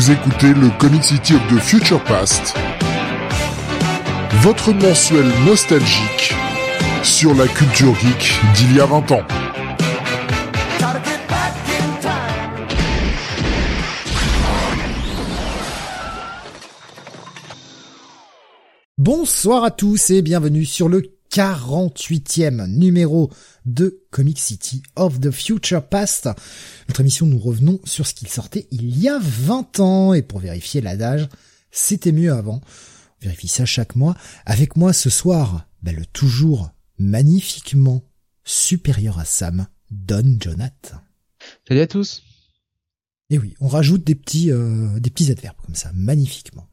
Vous écoutez le Comic City of the Future Past, votre mensuel nostalgique sur la culture geek d'il y a 20 ans. Bonsoir à tous et bienvenue sur le 48e numéro de Comic City of the Future Past. Notre émission, nous revenons sur ce qu'il sortait il y a 20 ans. Et pour vérifier l'adage, c'était mieux avant. On vérifie ça chaque mois. Avec moi ce soir, ben, le toujours magnifiquement supérieur à Sam, Don Jonath. Salut à tous. Et oui, on rajoute des petits, euh, des petits adverbes comme ça, magnifiquement.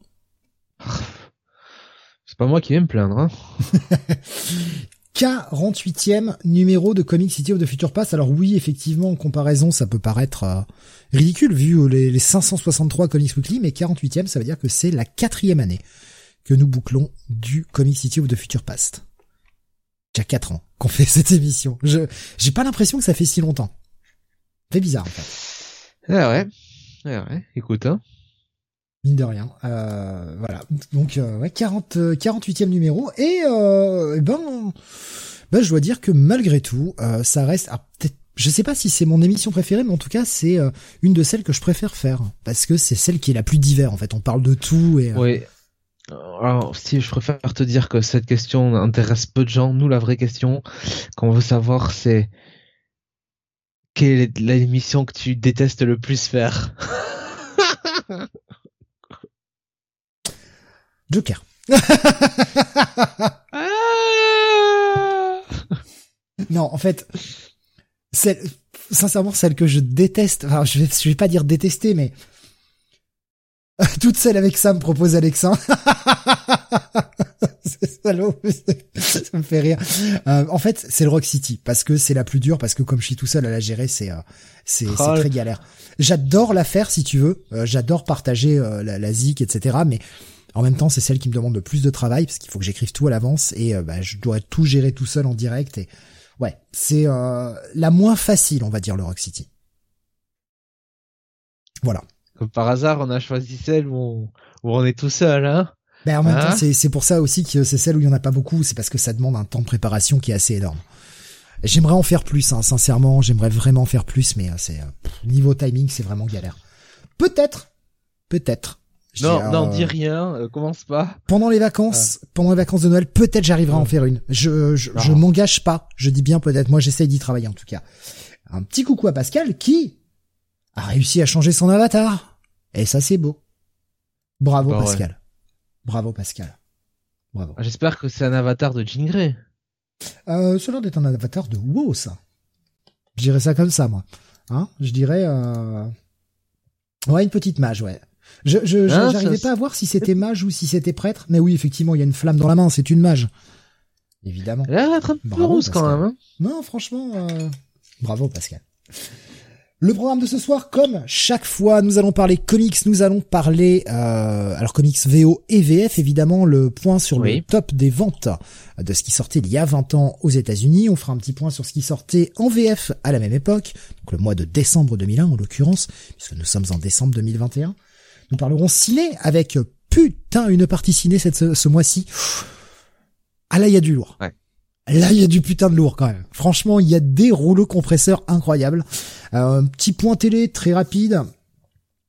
C'est pas moi qui vais me plaindre. Hein. 48e numéro de Comic City of the Future Past. Alors oui, effectivement, en comparaison, ça peut paraître euh, ridicule vu les, les 563 Comics Weekly, mais 48e, ça veut dire que c'est la quatrième année que nous bouclons du Comic City of the Future Past. Déjà 4 ans qu'on fait cette émission. Je j'ai pas l'impression que ça fait si longtemps. C'est bizarre en fait. Ah ouais. Ah ouais. Écoute, hein. De rien. Euh, voilà. Donc euh, ouais, 40 48e numéro et, euh, et ben ben je dois dire que malgré tout, euh, ça reste ah, peut-être je sais pas si c'est mon émission préférée, mais en tout cas, c'est euh, une de celles que je préfère faire. Parce que c'est celle qui est la plus divers, en fait. On parle de tout et... euh, Oui. Alors, si je préfère te dire que cette question intéresse peu de gens, nous, la vraie question qu'on veut savoir, c'est quelle est l'émission que tu détestes le plus faire? Joker. Ah Non, en fait, celle, sincèrement, celle que je déteste, enfin, je vais, je vais pas dire détester, mais toute celle avec Sam propose Alexin. c'est salaud, ça me fait rire. Euh, en fait, c'est le Rock City parce que c'est la plus dure, parce que comme je suis tout seul à la gérer, c'est euh, c'est Oh, très galère. J'adore la faire si tu veux, Euh, j'adore partager la, la zik, etc. Mais en même temps, c'est celle qui me demande le plus de travail parce qu'il faut que j'écrive tout à l'avance et euh, bah, je dois tout gérer tout seul en direct. Et ouais, c'est euh, la moins facile, on va dire, le Rock City. Voilà. Comme par hasard, on a choisi celle où on, où on est tout seul, hein? Ben, en même Hein? temps, c'est c'est pour ça aussi que c'est celle où il y en a pas beaucoup. C'est parce que ça demande un temps de préparation qui est assez énorme. J'aimerais en faire plus, hein, sincèrement. J'aimerais vraiment en faire plus, mais euh, c'est niveau timing, c'est vraiment galère. Peut-être, peut-être. Non, euh, non, dis rien, euh, commence pas. pendant les vacances, pendant les vacances de Noël, peut-être j'arriverai à en faire une. Je, je, je Non. m'engage pas. Je dis bien peut-être. Moi, j'essaye d'y travailler en tout cas. Un petit coucou à Pascal qui a réussi à changer son avatar. Et ça, c'est beau. Bravo Bah ouais. Pascal. Bravo Pascal. Bravo. J'espère que c'est un avatar de Jean Grey. Euh, cela d'être un avatar de WoW, ça. Je dirais ça comme ça, moi. Hein Je dirais... Euh... Ouais, une petite mage, ouais. Je, je, je- Hein, j'arrivais pas à voir si c'était mage ou si c'était prêtre, mais oui, effectivement, il y a une flamme dans la main, c'est une mage. Évidemment. Elle a un peu Bravo, rousse quand même, hein Non, franchement, euh, bravo Pascal. Le programme de ce soir, comme chaque fois, nous allons parler comics, nous allons parler euh, alors comics VO et VF, évidemment, le point sur le top des ventes de ce qui sortait il y a 20 ans aux États-Unis. On fera un petit point sur ce qui sortait en VF à la même époque, donc le mois de décembre 2001 en l'occurrence, puisque nous sommes en décembre 2021. Nous parlerons ciné avec putain une partie ciné cette, ce, ce mois-ci. Ah là, il y a du lourd. Ouais. Là, il y a du putain de lourd quand même. Franchement, il y a des rouleaux compresseurs incroyables. Euh, un petit point télé très rapide.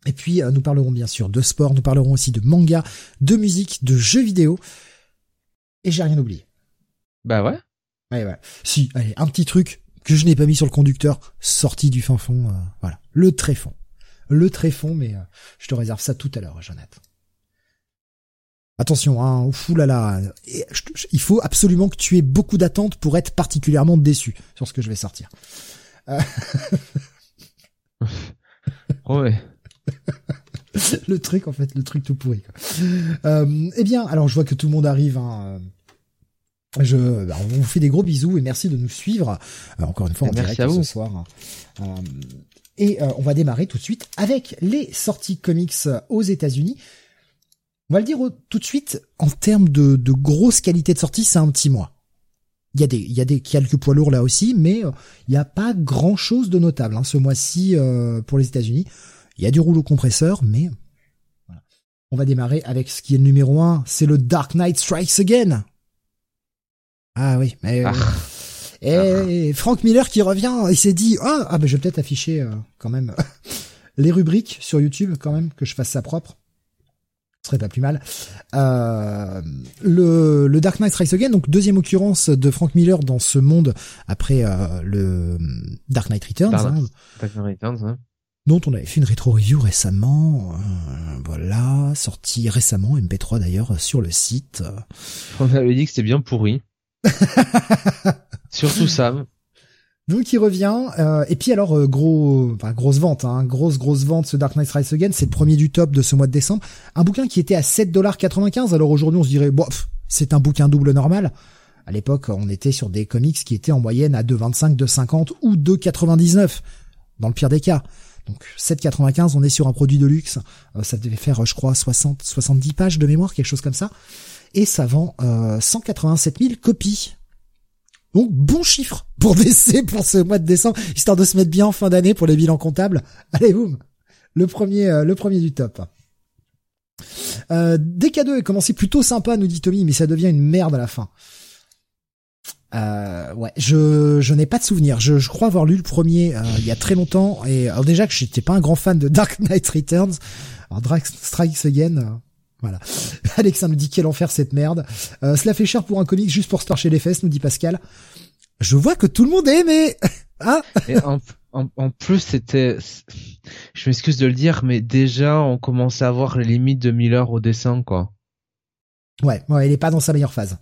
Et puis, euh, nous parlerons bien sûr de sport, nous parlerons aussi de manga, de musique, de jeux vidéo. Et j'ai rien oublié. Bah ouais. Ouais, ouais. Si, allez, un petit truc que je n'ai pas mis sur le conducteur, sorti du fin fond, euh, voilà. Le tréfond. Le tréfond, mais euh, je te réserve ça tout à l'heure, Jonathan. Attention, hein, fou là là. Et je- je- il faut absolument que tu aies beaucoup d'attentes pour être particulièrement déçu sur ce que je vais sortir. Ouais. le truc, en fait, le truc tout pourri. Quoi. Euh, eh bien, alors je vois que tout le monde arrive. Hein, euh, je, bah, on vous fait des gros bisous et merci de nous suivre. Euh, encore une fois, en Merci direct à vous. ce soir. Euh, et euh, on va démarrer tout de suite avec les sorties comics aux États-Unis. On va le dire tout de suite, en termes de, de grosse qualité de sortie, c'est un petit mois. Il y a des, il y a des quelques poids lourds là aussi, mais euh, il n'y a pas grand chose de notable hein, ce mois-ci euh, pour les États-Unis. Il y a du rouleau compresseur, mais On va démarrer avec ce qui est le numéro 1, c'est le Dark Knight Strikes Again. Ah oui, mais... Ah. Et Frank Miller qui revient, il s'est dit, ah, ah ben je vais peut-être afficher euh, quand même les rubriques sur YouTube quand même, que je fasse ça propre. Ce serait pas plus mal. Euh, le, le Dark Knight Strikes Again, donc deuxième occurrence de Frank Miller dans ce monde après euh, le Dark Knight Returns. Dark hein, Dark Knight Returns, hein. dont on avait fait une rétro review récemment. euh, voilà, sorti récemment, MP3 d'ailleurs, sur le site. On avait dit que c'était bien pourri. Surtout Sam. Donc il revient euh, et puis alors euh, gros enfin grosse vente hein, grosse grosse vente ce Dark Knight Rise Again, c'est le premier du top de ce mois de décembre, un bouquin qui était à 7,95 alors aujourd'hui on se dirait bon pff, c'est un bouquin double normal. À l'époque, on était sur des comics qui étaient en moyenne à 2,25, 2,50 ou 2,99 dans le pire des cas. Donc 7,95, on est sur un produit de luxe. Euh, ça devait faire, je crois, 60, 70 pages de mémoire, quelque chose comme ça. Et ça vend euh, 187 000 copies. Donc bon chiffre pour DC pour ce mois de décembre, histoire de se mettre bien en fin d'année pour les bilans comptables. Allez boum, le premier, euh, le premier du top. Euh, DK2 a commencé plutôt sympa, nous dit Tommy, mais ça devient une merde à la fin. Euh, ouais, je je n'ai pas de souvenir. Je, je crois avoir lu le premier euh, il y a très longtemps et alors déjà que j'étais pas un grand fan de Dark Knight Returns. Alors Dark Strikes Again, euh, voilà. Alexa nous dit quel enfer cette merde. Euh, cela fait cher pour un comic juste pour se torcher les fesses, nous dit Pascal. Je vois que tout le monde a aimé. ah Et en, en, en plus, c'était, je m'excuse de le dire, mais déjà, on commençait à voir les limites de Miller au dessin, quoi. Ouais, ouais, il est pas dans sa meilleure phase.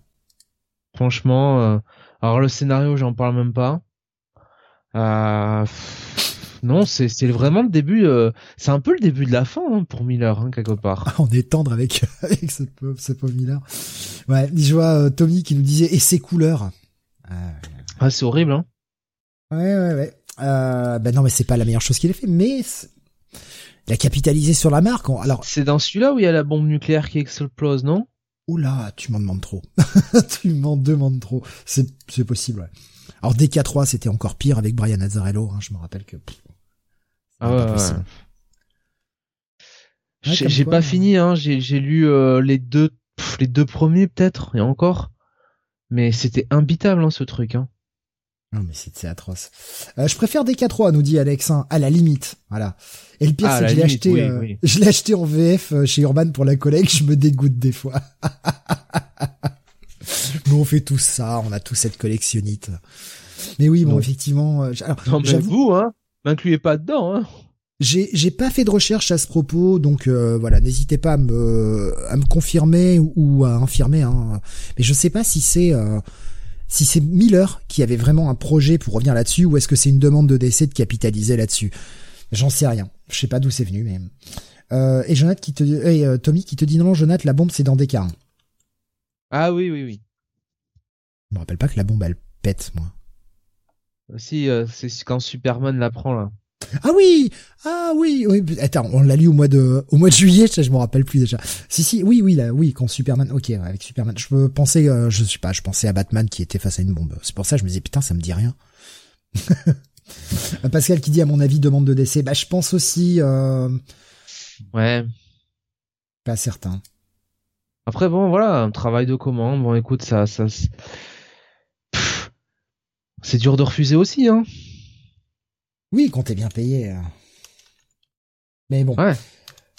Franchement, euh, alors le scénario, j'en parle même pas. Euh, non, c'est vraiment le début. euh, c'est un peu le début de la fin hein, pour Miller, hein, quelque part. On est tendre avec avec ce pauvre, ce pauvre Miller. Ouais, je vois euh, Tommy qui nous disait et ses couleurs. Euh, Ah, c'est horrible, hein. Ouais, ouais, ouais. Euh, ben non, mais c'est pas la meilleure chose qu'il ait fait, mais il a capitalisé sur la marque. Alors, C'est dans celui-là où il y a la bombe nucléaire qui explose, non? Oula, tu m'en demandes trop. tu m'en demandes trop. C'est, c'est possible, ouais. Alors, DK3, c'était encore pire avec Brian Azzarello, hein, je me rappelle que... pff, Ah ouais, ouais. J'ai pas hein. fini, hein. J'ai lu euh, les deux, pff, les deux premiers peut-être et encore, mais c'était imbitable hein, ce truc. Hein. Non, mais c'est, atroce. Euh, je préfère DK3, nous dit Alex, hein, à la limite. Voilà. Et le pire, Ah, c'est que la je l'ai acheté, oui, euh, oui. je l'ai acheté en VF euh, chez Urban pour la collègue, je me dégoûte des fois. Mais on fait tous ça, on a tous cette collectionnite. Mais oui, bon, Non. effectivement, euh, alors, Non mais j'avoue, vous, hein, m'incluez pas dedans. Hein. j'ai, j'ai pas fait de recherche à ce propos, donc euh, voilà, n'hésitez pas à me, à me confirmer ou, ou à infirmer. Hein. Mais je sais pas si c'est, euh, si c'est Miller qui avait vraiment un projet pour revenir là-dessus, ou est-ce que c'est une demande de décès de capitaliser là-dessus. J'en sais rien. Je sais pas d'où c'est venu, mais. Euh, et Jonathan qui te, et Tommy qui te dit non, non, Jonathan, la bombe c'est dans des cas. Ah oui, oui, oui. Je me rappelle pas que la bombe elle pète, moi. Si, euh, c'est quand Superman la prend là. Ah oui, ah oui, oui. Attends, on l'a lu au mois de, au mois de juillet, ça, je me rappelle plus déjà. Si si, oui oui là, oui quand Superman, ok, avec Superman, je peux penser, euh, je sais pas, je pensais à Batman qui était face à une bombe. C'est pour ça que je me disais putain, ça me dit rien. Pascal qui dit à mon avis demande de décès, bah je pense aussi, euh, Ouais. pas certain. Après bon, voilà, un travail de commande. Bon, écoute, ça, ça, c'est dur de refuser aussi, hein. Oui, quand t'es bien payé. euh. Mais bon. Ouais.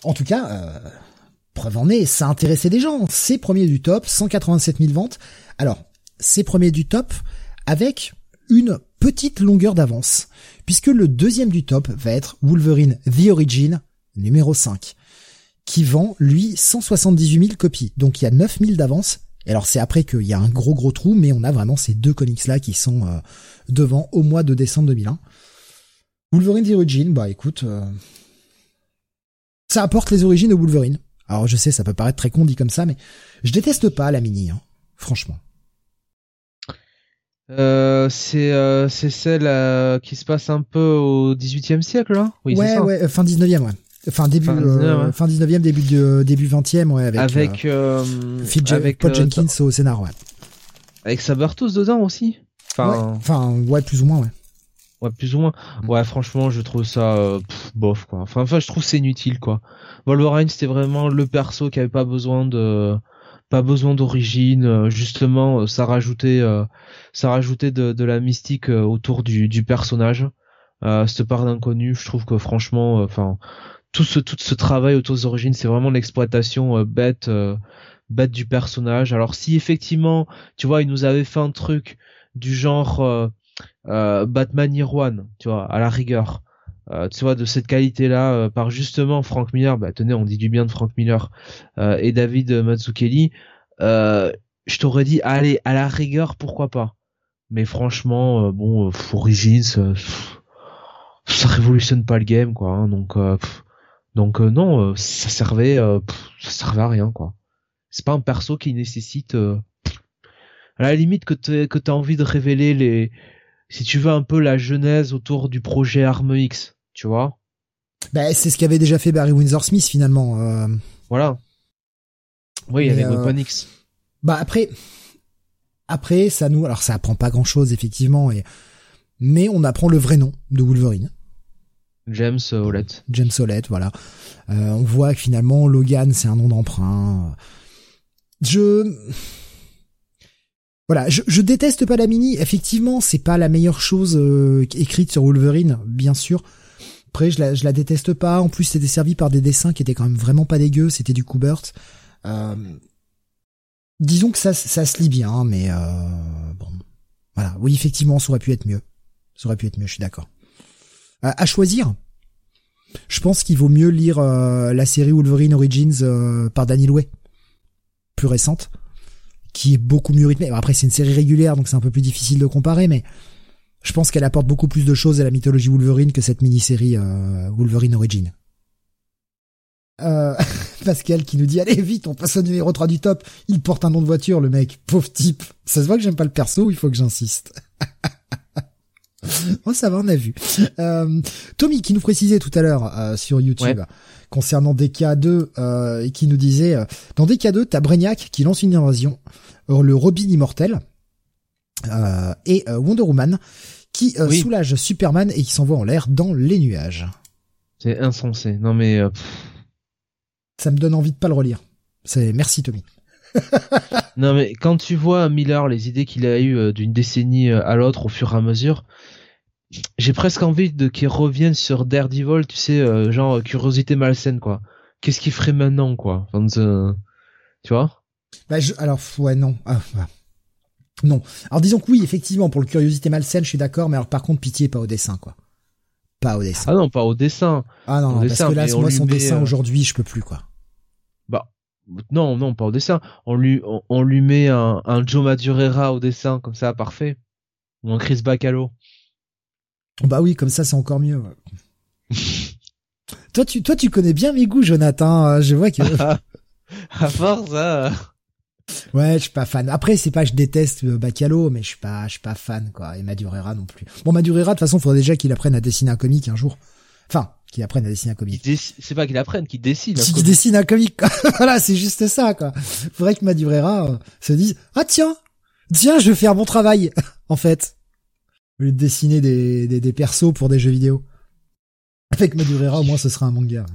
En tout cas, euh, preuve en est, ça a intéressé des gens. C'est premier du top, 187 000 ventes. Alors, c'est premier du top avec une petite longueur d'avance, puisque le deuxième du top va être Wolverine The Origin, numéro 5, qui vend, lui, 178 000 copies. Donc il y a 9 000 d'avance. Et alors c'est après qu'il y a un gros gros trou, mais on a vraiment ces deux comics-là qui sont euh, devant au mois de décembre 2001. Wolverine The Origin, bah écoute, euh, ça apporte les origines de Wolverine. Alors je sais, ça peut paraître très con dit comme ça, mais je déteste pas la mini, hein, franchement. Euh, c'est euh, c'est celle euh, qui se passe un peu au 18e siècle là. Oui, c'est ouais, ça. ouais, fin 19e, ouais. Fin début, Fin fin, 19e, ouais. fin 19e, début de, début 20e, ouais, avec, Avec euh, euh, Ja- avec Paul euh, Jenkins au scénar, ouais. avec Sabertooth dedans aussi. ouais. Enfin, Enfin, ouais, plus ou moins, ouais. Ouais, plus ou moins. Mm. Ouais, franchement, je trouve ça euh, pff, bof quoi. Enfin, enfin, je trouve c'est inutile quoi. Wolverine, c'était vraiment le perso qui avait pas besoin de pas besoin d'origine. euh, Justement, euh, ça rajoutait euh, ça rajoutait de, de la mystique euh, autour du, du personnage. Euh, cette part d'inconnu, je trouve que franchement, euh, enfin, tout ce tout ce travail autour des origines, c'est vraiment l'exploitation euh, bête euh, bête du personnage. Alors si effectivement, tu vois, il nous avait fait un truc du genre euh, Batman One, tu vois, à la rigueur. Tu vois, de cette qualité-là, par justement Frank Miller, bah tenez, on dit du bien de Frank Miller euh, et David Mazzucchelli, je t'aurais dit, allez, à la rigueur, pourquoi pas. Mais franchement, bon, Origins, ça révolutionne pas le game, quoi. hein, donc, donc euh, non, euh, ça servait, euh, pff, ça servait à rien, quoi. C'est pas un perso qui nécessite, à la limite que t'aies que t'as envie de révéler les, si tu veux un peu la genèse autour du projet Arme X, tu vois. Bah, c'est ce qu'avait déjà fait Barry Windsor Smith finalement. euh. Voilà. Oui, il y Mais, avait euh, Weapon X. Bah après, après ça nous, alors ça apprend pas grand chose effectivement, et mais on apprend le vrai nom de Wolverine, James Howlett. James Solette, voilà. Euh, on voit que finalement Logan c'est un nom d'emprunt. Je voilà, je, je déteste pas la mini. Effectivement, c'est pas la meilleure chose euh, écrite sur Wolverine, bien sûr. Après, je la, je la déteste pas. En plus, c'était servi par des dessins qui étaient quand même vraiment pas dégueux. C'était du Kubert. Euh, disons que ça, ça se lit bien, mais euh, bon, voilà. Oui, effectivement, ça aurait pu être mieux. Ça aurait pu être mieux. Je suis d'accord. À choisir, je pense qu'il vaut mieux lire euh, la série Wolverine Origins euh, par Danny Way, plus récente, qui est beaucoup mieux rythmée. Après, c'est une série régulière, donc c'est un peu plus difficile de comparer, mais je pense qu'elle apporte beaucoup plus de choses à la mythologie Wolverine que cette mini-série euh, Wolverine Origin. Euh, Pascal qui nous dit allez vite on passe au numéro 3 du top. Il porte un nom de voiture le mec. Pauvre type. Ça se voit que j'aime pas le perso il faut que j'insiste Oh ça va, on a vu. Euh, Tommy qui nous précisait tout à l'heure euh, sur YouTube Ouais. concernant DK2 euh, et qui nous disait dans DK2 t'as Brainiac qui lance une invasion, le Robin immortel et Wonder Woman qui Oui. soulage Superman et qui s'envoie en l'air dans les nuages. C'est insensé. Non mais Ça me donne envie de pas le relire. C'est merci Tommy. non mais quand tu vois Miller les idées qu'il a eues d'une décennie à l'autre au fur et à mesure, j'ai presque envie de qu'il revienne sur Daredevil, tu sais, euh, genre curiosité malsaine quoi. Qu'est-ce qu'il ferait maintenant quoi Enfin, euh, Tu vois? Bah, je, alors, ouais, non. Ah, bah. Non. Alors, disons que oui, effectivement, pour le curiosité malsaine, je suis d'accord, mais alors, par contre, pitié, pas au dessin, quoi. Pas au dessin. Ah non, pas au dessin. Ah non, non, parce dessin, que là, moi, son met, dessin euh, aujourd'hui, je peux plus, quoi. Bah non, non, pas au dessin. On lui, on, on lui met un, un Joe Madureira au dessin comme ça, parfait. Ou un Chris Bacalo. Bah oui, comme ça, c'est encore mieux. ouais. toi, tu, toi, tu connais bien mes goûts, Jonathan. euh, Je vois que, à force, hein. ouais, je suis pas fan. Après, c'est pas que je déteste euh, Bacalo, mais je suis pas, je suis pas fan, quoi. Et Madurera non plus. Bon, Madurera, de toute façon, faudrait déjà qu'il apprenne à dessiner un comic un jour. Enfin, qu'il apprenne à dessiner un déci- C'est pas qu'il apprenne, qu'il décide. hein, qui quoi. dessine un comic. quoi. voilà, c'est juste ça, quoi. Faudrait que Madurera euh, se dise, ah tiens, tiens, je vais faire mon travail, en fait. Au lieu de dessiner des, des, des persos pour des jeux vidéo. Avec Madurera, au moins, ce sera un manga.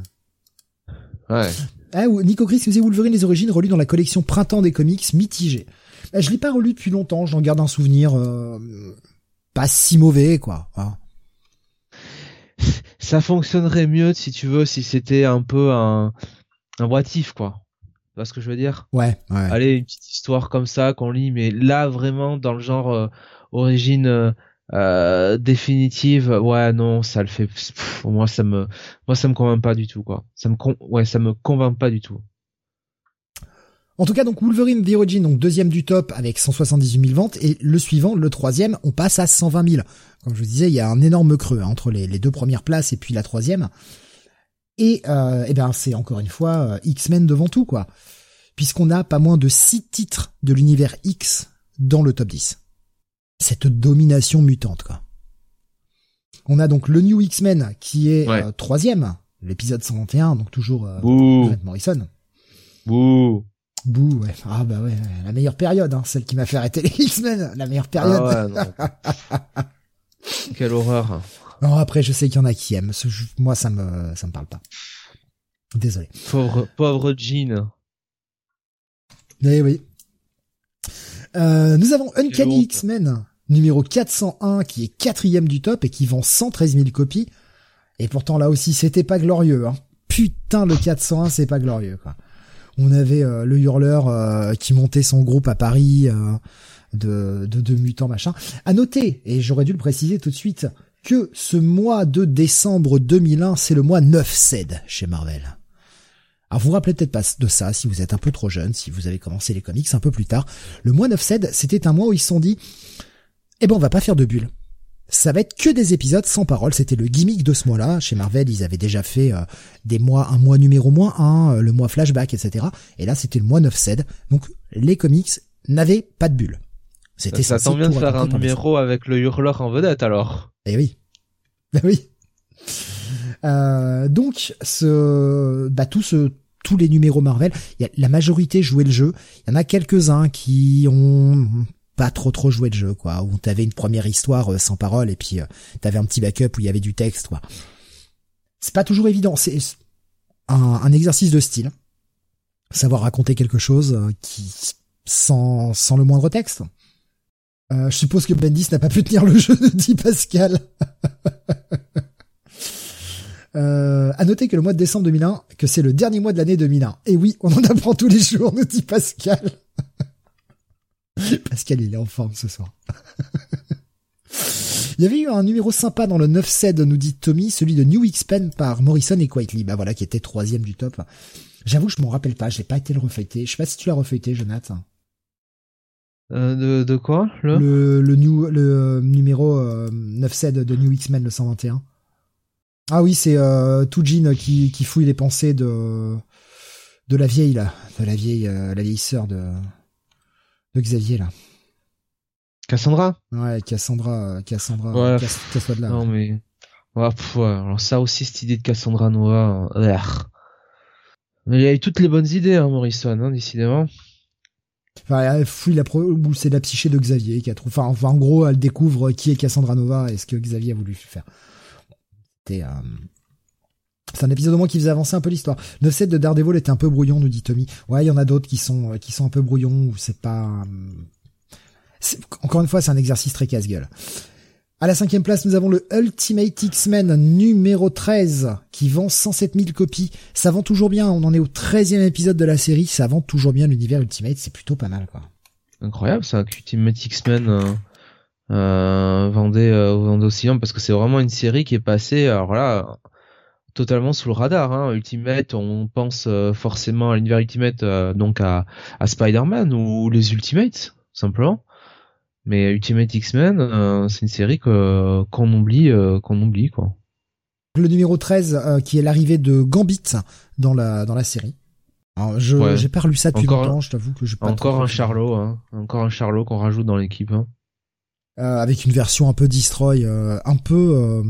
Ouais. Ah, ou- Nico Chris nous Wolverine les origines relu dans la collection Printemps des comics mitigé. Bah, je l'ai pas relu depuis longtemps, j'en garde un souvenir euh, pas si mauvais, quoi. Ça fonctionnerait mieux, si tu veux, si c'était un peu un, un what if, quoi. Tu vois ce que je veux dire? Ouais, ouais. Allez, une petite histoire comme ça qu'on lit, mais là, vraiment, dans le genre euh, origine euh, euh, définitive, ouais, non, ça le fait. pff, moi, ça me, moi, ça me convainc pas du tout, quoi. Ça me, con... ouais, ça me convainc pas du tout. En tout cas, donc Wolverine The Origin, donc deuxième du top avec 178 000 ventes, et le suivant, le troisième, on passe à 120 000. Comme je vous disais, il y a un énorme creux hein, entre les, les deux premières places et puis la troisième. Et, euh, eh ben, c'est encore une fois euh, X-Men devant tout, quoi. Puisqu'on a pas moins de six titres de l'univers X dans le top 10. Cette domination mutante, quoi. On a donc le New X-Men qui est Ouais. euh, troisième, l'épisode 121, donc toujours euh, Morrison. bouh. Bouh, ouais. Ah bah ouais, la meilleure période, hein, celle qui m'a fait arrêter les X-Men, la meilleure période. Ah ouais, non. Quelle horreur. Non, après, je sais qu'il y en a qui aiment. Moi, ça me, ça me parle pas. Désolé. Pauvre, pauvre Jean. Eh oui. Euh, nous avons Uncanny X-Men numéro 401 qui est quatrième du top et qui vend 113 000 copies. Et pourtant là aussi c'était pas glorieux. Hein. Putain le 401 c'est pas glorieux quoi. On avait euh, le hurleur euh, qui montait son groupe à Paris euh, de, de, de mutants machin. À noter, et j'aurais dû le préciser tout de suite, que ce mois de décembre 2001 c'est le mois 9 cède chez Marvel. Alors vous vous rappelez peut-être pas de ça si vous êtes un peu trop jeune, si vous avez commencé les comics un peu plus tard. Le mois 9 cède c'était un mois où ils se sont dit eh ben on va pas faire de bulles. Ça va être que des épisodes sans parole. C'était le gimmick de ce mois-là. Chez Marvel, ils avaient déjà fait euh, des mois, un mois numéro moins 1, euh, le mois flashback, etc. Et là, c'était le mois 9 cède. Donc, les comics n'avaient pas de bulles. C'était ça. Ça tombe bien de faire un numéro avec le hurleur en vedette, alors. Eh oui. Ben oui. Euh, donc, ce, bah, tout ce, tous les numéros Marvel, y a, la majorité jouait le jeu. Il y en a quelques-uns qui ont pas trop trop joué de jeu quoi. Où t'avais une première histoire euh, sans parole et puis euh, t'avais un petit backup où il y avait du texte quoi. C'est pas toujours évident. C'est un, exercice de style. Savoir raconter quelque chose euh, qui sans sans le moindre texte. Je suppose que Bendis n'a pas pu tenir le jeu dit Pascal. Euh, à noter que le mois de décembre 2001, que c'est le dernier mois de l'année 2001. Et oui, on en apprend tous les jours, nous dit Pascal. Pascal, il est en forme ce soir. Il y avait eu un numéro sympa dans le 9 7 nous dit Tommy, celui de New X-Pen par Morrison et Quietly. Bah voilà, qui était troisième du top. J'avoue, je m'en rappelle pas, j'ai pas été le refeuilleter. Je sais pas si tu l'as refeuilleté, Jonathan. Euh, de, de quoi le? Le, le, new, le euh, numéro euh, 9 7 de New X-Men, le 121. Ah oui, c'est euh, Toujin qui, qui fouille les pensées de de la vieille là, de la vieille euh, la vieille sœur de de Xavier là. Cassandra Ouais, Cassandra, Cassandra, ouais, Cass, là. Non mais, ouais, alors ça aussi cette idée de Cassandra Noah, mais il y a eu toutes les bonnes idées, hein, Morrison, hein, décidément. Enfin, elle fouille la pro... c'est la psyché de Xavier qui a trouvé. Enfin, en gros, elle découvre qui est Cassandra Nova et ce que Xavier a voulu faire. C'était. Euh... C'est un épisode au moins qui faisait avancer un peu l'histoire. 9-7 de Daredevil était un peu brouillon, nous dit Tommy. Ouais, il y en a d'autres qui sont euh, qui sont un peu brouillons où c'est pas. Euh, encore une fois, c'est un exercice très casse-gueule. À la cinquième place, nous avons le Ultimate X-Men numéro 13 qui vend 107 000 copies. Ça vend toujours bien. On en est au 13e épisode de la série. Ça vend toujours bien l'univers Ultimate. C'est plutôt pas mal, quoi. Incroyable, ça, Ultimate X-Men euh, euh, vendait, vendait aussi bien parce que c'est vraiment une série qui est passée. Alors là, totalement sous le radar. Hein. Ultimate, on pense euh, forcément à l'univers Ultimate, euh, donc à, à Spider-Man ou les Ultimates, simplement. Mais Ultimate X-Men, euh, c'est une série que qu'on oublie, qu'on oublie quoi. Le numéro 13, qui est l'arrivée de Gambit dans la dans la série. Alors, je j'ai pas lu ça depuis longtemps, je t'avoue que j'ai pas encore un Charlot, hein. encore un Charlot qu'on rajoute dans l'équipe. Hein. avec une version un peu destroy, un peu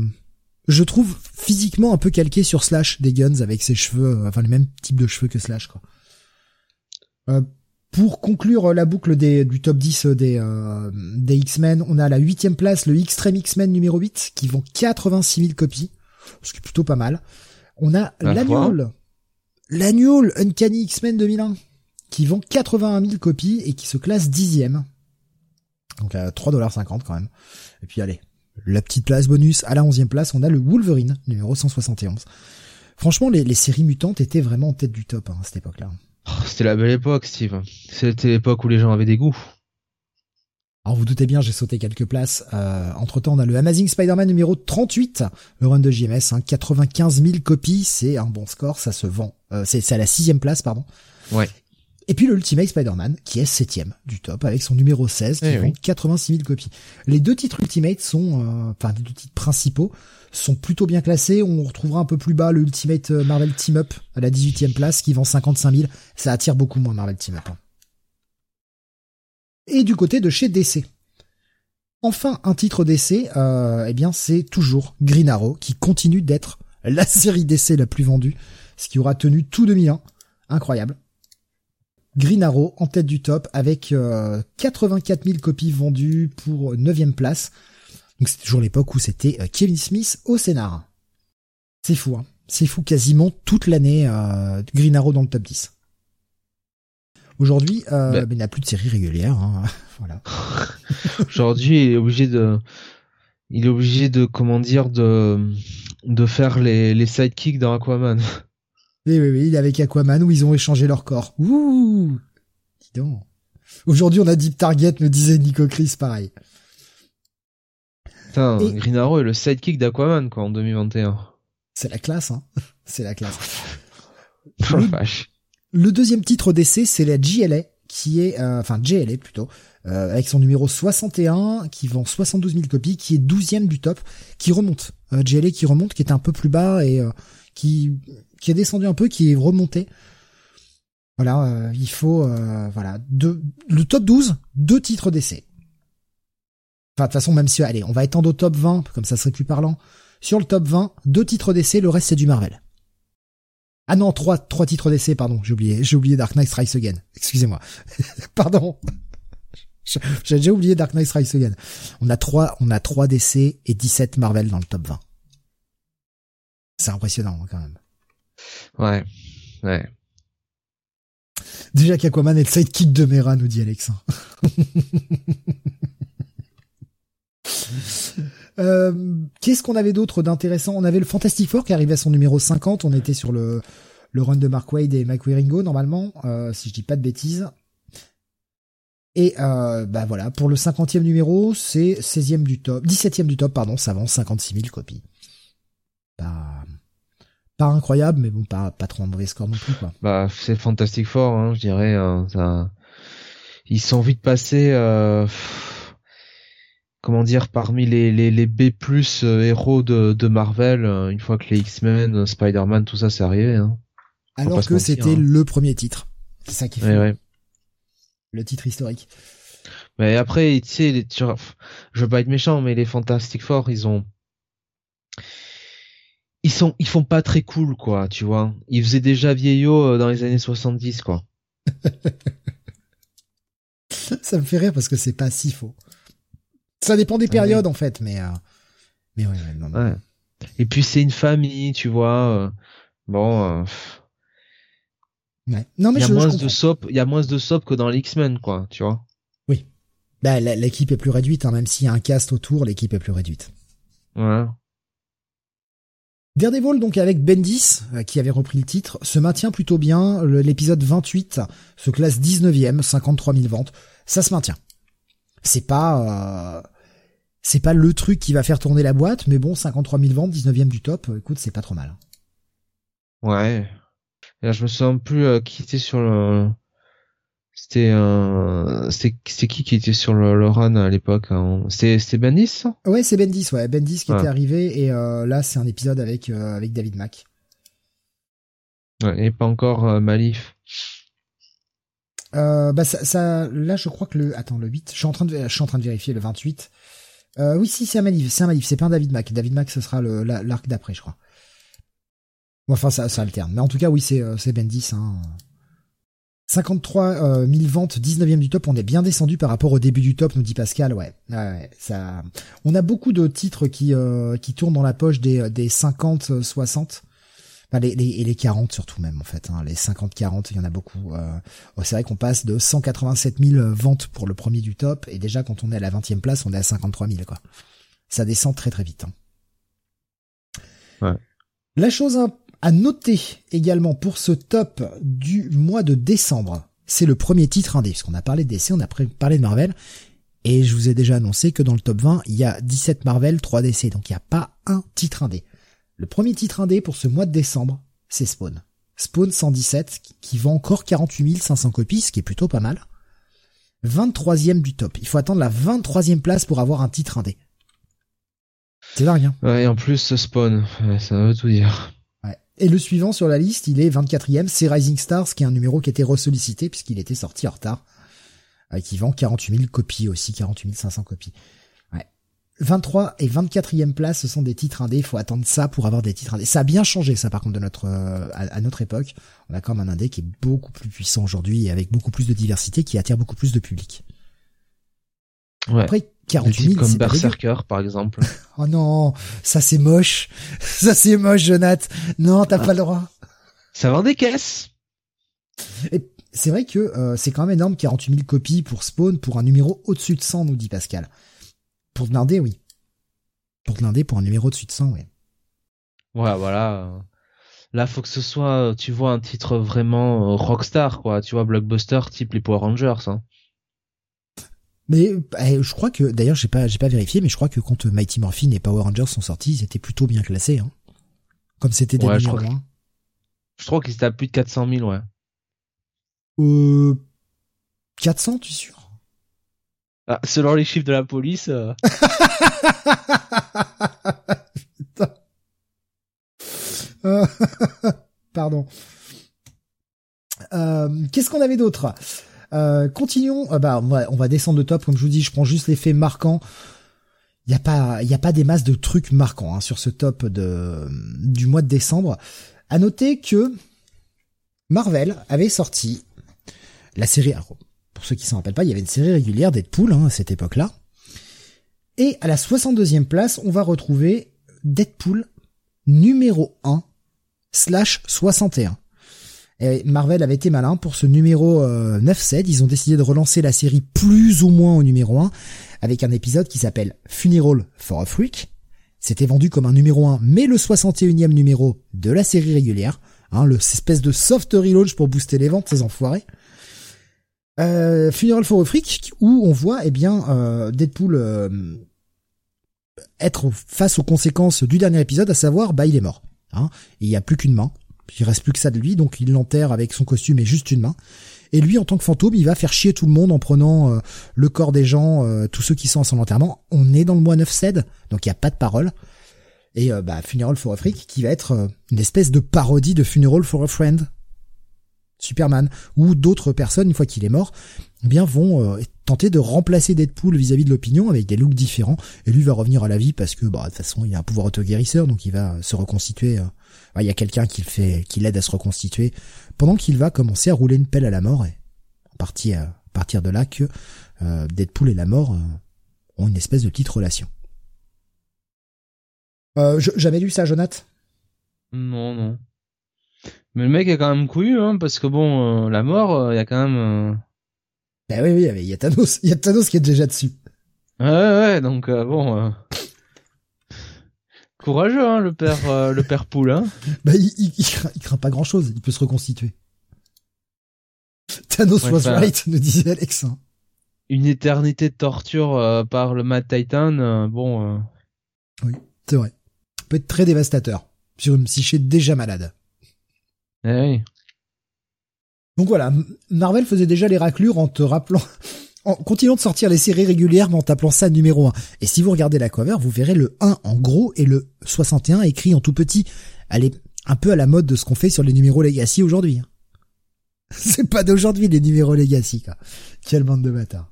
je trouve physiquement un peu calqué sur Slash des Guns avec ses cheveux, euh, enfin le même type de cheveux que Slash quoi. Euh, pour conclure la boucle des, du top 10 des, euh, des X-Men, on a à la huitième place le Extreme X-Men numéro 8 qui vend 86 000 copies, ce qui est plutôt pas mal. On a l'annual, l'annual Uncanny X-Men 2001 qui vend 81 000 copies et qui se classe dixième. Donc à 3,50$ quand même. Et puis allez, la petite place bonus. À la onzième place, on a le Wolverine, numéro 171. Franchement, les, séries mutantes étaient vraiment en tête du top hein, à cette époque-là. Oh, c'était la belle époque, Steve. C'était l'époque où les gens avaient des goûts. Alors vous doutez bien, j'ai sauté quelques places. Euh, entre temps, on a le Amazing Spider-Man numéro 38, le run de JMS, hein, 95 000 copies, c'est un bon score, ça se vend. Euh, c'est à la sixième place, pardon. Ouais. Et puis le Ultimate Spider-Man, qui est septième du top, avec son numéro 16, qui eh vend 86 000 copies. Les deux titres Ultimate sont, euh, enfin, les deux titres principaux, sont plutôt bien classés. On retrouvera un peu plus bas le Ultimate euh, Marvel Team Up à la 18e place, qui vend 55 000. Ça attire beaucoup moins Marvel Team Up. Hein. Et du côté de chez DC. Enfin, un titre DC, euh, eh bien, c'est toujours Green Arrow, qui continue d'être la série DC la plus vendue, ce qui aura tenu tout 2001. Incroyable. Green Arrow en tête du top avec 84 euh, 000 copies vendues pour 9 place. Donc c'était toujours l'époque où c'était euh, Kevin Smith au scénar. C'est fou, hein. C'est fou quasiment toute l'année euh, Green Arrow dans le top 10. Aujourd'hui, euh, ben, il n'a plus de série régulière. Hein. voilà. Aujourd'hui, il est obligé de, il est obligé de, comment dire, de, de faire les, les sidekicks dans Aquaman. Oui, oui, oui, il est avec Aquaman où ils ont échangé leur corps. Ouh Dis donc. Aujourd'hui, on a Deep Target, me disait Nico Chris, pareil. Putain, Et- Green Arrow est le sidekick d'Aquaman, quoi, en 2021. C'est la classe, hein. C'est la classe. Oh la vache. Le deuxième titre d'essai, c'est la GLA, qui est, euh, enfin JLA plutôt, euh, avec son numéro 61, qui vend 72 000 copies, qui est 12e du top, qui remonte. Euh, JLA qui remonte, qui était un peu plus bas et euh, qui qui est descendu un peu, qui est remonté. Voilà, euh, il faut, euh, voilà, deux, le top 12, deux titres d'essai. Enfin, de toute façon, même si, allez, on va étendre au top 20, comme ça serait plus parlant. Sur le top 20, deux titres d'essai, le reste c'est du Marvel. Ah non, trois, trois titres d'essai, pardon, j'ai oublié, j'ai oublié Dark Knight Strikes Again. Excusez-moi. pardon. J'ai déjà oublié Dark Knight Strikes Again. On a trois, on a trois d'essai et 17 Marvel dans le top 20. C'est impressionnant, quand même. Ouais. Ouais. Déjà qu'Aquaman est le sidekick de Mera, nous dit Alex. Euh, Qu'est-ce qu'on avait d'autre d'intéressant? On avait le Fantastic Four qui arrivait à son numéro 50. On était sur le, le run de Mark Wade et Mike Wieringo, normalement, euh, si je dis pas de bêtises. Et euh, bah voilà, pour le 50e numéro, c'est 16e du top, 17e du top, pardon, ça vend 56 000 copies. Pas, pas incroyable, mais bon, pas, pas trop un mauvais score non plus, quoi. Bah, c'est Fantastic Four, hein, je dirais. hein, ça... Ils sont vite passés, euh, comment dire, parmi les, les, les B+ euh, héros de, de Marvel, euh, une fois que les X-Men, euh, Spider-Man, tout ça, c'est arrivé. Hein. Alors que c'était hein. le premier titre. C'est ça qui fait Ouais, ouais. le titre historique. Mais après, tu sais, les- je veux pas être méchant, mais les Fantastic Four, ils ont, ils sont, ils font pas très cool, quoi, tu vois. Ils faisaient déjà vieillot euh, dans les années 70, quoi. ça me fait rire parce que c'est pas si faux. Ça dépend des Ah périodes en fait, mais euh, mais ouais, non, non. Ouais. Et puis c'est une famille, tu vois. euh, bon, euh, Ouais. Non mais il y a je, je moins comprends. de soap, il y a moins de soap que dans les X-Men, quoi, tu vois. Bah, la- l'équipe est plus réduite, hein, même s'il y a un cast autour, l'équipe est plus réduite. Ouais. Daredevil donc avec Bendis euh, qui avait repris le titre se maintient plutôt bien. L'épisode 28 se classe 19e, 53 000 ventes. Ça se maintient. C'est pas euh, c'est pas le truc qui va faire tourner la boîte, mais bon 53 000 ventes, 19e du top. Écoute, c'est pas trop mal. Ouais. Là, je me souviens plus euh, qui était sur le. C'était euh... c'est c'est qui qui était sur le, le run à l'époque hein? C'était c'était Bendis Ouais, c'est Bendis, ouais, Bendis qui Ouais. était arrivé et euh, là c'est un épisode avec euh, avec David Mack. ouais, Et pas encore euh, Malif. Bah ça, ça, là je crois que le, attends le 8, je suis en train de, je suis en train de vérifier le 28. Euh, oui si c'est un Malif, c'est un Malif, c'est pas un David Mack. David Mack ce sera le la- l'arc d'après je crois. Bon, Enfin ça, ça alterne, mais en tout cas oui c'est c'est Bendis. Hein. 53 euh, 000 ventes, 19e du top, on est bien descendu par rapport au début du top, nous dit Pascal, ouais. ouais, ouais, ça, on a beaucoup de titres qui euh, qui tournent dans la poche des des 50 euh, 60. Enfin, les, les, et les 40 surtout même en fait, hein. les 50-40, il y en a beaucoup. Euh, Oh, c'est vrai qu'on passe de 187 000 ventes pour le premier du top, et déjà quand on est à la 20e place, on est à 53 000 quoi. Ça descend très très vite. hein. Ouais. La chose à- à noter également pour ce top du mois de décembre, c'est le premier titre indé, puisqu'on a parlé de DC, on a parlé de Marvel, et je vous ai déjà annoncé que dans le top 20, il y a 17 Marvel, 3 DC, donc il n'y a pas un titre indé. Le premier titre indé pour ce mois de décembre, c'est Spawn. Spawn 117, qui- vend encore 48 500 copies, ce qui est plutôt pas mal. 23e du top. Il faut attendre la 23e place pour avoir un titre indé. C'est dingue, hein Ouais, et en plus Spawn, ça veut tout dire. Et le suivant sur la liste, il est 24e, c'est Rising Stars, qui est un numéro qui était ressollicité puisqu'il était sorti en retard, euh, qui vend 48 000 copies aussi, 48 500 copies. Ouais. 23 et 24e place, ce sont des titres indés, il faut attendre ça pour avoir des titres indés. Ça a bien changé ça par contre de notre euh, à, à notre époque. On a quand même un indé qui est beaucoup plus puissant aujourd'hui et avec beaucoup plus de diversité qui attire beaucoup plus de public. Ouais. Après, 48 000, comme. Berserker, par exemple. Oh non, ça c'est moche. Ça c'est moche, Jonath. Non, t'as pas le droit. Ça vend des caisses. Et c'est vrai que euh, c'est quand même énorme, 48 000 copies pour Spawn, pour un numéro au-dessus de 100, nous dit Pascal. Pour de l'indé, oui. Pour de l'indé, pour un numéro au-dessus de 100, oui. Ouais, voilà. Là, faut que ce soit, tu vois, un titre vraiment euh, rockstar, quoi. Tu vois, blockbuster type les Power Rangers. Hein. Mais eh, je crois que, d'ailleurs, j'ai pas, j'ai pas vérifié, mais je crois que quand Mighty Morphin et Power Rangers sont sortis, ils étaient plutôt bien classés, hein. Comme c'était des Ouais, je crois que- un. Je crois qu'ils étaient à plus de 400 000, ouais. Euh, 400, tu es sûr? Ah, selon les chiffres de la police, euh, Putain. Euh, Pardon. Euh, Qu'est-ce qu'on avait d'autre? Euh, Continuons. Euh, bah, on va, descendre de top. Comme je vous dis, je prends juste les faits marquants. Il n'y a pas, il y a pas des masses de trucs marquants hein, sur ce top de du mois de décembre. À noter que Marvel avait sorti la série. alors, pour ceux qui s'en rappellent pas, il y avait une série régulière Deadpool hein, à cette époque-là. Et à la 62e place, on va retrouver Deadpool numéro 1 slash 61. Et Marvel avait été malin pour ce numéro euh, 9-7. Ils ont décidé de relancer la série plus ou moins au numéro 1 avec un épisode qui s'appelle Funeral for a Freak. C'était vendu comme un numéro 1, mais le 61e numéro de la série régulière. Hein, le espèce de soft relaunch pour booster les ventes, ces enfoirés. Euh, Funeral for a Freak, où on voit, eh bien, euh, Deadpool euh, être face aux conséquences du dernier épisode, à savoir, bah, il est mort. Hein, il n'y a plus qu'une main. Il reste plus que ça de lui, donc il l'enterre avec son costume et juste une main. Et lui, en tant que fantôme, il va faire chier tout le monde en prenant euh, le corps des gens, euh, tous ceux qui sont à son enterrement. On est dans le mois 9 cède, donc il n'y a pas de parole. Et euh, bah, Funeral for a Freak, qui va être une espèce de parodie de Funeral for a Friend. Superman, ou d'autres personnes, une fois qu'il est mort, eh bien vont tenter de remplacer Deadpool vis-à-vis de l'opinion avec des looks différents. Et lui va revenir à la vie parce que, bah, de toute façon, il a un pouvoir auto-guérisseur, donc il va se reconstituer. Euh, bah, Il y a quelqu'un qui le fait, qui l'aide à se reconstituer, pendant qu'il va commencer à rouler une pelle à la mort. Et à partir, à partir de là que euh, Deadpool et la mort euh, ont une espèce de petite relation. Euh, J'avais lu ça, Jonathan. non, non. Mais le mec est quand même couillu, hein, parce que bon, euh, la mort, il y a quand même... euh, Ben oui, oui, il y a Thanos, il y a Thanos qui est déjà dessus. Ouais, ouais, donc euh, bon... Courageux, hein, le père, euh, le père poule, hein. Bah, il, il, il craint, il craint pas grand chose, il peut se reconstituer. Thanos Ouais, was ça- right, nous disait Alex. hein. Une éternité de torture euh, par le Mad Titan, euh, bon... euh, C'est vrai. Peut être très dévastateur sur une psyché déjà malade. eh oui. Donc voilà, Marvel faisait déjà les raclures en te rappelant, en continuant de sortir les séries régulières, mais en t'appelant ça numéro 1. Et si vous regardez la cover, vous verrez le 1 en gros et le 61 écrit en tout petit. Elle est un peu à la mode de ce qu'on fait sur les numéros Legacy aujourd'hui. hein. C'est pas d'aujourd'hui les numéros Legacy, quoi. Quelle bande de bâtards.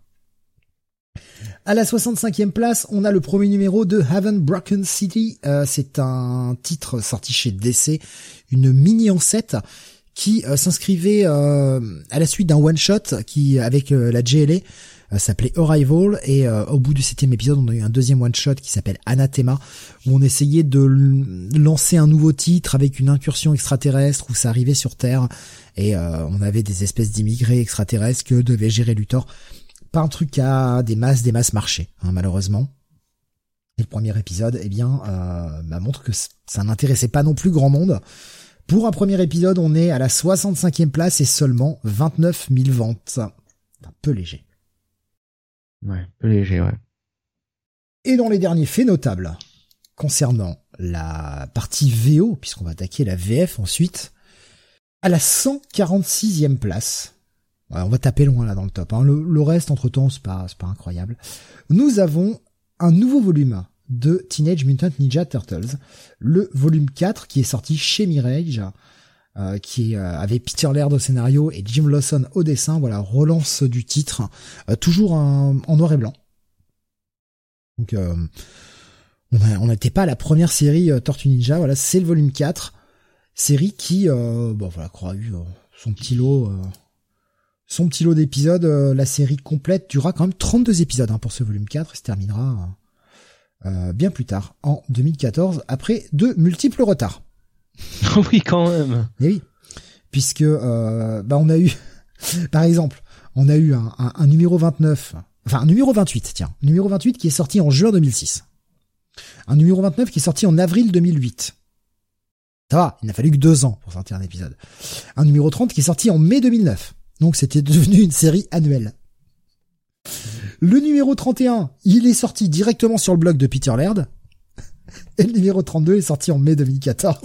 À la 65e place, on a le premier numéro de Haven Broken City. Euh, c'est un titre sorti chez DC, une mini ancêtre qui euh, s'inscrivait euh, à la suite d'un one shot qui avec euh, la JLA s'appelait Arrival et au bout du septième épisode on a eu un deuxième one shot qui s'appelle Anathema où on essayait de lancer un nouveau titre avec une incursion extraterrestre où ça arrivait sur Terre et on avait des espèces d'immigrés extraterrestres que devait gérer Luthor. Pas un truc à des masses des masses marché hein, malheureusement. Et le premier épisode, eh bien, euh, bah, montre que ça n'intéressait pas non plus grand monde. Pour un premier épisode, on est à la 65e place et seulement 29 000 ventes. Un peu léger. Ouais, un peu léger, ouais. Et dans les derniers faits notables, concernant la partie VO, puisqu'on va attaquer la VF ensuite, à la 146e place, ouais, on va taper loin là dans le top, hein. le, le reste entre temps c'est pas, c'est pas incroyable, nous avons un nouveau volume de Teenage Mutant Ninja Turtles, le volume 4 qui est sorti chez Mirage, euh, qui euh, avait Peter Laird au scénario et Jim Lawson au dessin, voilà, relance du titre, euh, toujours en, noir et blanc. Donc on n'était pas à la première série Tortue Ninja, voilà, c'est le volume 4, série qui, bon voilà, croit eu son petit lot, son petit lot d'épisodes, la série complète durera quand même 32 épisodes hein, pour ce volume 4, et se terminera euh, bien plus tard, en 2014, après de multiples retards. oui, quand même. Et oui, puisque euh, bah on a eu, par exemple, on a eu un, un, un, numéro 29, enfin un numéro 28, tiens, numéro 28 qui est sorti en juin 2006. Un numéro 29 qui est sorti en avril 2008. Ça va, il n'a fallu que deux ans pour sortir un épisode. Un numéro 30 qui est sorti en mai 2009. Donc c'était devenu une série annuelle. Le numéro 31, il est sorti directement sur le blog de Peter Laird. Et le numéro 32 est sorti en mai 2014.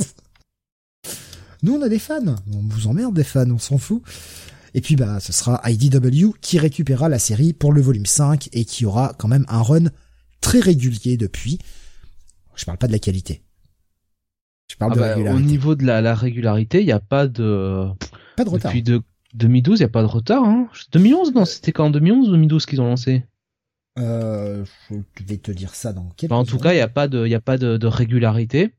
Nous, on a des fans. On vous emmerde des fans, on s'en fout. Et puis, bah, ce sera IDW qui récupérera la série pour le volume 5 et qui aura quand même un run très régulier depuis. Je parle pas de la qualité. Je parle ah de la bah, régularité. Au niveau de la, la régularité, il n'y a pas de... Pas de retard. Depuis de 2012, il n'y a pas de retard. Hein 2011, non, c'était quand en 2011 ou 2012 qu'ils ont lancé? Euh, Je vais te dire ça dans quelques En tout cas, il n'y a pas de, il y a pas de, de, régularité.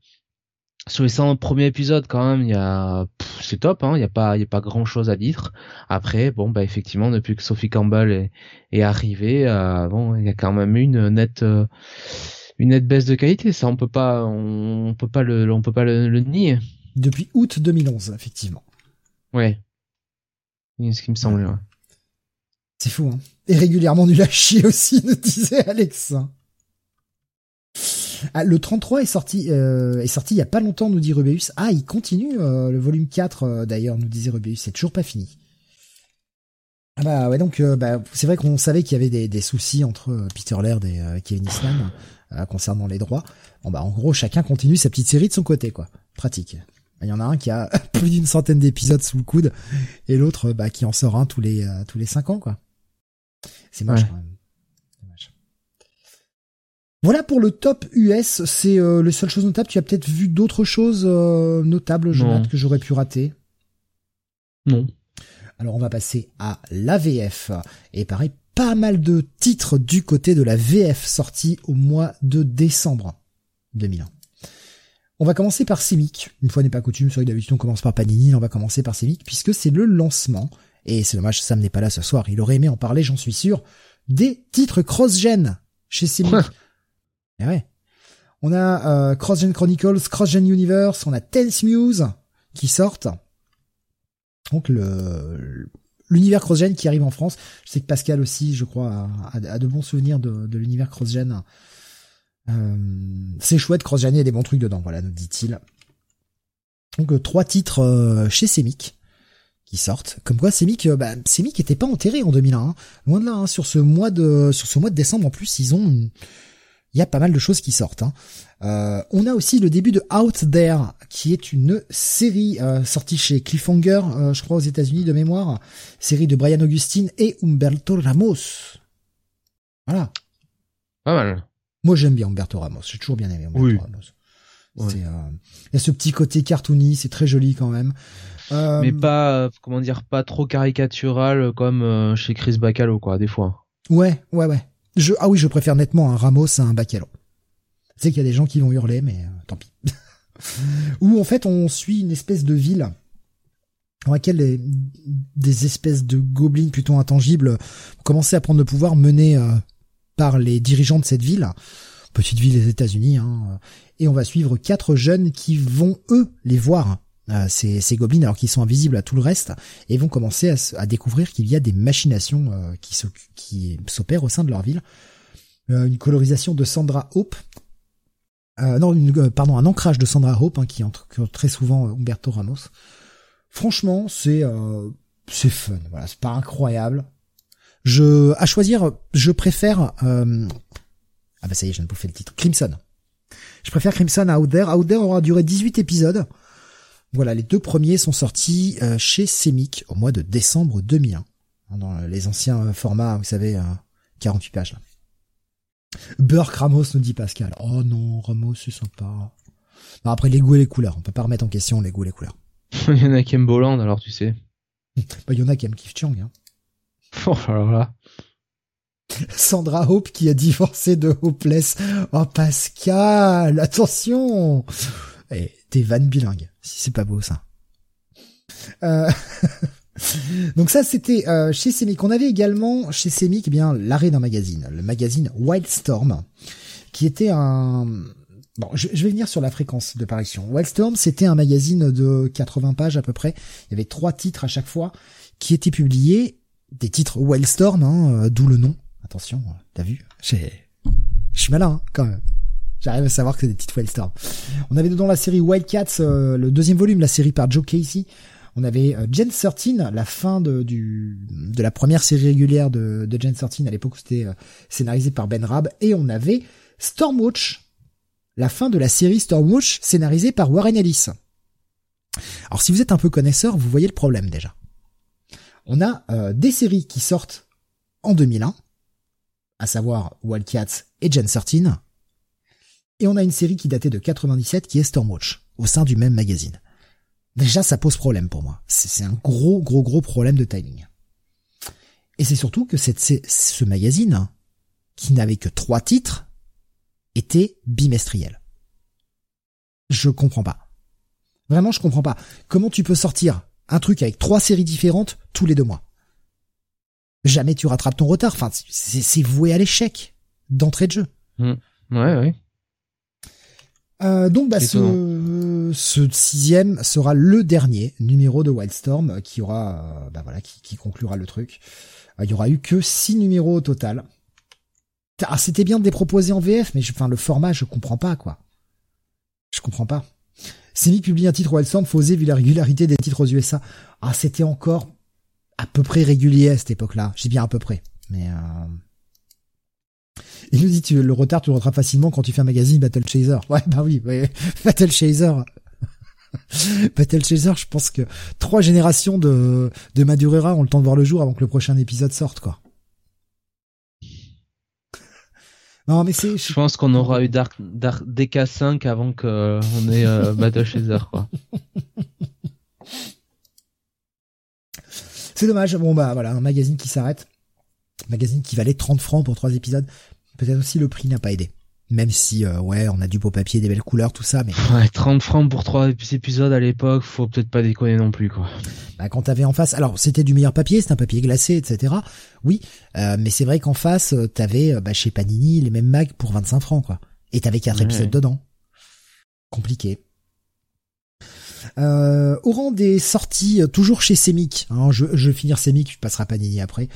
Sur les 100 premiers épisodes, quand même, il y a, c'est top. Hein, il n'y a pas, y a pas grand chose à dire. Après, bon, bah effectivement, depuis que Sophie Campbell est, est arrivée, euh, bon, il y a quand même une nette. Euh, une nette baisse de qualité, ça on peut pas, on, peut pas le, on peut pas le, le nier. Depuis août 2011, effectivement. Ouais ce qui me semble. C'est fou, hein. Et régulièrement nul à chier aussi, nous disait Alex. Ah, le 33 est sorti, euh, est sorti il y a pas longtemps, nous dit Rubeus. Ah, il continue, euh, le volume 4, euh, d'ailleurs, nous disait Rubeus. C'est toujours pas fini. Ah bah ouais, donc bah, c'est vrai qu'on savait qu'il y avait des, des, soucis entre Peter Laird et Kevin Eastman concernant les droits. Bon bah en gros, chacun continue sa petite série de son côté, quoi. Pratique. Il y en a un qui a plus d'une centaine d'épisodes sous le coude et l'autre bah, qui en sort un tous les euh, tous les cinq ans quoi. C'est moche quand même. Voilà pour le top US, c'est euh, les seules choses notables. Tu as peut-être vu d'autres choses euh, notables, Jonathan, que j'aurais pu rater? Non. Alors on va passer à la VF. Et pareil, pas mal de titres du côté de la VF sortis au mois de décembre 2001. On va commencer par Semic. Une fois n'est pas coutume, sur d'habitude on commence par Panini, on va commencer par Semic puisque c'est le lancement. Et c'est dommage, Sam n'est pas là ce soir. Il aurait aimé en parler, j'en suis sûr. Des titres cross-gen chez Semic. Et ouais. On a euh, Cross-gen Chronicles, Cross-gen Universe, on a Tense Muse qui sortent. Donc le l'univers cross-gen qui arrive en France. Je sais que Pascal aussi, je crois, a, a de bons souvenirs de, de l'univers cross-gen euh, c'est chouette, cross a des bons trucs dedans, voilà, nous dit-il. Donc euh, trois titres euh, chez Semic qui sortent. Comme quoi Semic, bah, Semic était pas enterré en 2001. Hein. Loin de là, hein. sur ce mois de sur ce mois de décembre en plus, ils ont il y a pas mal de choses qui sortent. Hein. Euh, on a aussi le début de Out There, qui est une série euh, sortie chez Cliffhanger, je crois aux États-Unis de mémoire, série de Brian Augustine et Humberto Ramos. Voilà. Pas mal. Moi, j'aime bien Humberto Ramos. J'ai toujours bien aimé Humberto Ramos. Euh, il y a ce petit côté cartoony, c'est très joli quand même. Euh, Mais pas, comment dire, pas trop caricatural comme euh, chez Chris Bacalo, quoi, des fois. Ouais, ouais, ouais. Je, ah oui, je préfère nettement un Ramos à un Bacalo. Tu sais qu'il y a des gens qui vont hurler, mais tant pis. Où en fait, on suit une espèce de ville dans laquelle des espèces de gobelins plutôt intangibles commencent à prendre le pouvoir, mener par les dirigeants de cette ville, petite ville des États-Unis, hein, et on va suivre quatre jeunes qui vont eux les voir. Euh, ces, ces gobelins alors qu'ils sont invisibles à tout le reste et vont commencer à, découvrir qu'il y a des machinations euh, qui s'opèrent au sein de leur ville. Euh, une colorisation de Sandra Hope, non, pardon, un ancrage de Sandra Hope hein, qui entre très souvent Humberto Ramos. Franchement, c'est c'est fun. Voilà, c'est pas incroyable, je, à choisir, je préfère, euh, ah bah ça y est, je viens de bouffer le titre, Crimson. Je préfère Crimson à Out There. Out There aura duré 18 épisodes. Voilà, les deux premiers sont sortis euh, chez Semic au mois de décembre 2001. Hein, dans les anciens euh, formats, vous savez, 48 pages. Là. Burke Ramos nous dit Pascal. Oh non, Ramos c'est sympa. Non, après les goûts et les couleurs, on peut pas remettre en question les goûts et les couleurs. Il y en a qui aiment Boland alors tu sais. bah, il y en a qui aiment Keith Chang. Hein. Sandra Hope qui a divorcé de Hopeless. Oh Pascal, attention eh, T'es van bilingue, si c'est pas beau ça. Euh... Donc ça, c'était euh, chez Semic. On avait également chez Semic eh bien l'arrêt d'un magazine, le magazine Wildstorm, qui était un... Bon, je, vais venir sur la fréquence de parution. Wildstorm, c'était un magazine de 80 pages à peu près. Il y avait trois titres à chaque fois qui étaient publiés, des titres Wildstorm, hein, euh, d'où le nom. Attention, t'as vu Je suis malin hein, quand même. J'arrive à savoir que c'est des titres Wildstorm. On avait dedans la série Wildcats, euh, le deuxième volume, la série par Joe Casey. On avait euh, Gen 13, la fin de, la première série régulière de, de Gen 13, à l'époque c'était euh, scénarisé par Ben Rab. Et on avait Stormwatch, la fin de la série Stormwatch scénarisée par Warren Ellis. Alors si vous êtes un peu connaisseur, vous voyez le problème déjà. On a euh, des séries qui sortent en 2001, à savoir Wildcats et Gen 13, et on a une série qui datait de 97 qui est Stormwatch, au sein du même magazine. Déjà, ça pose problème pour moi. C'est un gros, gros, gros problème de timing. Et c'est surtout que cette, ce magazine, qui n'avait que trois titres, était bimestriel. Je comprends pas. Vraiment, je comprends pas. Comment tu peux sortir un truc avec trois séries différentes tous les deux mois Jamais tu rattrapes ton retard. Enfin, c'est voué à l'échec d'entrée de jeu. Mmh. Ouais, ouais. Euh, donc bah, ce, ce, sixième sera le dernier numéro de Wildstorm qui aura euh, bah voilà qui, qui, conclura le truc. Euh, il y aura eu que six numéros au total. Ah, c'était bien de les proposer en VF, mais je, enfin le format je comprends pas quoi. Je comprends pas. Semi publie un titre Wildstorm, faut oser vu la régularité des titres aux USA. Ah c'était encore à peu près régulier à cette époque-là. J'ai bien à peu près, mais il nous dit tu, le retard tu le facilement quand tu fais un magazine Battle Chaser. Ouais bah oui, Battle Chaser. Battle Chaser, je pense que trois générations de, de Madurera ont le temps de voir le jour avant que le prochain épisode sorte, quoi. Non, mais c'est. Je pense qu'on aura eu Dark, Dark DK5 avant que on ait euh, Battle Chaser, quoi. C'est dommage. Bon bah voilà, un magazine qui s'arrête. Magazine qui valait 30 francs pour trois épisodes. Peut-être aussi le prix n'a pas aidé. Même si, euh, ouais, on a du beau papier, des belles couleurs, tout ça, mais... Ouais, 30 francs pour trois épisodes à l'époque, faut peut-être pas déconner non plus, quoi. Bah, quand t'avais en face... Alors, c'était du meilleur papier, c'était un papier glacé, etc. Oui, euh, mais c'est vrai qu'en face, euh, t'avais, bah, chez Panini, les mêmes mags pour 25 francs, quoi. Et t'avais quatre épisodes dedans. Compliqué. au rang des sorties, toujours chez Semic, hein, je, je vais finir Semic, je passerai à Panini après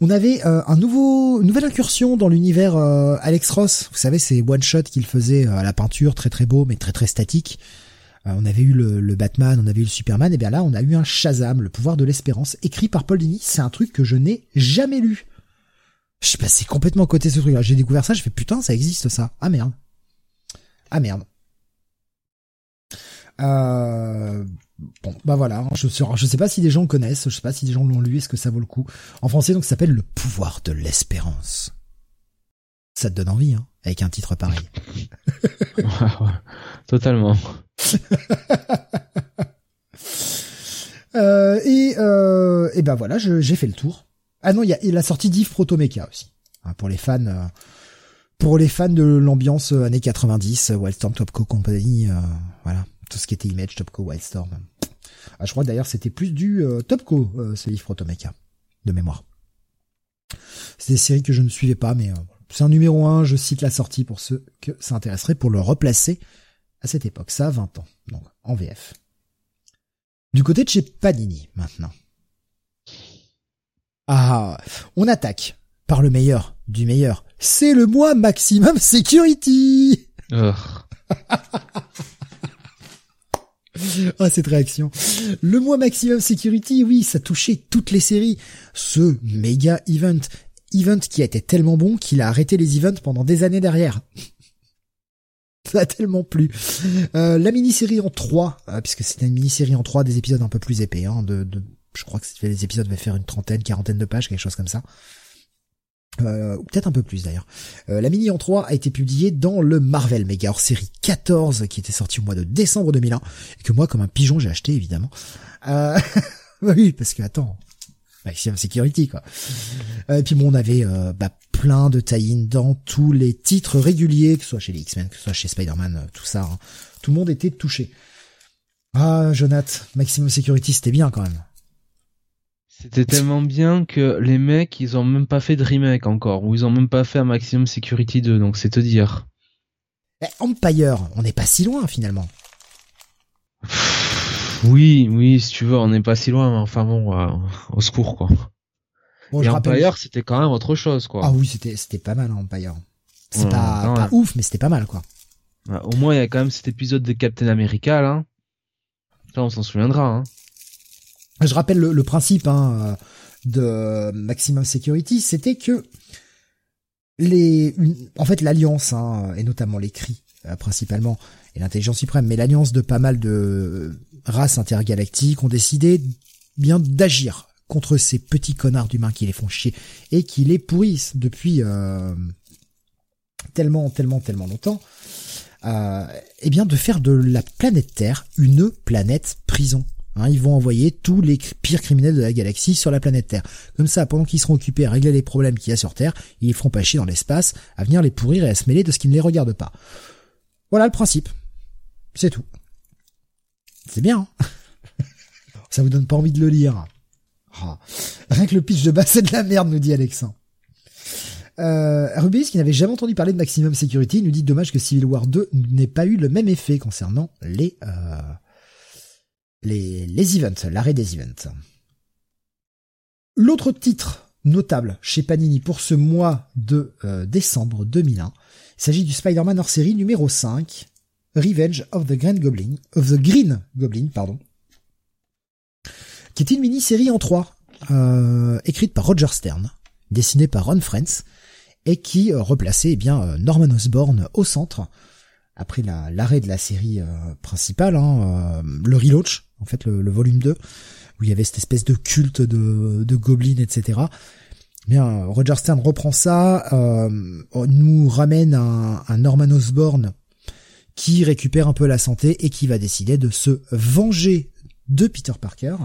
on avait euh, nouveau, une nouvelle incursion dans l'univers euh, Alex Ross. Vous savez, c'est one shot qu'il faisait euh, à la peinture, très très beau, mais très très statique. on avait eu le, Batman, on avait eu le Superman, et bien là, on a eu un Shazam, le pouvoir de l'espérance, écrit par Paul Dini. C'est un truc que je n'ai jamais lu. Je sais pas, c'est complètement côté ce truc-là. J'ai découvert ça, je fais putain, ça existe ça. Ah merde. Ah merde. Euh, bon, bah voilà, je sais, je sais pas si des gens connaissent, je sais pas si des gens l'ont lu, est-ce que ça vaut le coup. En français, donc, ça s'appelle Le pouvoir de l'espérance. Ça te donne envie, hein, avec un titre pareil. Totalement. euh, et, euh, et ben voilà, j'ai fait le tour. Ah non, il y a, la sortie d'Yves Protomeca aussi. Hein, pour les fans, euh, pour les fans de l'ambiance années 90, Wildstorm Topco Company, euh, voilà tout ce qui était Image, Topco, Wildstorm. Ah, je crois d'ailleurs c'était plus du euh, Topco, euh, ce livre Protomecha, de mémoire. C'est des séries que je ne suivais pas, mais euh, c'est un numéro 1, je cite la sortie pour ceux que ça intéresserait pour le replacer à cette époque. Ça a 20 ans, donc en VF. Du côté de chez Panini, maintenant. Ah, on attaque par le meilleur du meilleur. C'est le mois Maximum Security Ah, cette réaction. Le mois Maximum Security, oui, ça touchait toutes les séries. Ce méga event. Event qui a été tellement bon qu'il a arrêté les events pendant des années derrière. Ça a tellement plu. Euh, la mini-série en 3, euh, puisque c'était une mini-série en 3, des épisodes un peu plus épais, hein, de, de, je crois que les épisodes devaient faire une trentaine, quarantaine de pages, quelque chose comme ça euh, peut-être un peu plus d'ailleurs. Euh, la mini en 3 a été publiée dans le Marvel Mega hors série 14 qui était sorti au mois de décembre 2001 et que moi comme un pigeon j'ai acheté évidemment. Euh... oui parce que attends, Maximum Security quoi. Euh, et puis bon on avait euh, bah, plein de tie dans tous les titres réguliers, que ce soit chez les X-Men, que ce soit chez Spider-Man, tout ça. Hein. Tout le monde était touché. Ah Jonath, Maximum Security c'était bien quand même. C'était tellement bien que les mecs, ils ont même pas fait de remake encore, ou ils ont même pas fait un Maximum Security 2, donc c'est te dire. Eh, Empire, on n'est pas si loin finalement. Oui, oui, si tu veux, on n'est pas si loin, mais enfin bon, euh, au secours quoi. Bon, Et je rappelle- Empire, c'était quand même autre chose quoi. Ah oui, c'était c'était pas mal Empire. C'est Ouais, pas, ouf, mais c'était pas mal quoi. Ouais, Au moins, il y a quand même cet épisode de Captain America là. Ça, on s'en souviendra. Hein. Je rappelle le, le principe hein, de Maximum Security, c'était que les, en fait, l'alliance hein, et notamment les cris euh, principalement et l'intelligence suprême, mais l'alliance de pas mal de races intergalactiques ont décidé bien d'agir contre ces petits connards d'humains qui les font chier et qui les pourrissent depuis euh, tellement, tellement, tellement longtemps. Euh, eh bien, de faire de la planète Terre une planète prison. Hein, ils vont envoyer tous les pires criminels de la galaxie sur la planète Terre. Comme ça, pendant qu'ils seront occupés à régler les problèmes qu'il y a sur Terre, ils les feront pas chier dans l'espace, à venir les pourrir et à se mêler de ce qui ne les regarde pas. Voilà le principe. C'est tout. C'est bien. hein ça vous donne pas envie de le lire. Ah. Rien que le pitch de base, c'est de la merde, nous dit Alexin. Euh, Rubis, qui n'avait jamais entendu parler de Maximum Security, nous dit dommage que Civil War 2 n'ait pas eu le même effet concernant les, euh, les, les events, l'arrêt des events. L'autre titre notable chez Panini pour ce mois de euh, décembre 2001, il s'agit du Spider-Man hors série numéro 5, Revenge of the Green Goblin, of the Green Goblin, pardon, qui est une mini-série en trois, euh, écrite par Roger Stern, dessinée par Ron Friends, et qui euh, replaçait eh Norman Osborn au centre après la- l'arrêt de la série euh, principale, hein, euh, le relaunch, en fait le, le volume 2, où il y avait cette espèce de culte de, de gobelins, etc. Bien, Roger Stern reprend ça, euh, nous ramène un, un Norman Osborn qui récupère un peu la santé et qui va décider de se venger de Peter Parker,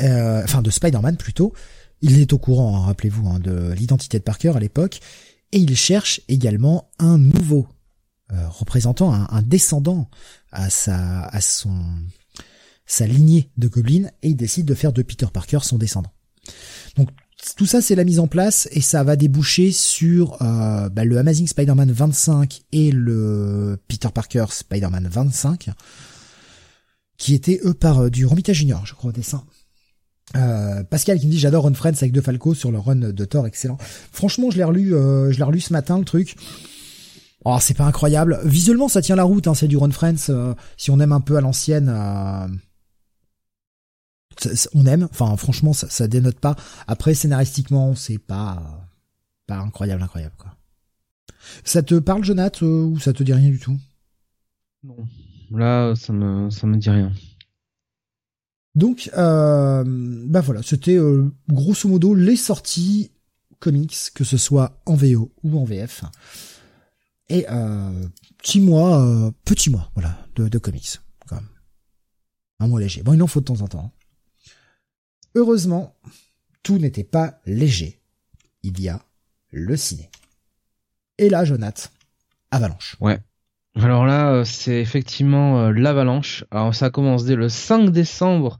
euh, enfin de Spider-Man plutôt. Il est au courant, hein, rappelez-vous, hein, de l'identité de Parker à l'époque, et il cherche également un nouveau euh, représentant, un, descendant à sa, à son, sa lignée de gobelins, et il décide de faire de Peter Parker son descendant. Donc tout ça, c'est la mise en place, et ça va déboucher sur euh, bah, le Amazing Spider-Man 25 et le Peter Parker Spider-Man 25, qui étaient eux par euh, du Romita Junior, je crois, au dessin. Euh, Pascal qui me dit j'adore Run Friends avec De Falco sur le run de Thor, excellent. Franchement, je l'ai relu, je l'ai relu ce matin le truc. Oh, c'est pas incroyable. Visuellement, ça tient la route, hein, c'est du Run Friends. euh, si on aime un peu à l'ancienne, euh, on aime. Enfin, franchement, ça, ça dénote pas. Après, scénaristiquement, c'est pas pas incroyable, incroyable quoi. Ça te parle, Jonath, euh, ou ça te dit rien du tout? Non. Là, ça me, ça me dit rien. Donc, euh, bah voilà, c'était grosso modo les sorties comics, que ce soit en VO ou en VF. Et petit mois, euh, petit mois, voilà, de, comics. Un mois léger. Bon, il en faut de temps en temps. Heureusement, tout n'était pas léger. Il y a le ciné. Et là, Jonath, Avalanche. Ouais. Alors là, euh, c'est effectivement euh, l'avalanche. Alors ça commence dès le 5 décembre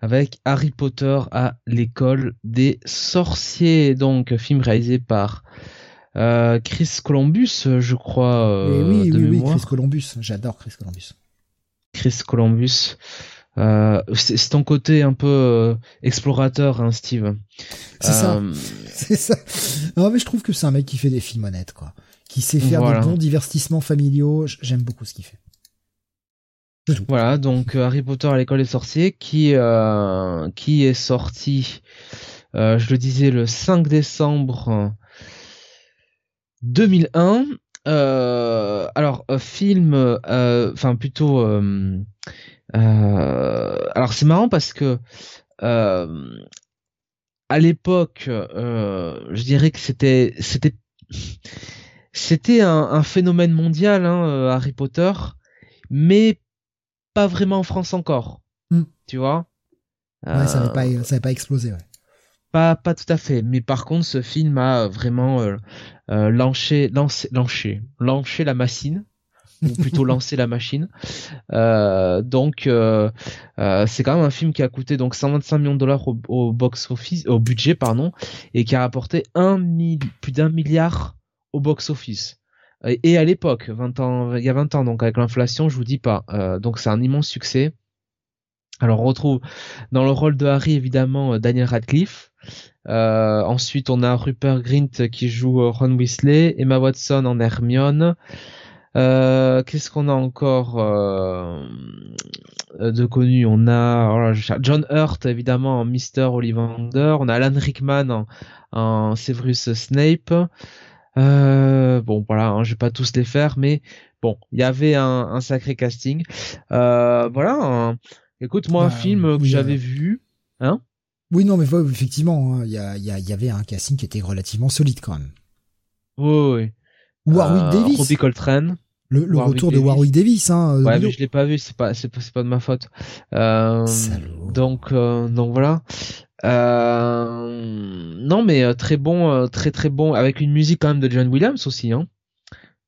avec Harry Potter à l'école des sorciers. Donc film réalisé par euh, Chris Columbus, je crois, Et euh, oui, de oui, oui. Chris Columbus. J'adore Chris Columbus. Chris Columbus. Euh, c'est ton côté un peu euh, explorateur, hein, Steve. C'est ça. Euh, C'est ça. Non, mais je trouve que c'est un mec qui fait des films honnêtes, quoi. Qui sait faire Voilà. des bons divertissements familiaux. J'aime beaucoup ce qu'il fait. Voilà, donc Harry Potter à l'école des sorciers qui euh, qui est sorti, euh, je le disais, le 5 décembre 2001. Euh, alors euh, film, euh, enfin plutôt, euh, euh, alors c'est marrant parce que euh, à l'époque, euh, je dirais que c'était c'était c'était un, un phénomène mondial, hein, Harry Potter, mais pas vraiment en France encore. Hmm. Tu vois Ouais, ça n'avait pas, pas explosé, ouais. Pas, pas tout à fait. Mais par contre, ce film a vraiment euh, euh, lancé, lancé, lancé, lancé la machine. ou plutôt lancer la machine. Euh, donc euh, euh, c'est quand même un film qui a coûté donc 125 millions de dollars au, box office, au budget pardon, et qui a rapporté un plus d'un milliard au box office. Et, à l'époque, 20 ans, il y a 20 ans, donc avec l'inflation, je vous dis pas. donc c'est un immense succès. Alors on retrouve dans le rôle de Harry évidemment Daniel Radcliffe. ensuite on a Rupert Grint qui joue Ron Weasley, Emma Watson en Hermione. Euh, qu'est-ce qu'on a encore euh, de connu? On a John Hurt évidemment en Mr. Ollivander. On a Alan Rickman en, Severus Snape. Euh, bon voilà, hein, je vais pas tous les faire, mais bon, il y avait un, sacré casting. voilà. Écoute, moi un bah, film que j'avais vu, hein Oui, non, mais effectivement, hein, il y, y, avait un casting qui était relativement solide quand même. Oui, oui. Warwick Davis. Robbie Coltrane. Le, retour de Warwick Davis, hein. Ouais, mais je l'ai pas vu, c'est pas, c'est pas, pas de ma faute. Euh, donc, euh, donc voilà. Euh, non, mais euh, très bon, euh, très très bon, avec une musique quand même de John Williams aussi, hein.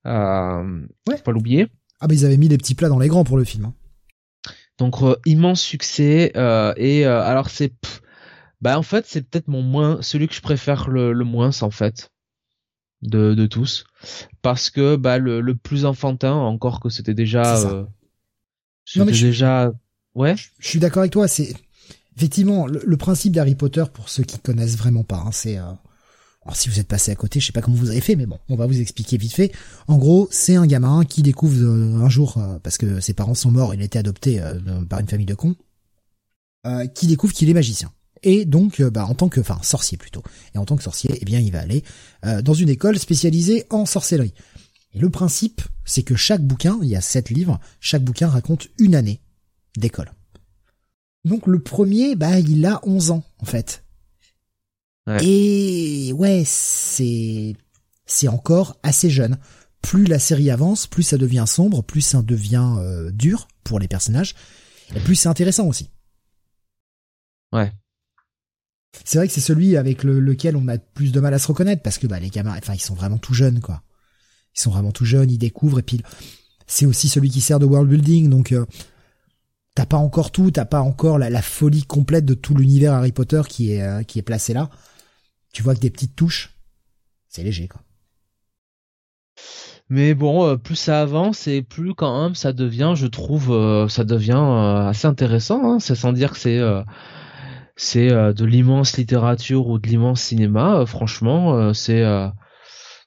ouais. Faut pas l'oublier. Ah, bah ils avaient mis les petits plats dans les grands pour le film. Hein. Donc immense succès et alors c'est, bah en fait c'est peut-être mon moins, celui que je préfère le, le moins en fait de, de tous. Parce que bah le, le plus enfantin encore que c'était déjà euh, non, mais déjà ouais. je, suis d'accord avec toi c'est effectivement le, principe d'Harry Potter pour ceux qui connaissent vraiment pas hein, c'est euh... alors si vous êtes passé à côté je sais pas comment vous avez fait mais bon on va vous expliquer vite fait. En gros c'est un gamin qui découvre euh, un jour euh, parce que ses parents sont morts il a été adopté euh, par une famille de cons qui découvre qu'il est magicien. Et donc bah, en tant que enfin sorcier plutôt. Et en tant que sorcier eh bien il va aller dans une école spécialisée en sorcellerie. Et le principe c'est que chaque bouquin il y a sept livres chaque bouquin raconte une année d'école. Donc le premier bah il a 11 ans en fait et ouais c'est c'est encore assez jeune plus la série avance plus ça devient sombre plus ça devient euh, dur pour les personnages et plus c'est intéressant aussi ouais c'est vrai que c'est celui avec lequel on a plus de mal à se reconnaître parce que bah les gamins, enfin ils sont vraiment tout jeunes quoi. Ils sont vraiment tout jeunes, ils découvrent et puis c'est aussi celui qui sert de world building donc euh, t'as pas encore tout, t'as pas encore la, folie complète de tout l'univers Harry Potter qui est euh, qui est placé là. Tu vois que des petites touches, c'est léger quoi. Mais bon, euh, plus ça avance et plus quand même ça devient, je trouve, ça devient assez intéressant. Hein. C'est sans dire que c'est c'est euh, de l'immense littérature ou de l'immense cinéma. Euh, franchement, euh, c'est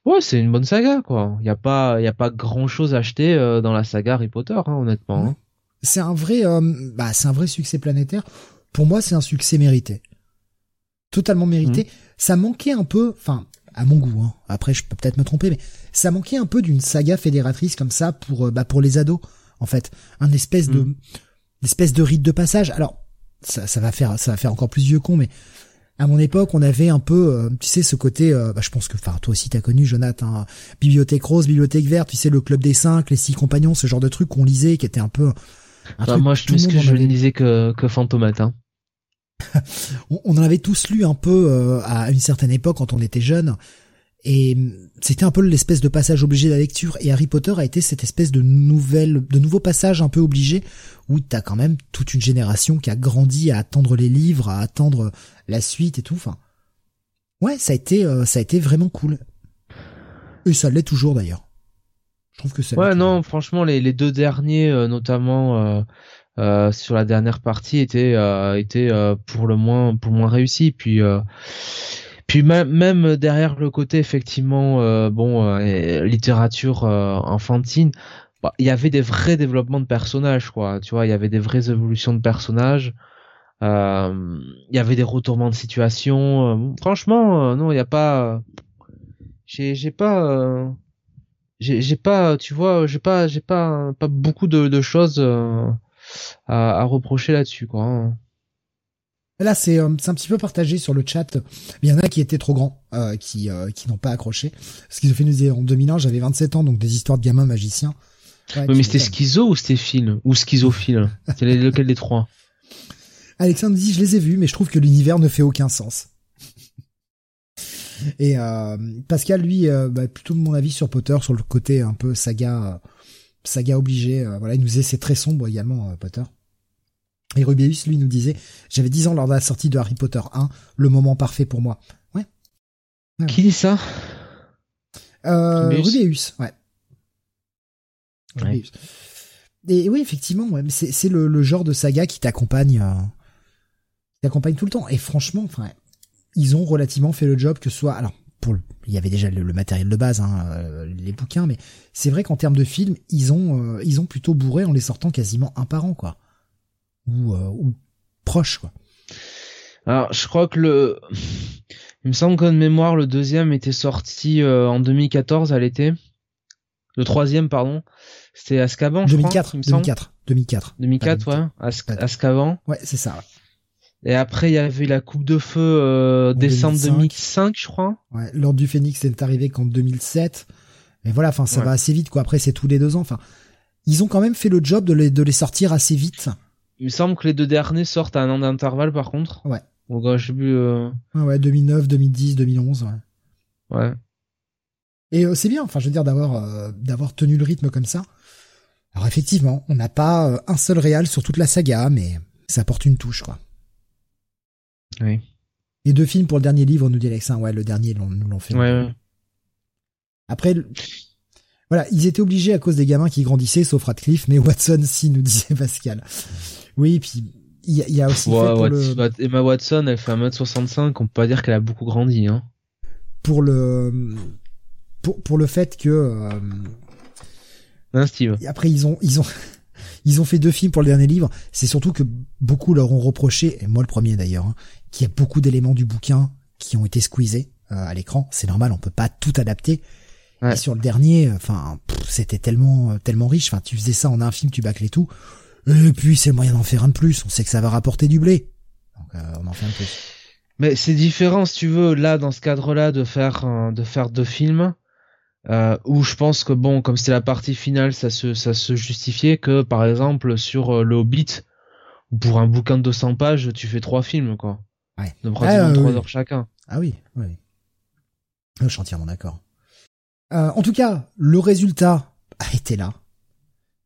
ouais, c'est une bonne saga quoi. Il y a pas il y a pas grand chose à acheter dans la saga Harry Potter, hein, honnêtement. Hein. C'est un vrai bah c'est un vrai succès planétaire. Pour moi, c'est un succès mérité. Totalement mérité. Mmh. Ça manquait un peu, enfin à mon goût. Hein. Après, je peux peut-être me tromper, mais ça manquait un peu d'une saga fédératrice comme ça pour bah pour les ados en fait, un espèce de mmh. espèce de rite de passage. Alors ça, ça va faire ça va faire encore plus vieux con mais à mon époque, on avait un peu, euh, tu sais, ce côté, euh, bah, je pense que, enfin, toi aussi t'as connu, Jonathan, hein, bibliothèque rose, bibliothèque verte, tu sais, le club des cinq, les six compagnons, ce genre de truc qu'on lisait, qui était un peu. Un moi, je pense que je ne lisais que que Fantomate. On, on, en avait tous lu un peu euh, à une certaine époque quand on était jeune. Et c'était un peu l'espèce de passage obligé de la lecture. Et Harry Potter a été cette espèce de nouvelle, de nouveau passage un peu obligé où t'as quand même toute une génération qui a grandi à attendre les livres, à attendre la suite et tout. Enfin, ouais, ça a été, euh, ça a été vraiment cool. Et ça l'est toujours d'ailleurs. Je trouve que ça. Ouais, non, franchement, les, les deux derniers, euh, notamment euh, sur la dernière partie, étaient, étaient pour le moins, pour moins réussis. Puis puis même, derrière le côté effectivement euh, bon euh, littérature euh, enfantine, bah, il y avait des vrais développements de personnages quoi. Tu vois, il y avait des vraies évolutions de personnages. Il y avait des retournements de situation. franchement, non, il n'y a pas. J'ai j'ai pas. j'ai pas. Tu vois, j'ai pas j'ai pas pas beaucoup de choses à, à reprocher là-dessus quoi. Hein. Là, c'est euh, c'est un petit peu partagé sur le chat. Il y en a qui étaient trop grands, euh, qui euh, qui n'ont pas accroché. fait nous dire en 2001, j'avais 27 ans, donc des histoires de gamins magiciens. mais c'était schizo ou c'était phile ou schizophile? C'est lequel des trois? Alexandre dit je les ai vus, mais je trouve que l'univers ne fait aucun sens. Et Pascal, lui, bah, plutôt de mon avis sur Potter, sur le côté un peu saga saga obligée. euh, voilà, il nous disait c'est très sombre également, euh, Potter. Et Rubius, lui, nous disait, j'avais 10 ans lors de la sortie de Harry Potter 1, le moment parfait pour moi. Ouais. Qui dit ça? Euh, Rubius. Rubius, ouais. Ouais. Rubius. Et oui, effectivement, ouais, c'est c'est le, le genre de saga qui t'accompagne, euh, qui t'accompagne tout le temps. Et franchement, enfin, ils ont relativement fait le job que ce soit. Alors, pour le- il y avait déjà le, le matériel de base, hein, euh, les bouquins, mais c'est vrai qu'en termes de films, ils ont euh, ils ont plutôt bourré en les sortant quasiment un par an, quoi, ou euh, ou proche, quoi. Alors, je crois que le, il me semble que de mémoire, le deuxième était sorti euh, en 2014 à l'été. Le troisième, pardon, c'était Azkaban, je 2004, crois. il me semble. 2004, 2004. 2004, Pas ouais. As- Ouais. Azkaban. Ouais, c'est ça. Et après, il y avait la Coupe de Feu euh, décembre 2005. 2005, je crois. Ouais, L'ordre du Phénix n'est arrivé qu'en 2007. Mais voilà, enfin, ça Ouais. va assez vite, quoi. Après, c'est tous les deux ans. Enfin, ils ont quand même fait le job de les, de les sortir assez vite. Il me semble que les deux derniers sortent à un an d'intervalle, par contre. Ouais. Donc, euh, je sais plus. euh, Ouais, ouais, 2009, 2010, 2011, ouais. Ouais. Et euh, c'est bien, enfin, je veux dire, d'avoir, euh, d'avoir tenu le rythme comme ça. Alors, effectivement, on n'a pas euh, un seul réal sur toute la saga, mais ça apporte une touche, quoi. Oui. Et deux films pour le dernier livre, nous dit Alexin. Ouais, le dernier, nous l'ont fait. Ouais, ouais. Après, voilà, ils étaient obligés à cause des gamins qui grandissaient, sauf Radcliffe, mais Watson, si, nous disait Pascal. Oui, puis il y, a- il y a aussi fait pour, le, Emma Watson, elle fait 1m65, on peut pas dire qu'elle a beaucoup grandi, hein. pour le pour, pour le fait que euh, Hein, Steve après ils ont ils ont ils ont fait deux films pour le dernier livre. C'est surtout que beaucoup leur ont reproché, et moi le premier d'ailleurs, hein, qu'il y a beaucoup d'éléments du bouquin qui ont été squeezés euh, à l'écran. C'est normal, on peut pas tout adapter. Ouais. Et sur le dernier, enfin, pff, c'était tellement, euh, tellement riche. Enfin, tu faisais ça en un film, tu bâclais tout. Et puis, c'est le moyen d'en faire un de plus. On sait que ça va rapporter du blé. Donc, euh, on en fait un de plus. Mais c'est différent, si tu veux, là, dans ce cadre-là, de faire, euh, de faire deux films, euh, où je pense que bon, comme c'était la partie finale, ça se, ça se justifiait que, par exemple, sur euh, le Hobbit, ou pour un bouquin de 200 pages, tu fais trois films, quoi. Ouais. De pratiquement Ah, trois oui. heures chacun. Ah oui, oui. Je suis entièrement d'accord. Euh, en tout cas, le résultat a été là,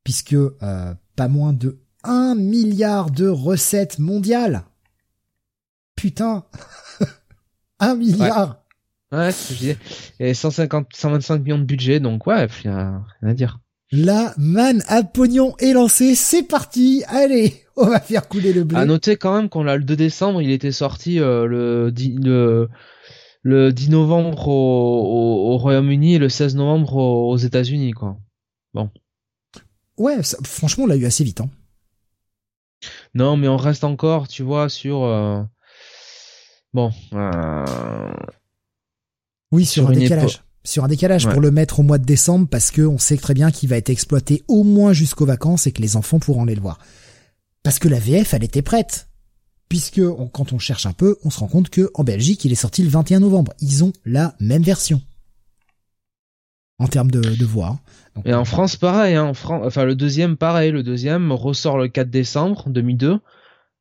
puisque euh, pas moins de 1 milliard de recettes mondiales. Putain 1 milliard Ouais, c'est ce que je disais. Et 150, 125 millions de budget, donc ouais, rien à dire. La manne à pognon est lancée, c'est parti Allez, on va faire couler le blé. À noter quand même qu'on l'a le 2 décembre, il était sorti euh, le, 10, le, le 10 novembre au, au, au Royaume-Uni et le 16 novembre aux, aux États-Unis, quoi. Ouais, ça- franchement, on l'a eu assez vite. Hein. Non, mais on reste encore, tu vois, sur... euh, Bon, euh, Oui, sur, Sur un une décalage. Sur un décalage Ouais. pour le mettre au mois de décembre parce que on sait très bien qu'il va être exploité au moins jusqu'aux vacances et que les enfants pourront aller le voir. Parce que la VF, elle était prête. Puisque on- quand on cherche un peu, on se rend compte que en Belgique, il est sorti le 21 novembre. Ils ont la même version. En termes de, de voix. hein. Donc, Et en France, pareil, hein, en Fran- enfin le deuxième, pareil, le deuxième ressort le 4 décembre 2002,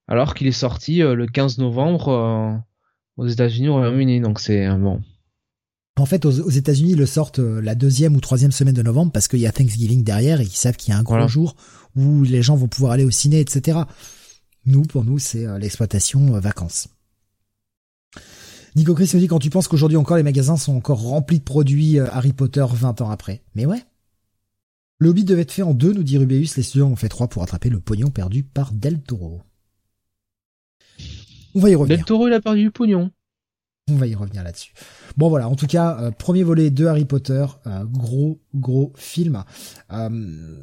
alors qu'il est sorti euh, le 15 novembre euh, aux États-Unis, au Royaume-Uni, donc c'est euh, bon. En fait, aux, aux États-Unis, ils le sortent euh, la deuxième ou troisième semaine de novembre parce qu'il y a Thanksgiving derrière et ils savent qu'il y a un Voilà. jour où les gens vont pouvoir aller au ciné, etc. Nous, pour nous, c'est euh, l'exploitation euh, vacances. Nico Chris me dit quand tu penses qu'aujourd'hui encore les magasins sont encore remplis de produits Harry Potter 20 ans après? Mais ouais. Le Hobbit devait être fait en deux, nous dit Rubeus. Les studios ont fait trois pour attraper le pognon perdu par Del Toro. On va y revenir. Del Toro, il a perdu du pognon. On va y revenir là-dessus. Bon voilà, en tout cas, euh, premier volet de Harry Potter, euh, gros gros film. Euh,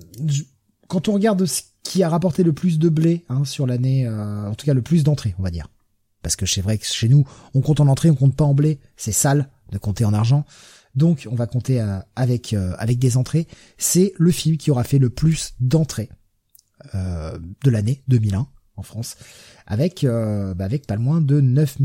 quand on regarde ce qui a rapporté le plus de blé hein, sur l'année, en tout cas le plus d'entrées, on va dire. Parce que c'est vrai que chez nous, on compte en entrée, on compte pas en blé. C'est sale de compter en argent. Donc on va compter avec avec des entrées. C'est le film qui aura fait le plus d'entrées de l'année 2001 en France avec euh, bah, avec pas moins de 9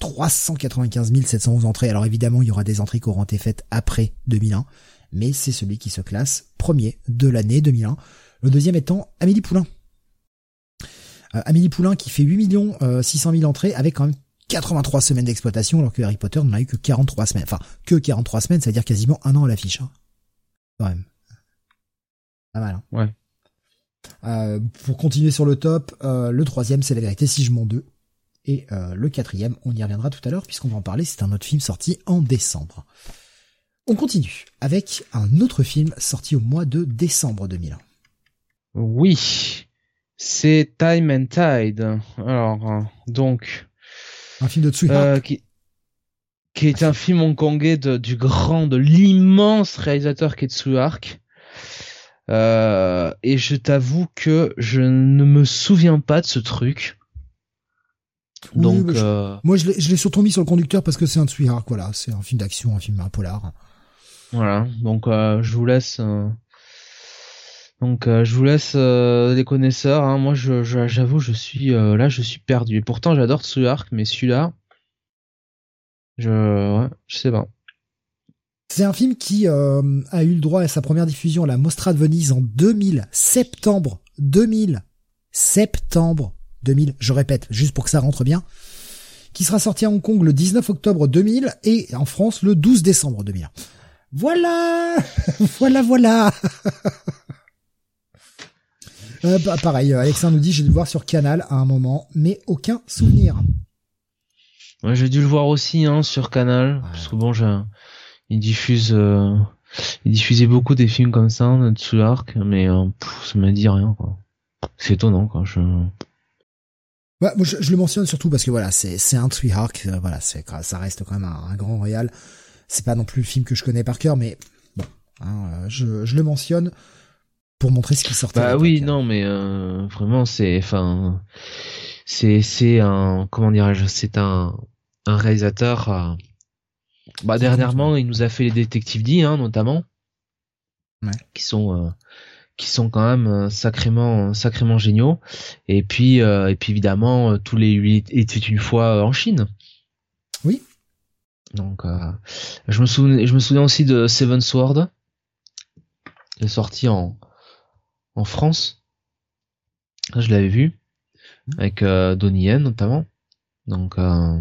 395 711 entrées. Alors évidemment, il y aura des entrées qui auront été faites après 2001, mais c'est celui qui se classe premier de l'année 2001. Le deuxième étant Amélie Poulain. Euh, Amélie Poulain qui fait 8 millions euh, 600 000 entrées avec quand même 83 semaines d'exploitation alors que Harry Potter n'en a eu que 43 semaines. Enfin, que 43 semaines, ça veut dire quasiment un an à l'affiche. Hein. Quand même. Pas mal. Hein. Ouais. Euh, pour continuer sur le top, euh, le troisième, c'est La vérité si je mens deux. Et euh, le quatrième, on y reviendra tout à l'heure puisqu'on va en parler, c'est un autre film sorti en décembre. On continue avec un autre film sorti au mois de décembre 2001. Oui, c'est Time and Tide. Alors, donc... Un film de Tsuhara. Euh, qui, qui est un film hongkongais de, du grand, de l'immense réalisateur Ketsu Ark. Euh, et je t'avoue que je ne me souviens pas de ce truc. Oui, Donc, je- euh, Moi, je l'ai surtout mis sur le conducteur parce que c'est un Tsuhara, voilà. C'est un film d'action, un film un polar. voilà. Donc, euh, je vous laisse. euh, Donc, euh, je vous laisse euh, les connaisseurs. Hein. Moi, je, je- j'avoue, je suis euh, là, je suis perdu. Et pourtant, j'adore Ark, mais celui-là, je, ouais, je sais pas. C'est un film qui euh, a eu le droit à sa première diffusion à la Mostra de Venise en 2000, septembre 2000, septembre 2000, je répète, juste pour que ça rentre bien, qui sera sorti à Hong Kong le 19 octobre 2000 et en France le 12 décembre 2000. Voilà, voilà, voilà. Euh, bah, pareil, euh, Alexandre nous dit j'ai dû le voir sur Canal à un moment, mais aucun souvenir. Ouais, j'ai dû le voir aussi hein, sur Canal, parce que bon, j'ai, il diffuse, euh, il diffusait beaucoup des films comme ça, de Tsu Ark, mais euh, pff, ça m'a dit rien quoi. C'est étonnant quoi. Je... Ouais, moi, je, je le mentionne surtout parce que voilà, c'est c'est un Treehawk, euh, voilà, c'est ça reste quand même un, un grand réal. C'est pas non plus le film que je connais par cœur, mais bon, hein, euh, je, je le mentionne pour montrer ce qui sortait. Bah oui, non, mais euh, vraiment, c'est, enfin, c'est, c'est un, comment dirais-je, c'est un, un réalisateur. Euh, bah dernièrement, il nous a fait les détectives D, hein, notamment, Ouais. qui sont, euh, qui sont quand même euh, sacrément, sacrément géniaux. Et puis, euh, et puis évidemment, euh, tous les huit étaient une fois euh, en Chine. Oui. Donc, euh, je me souviens, je me souviens aussi de Seven Sword, qui est sorti en, en France. Je l'avais vu avec euh, Donnie Yen notamment. Donc, euh,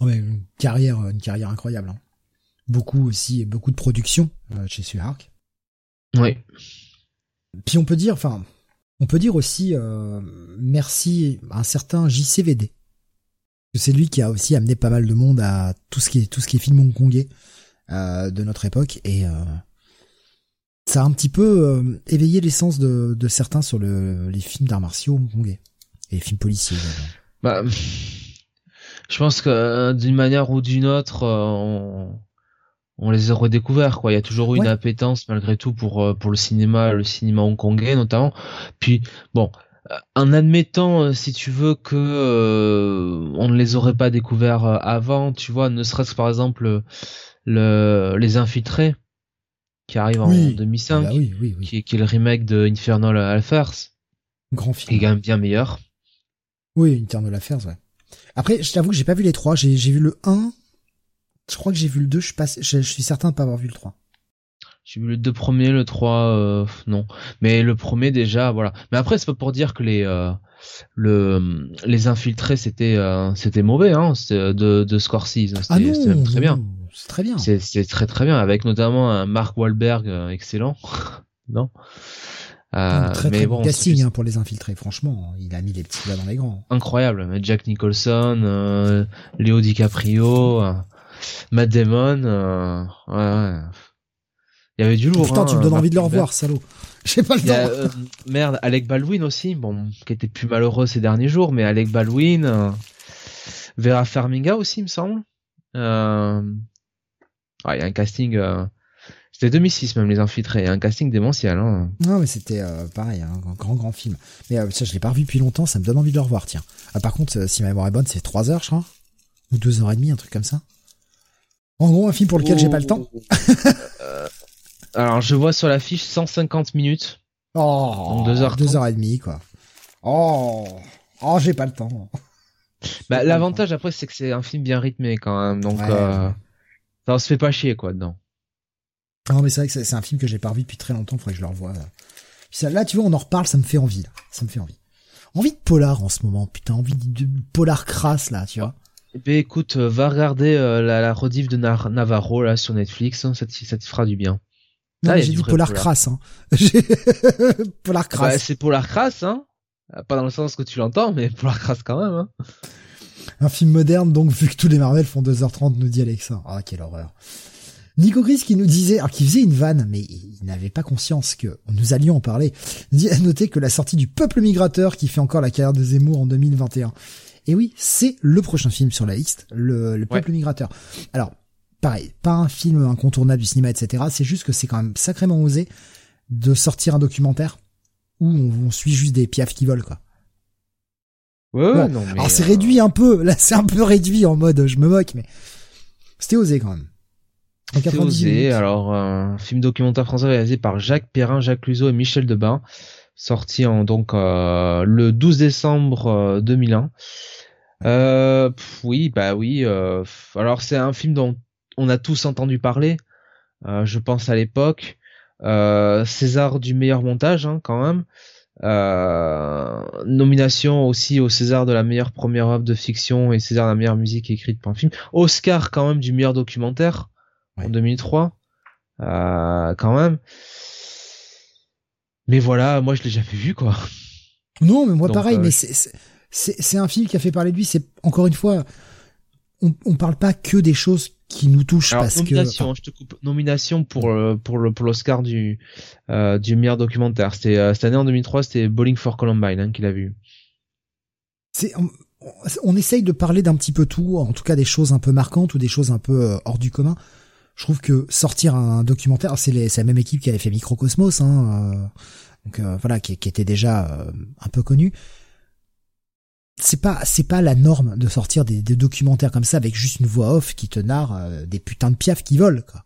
Oh, mais une carrière, une carrière incroyable. hein. Beaucoup aussi, beaucoup de production euh, chez Suhark. oui. Puis on peut dire, enfin, on peut dire aussi euh, merci à un certain JCVD. C'est lui qui a aussi amené pas mal de monde à tout ce qui est tout ce qui est film hongkongais euh, de notre époque et ça a un petit peu éveillé l'essence de, de certains sur le, les films d'arts martiaux hongkongais et les films policiers. Bah, je pense que euh, d'une manière ou d'une autre, euh, on, on les a redécouverts. Quoi. Il y a toujours eu Ouais. une appétence malgré tout pour euh, pour le cinéma, le cinéma hongkongais notamment. Puis bon, en admettant, si tu veux, que euh, on ne les aurait pas découverts avant, tu vois, ne serait-ce que par exemple le les infiltrés qui arrive en Oui. 2005, Ah bah oui, oui, oui. qui, est- qui est le remake de Infernal Affairs, Grand qui est film. quand même bien meilleur. Oui, Internal Affairs, ouais. Après, je t'avoue que j'ai pas vu les trois. J'ai vu le 1. Je crois que j'ai vu le 2. Je, suis pas- je, je suis certain de pas avoir vu le 3. J'ai vu le deux premiers, le 3, euh, non. Mais le premier déjà, voilà. Mais après, c'est pas pour dire que les euh, le les infiltrés c'était euh, c'était mauvais, hein, c'est de de Scorsese. C'était Ah non, même très non, bien. C'est très bien. C'est très très bien, avec notamment un Mark Wahlberg euh, excellent. non. Euh, très mais très bon, casting hein, pour les infiltrer. Franchement, il a mis les petits gars dans les grands. incroyable. Mais Jack Nicholson, euh, Leo DiCaprio, euh, Matt Damon, euh, ouais, ouais. Il y avait du lourd. Putain, hein, tu me donnes Mark envie de le revoir, salaud. J'ai pas le Il a, temps. euh, merde, Alec Baldwin aussi, bon, qui était plus malheureux ces derniers jours, mais Alec Baldwin, euh, Vera Farmiga aussi, il me semble. Euh, ouais, il y a un casting. C'était 2006 même les infiltrés, un casting démentiel. Hein. Non, mais c'était euh, pareil, hein, un grand grand film. Mais euh, ça, je l'ai pas revu depuis longtemps. Ça me donne envie de le revoir. Tiens. Ah, par contre, euh, si ma mémoire est bonne, c'est trois heures, je crois, ou deux heures et demie, un truc comme ça. En gros, un film pour lequel j'ai pas le temps. Euh, alors je vois sur l'affiche 150 minutes. Oh, Donc, deux heures deux trente. heures et demie, quoi. Oh, oh, j'ai pas le temps. Bah, L'avantage après c'est que c'est un film bien rythmé quand même, donc Ouais. euh, ça on se fait pas chier quoi dedans. Non, mais c'est vrai que c'est un film que j'ai pas revu depuis très longtemps. Faudrait que je le revoie. Puis ça, là, tu vois, on en reparle, ça me fait envie. Là. Ça me fait envie. Envie de polar en ce moment. Putain, envie de, polar crasse là, tu vois. Eh ben écoute, euh, va regarder euh, la, la rediff de Nar- Navarro là sur Netflix, hein, ça, te, ça te fera du bien. Non, Ah, j'ai du dit polar polar. crasse. Hein. polar Bah, crasse. c'est Polar Crass, hein. Pas dans le sens que tu l'entends, mais Polar Crass quand même, hein. Un film moderne, donc vu que tous les Marvel font 2h30, nous dit Alexa. Ah, quelle horreur. Nico Gris qui nous disait, alors qui faisait une vanne, mais il n'avait pas conscience que nous allions en parler, dit à noter que la sortie du Peuple Migrateur qui fait encore la carrière de Zemmour en 2021. Et oui, c'est le prochain film sur la liste, le, le Peuple Migrateur. Alors, pareil, pas un film incontournable du cinéma, etc. C'est juste que c'est quand même sacrément osé de sortir un documentaire où on, on suit juste des piafs qui volent, quoi. Ouais, Bon, non, mais. Alors c'est euh, réduit un peu, là c'est un peu réduit en mode je me moque, mais c'était osé quand même. En C'est 98 osé. minutes. Alors, un film documentaire français réalisé par Jacques Perrin, Jacques Cluzot et Michel Debain, sorti en donc euh, le 12 décembre euh, 2001. Euh, pff, oui, bah oui. euh, alors c'est un film dont on a tous entendu parler. euh, je pense à l'époque. Euh, César du meilleur montage, hein, quand même. Euh, nomination aussi au César de la meilleure première œuvre de fiction et César de la meilleure musique écrite pour un film. Oscar quand même du meilleur documentaire en Ouais. 2003. Euh, quand même. Mais voilà, moi je l'ai jamais vu quoi. Non, mais moi Donc, pareil, euh, mais c'est c'est- c'est c'est un film qui a fait parler de lui. C'est encore une fois, on on parle pas que des choses qui nous touchent Alors parce nomination, que je te coupe. Nomination pour euh, pour le pour l'Oscar du euh, du meilleur documentaire. C'était euh, cette année en 2003, c'était Bowling for Columbine hein, qu'il a vu. c'est on, on essaye de parler d'un petit peu tout, en tout cas des choses un peu marquantes ou des choses un peu hors du commun. Je trouve que sortir un documentaire, c'est la même équipe qui avait fait Microcosmos, hein, euh, donc euh, voilà, qui, qui était déjà euh, un peu connu. C'est pas c'est pas la norme de sortir des, des documentaires comme ça avec juste une voix off qui te narre euh, des putains de piafs qui volent quoi.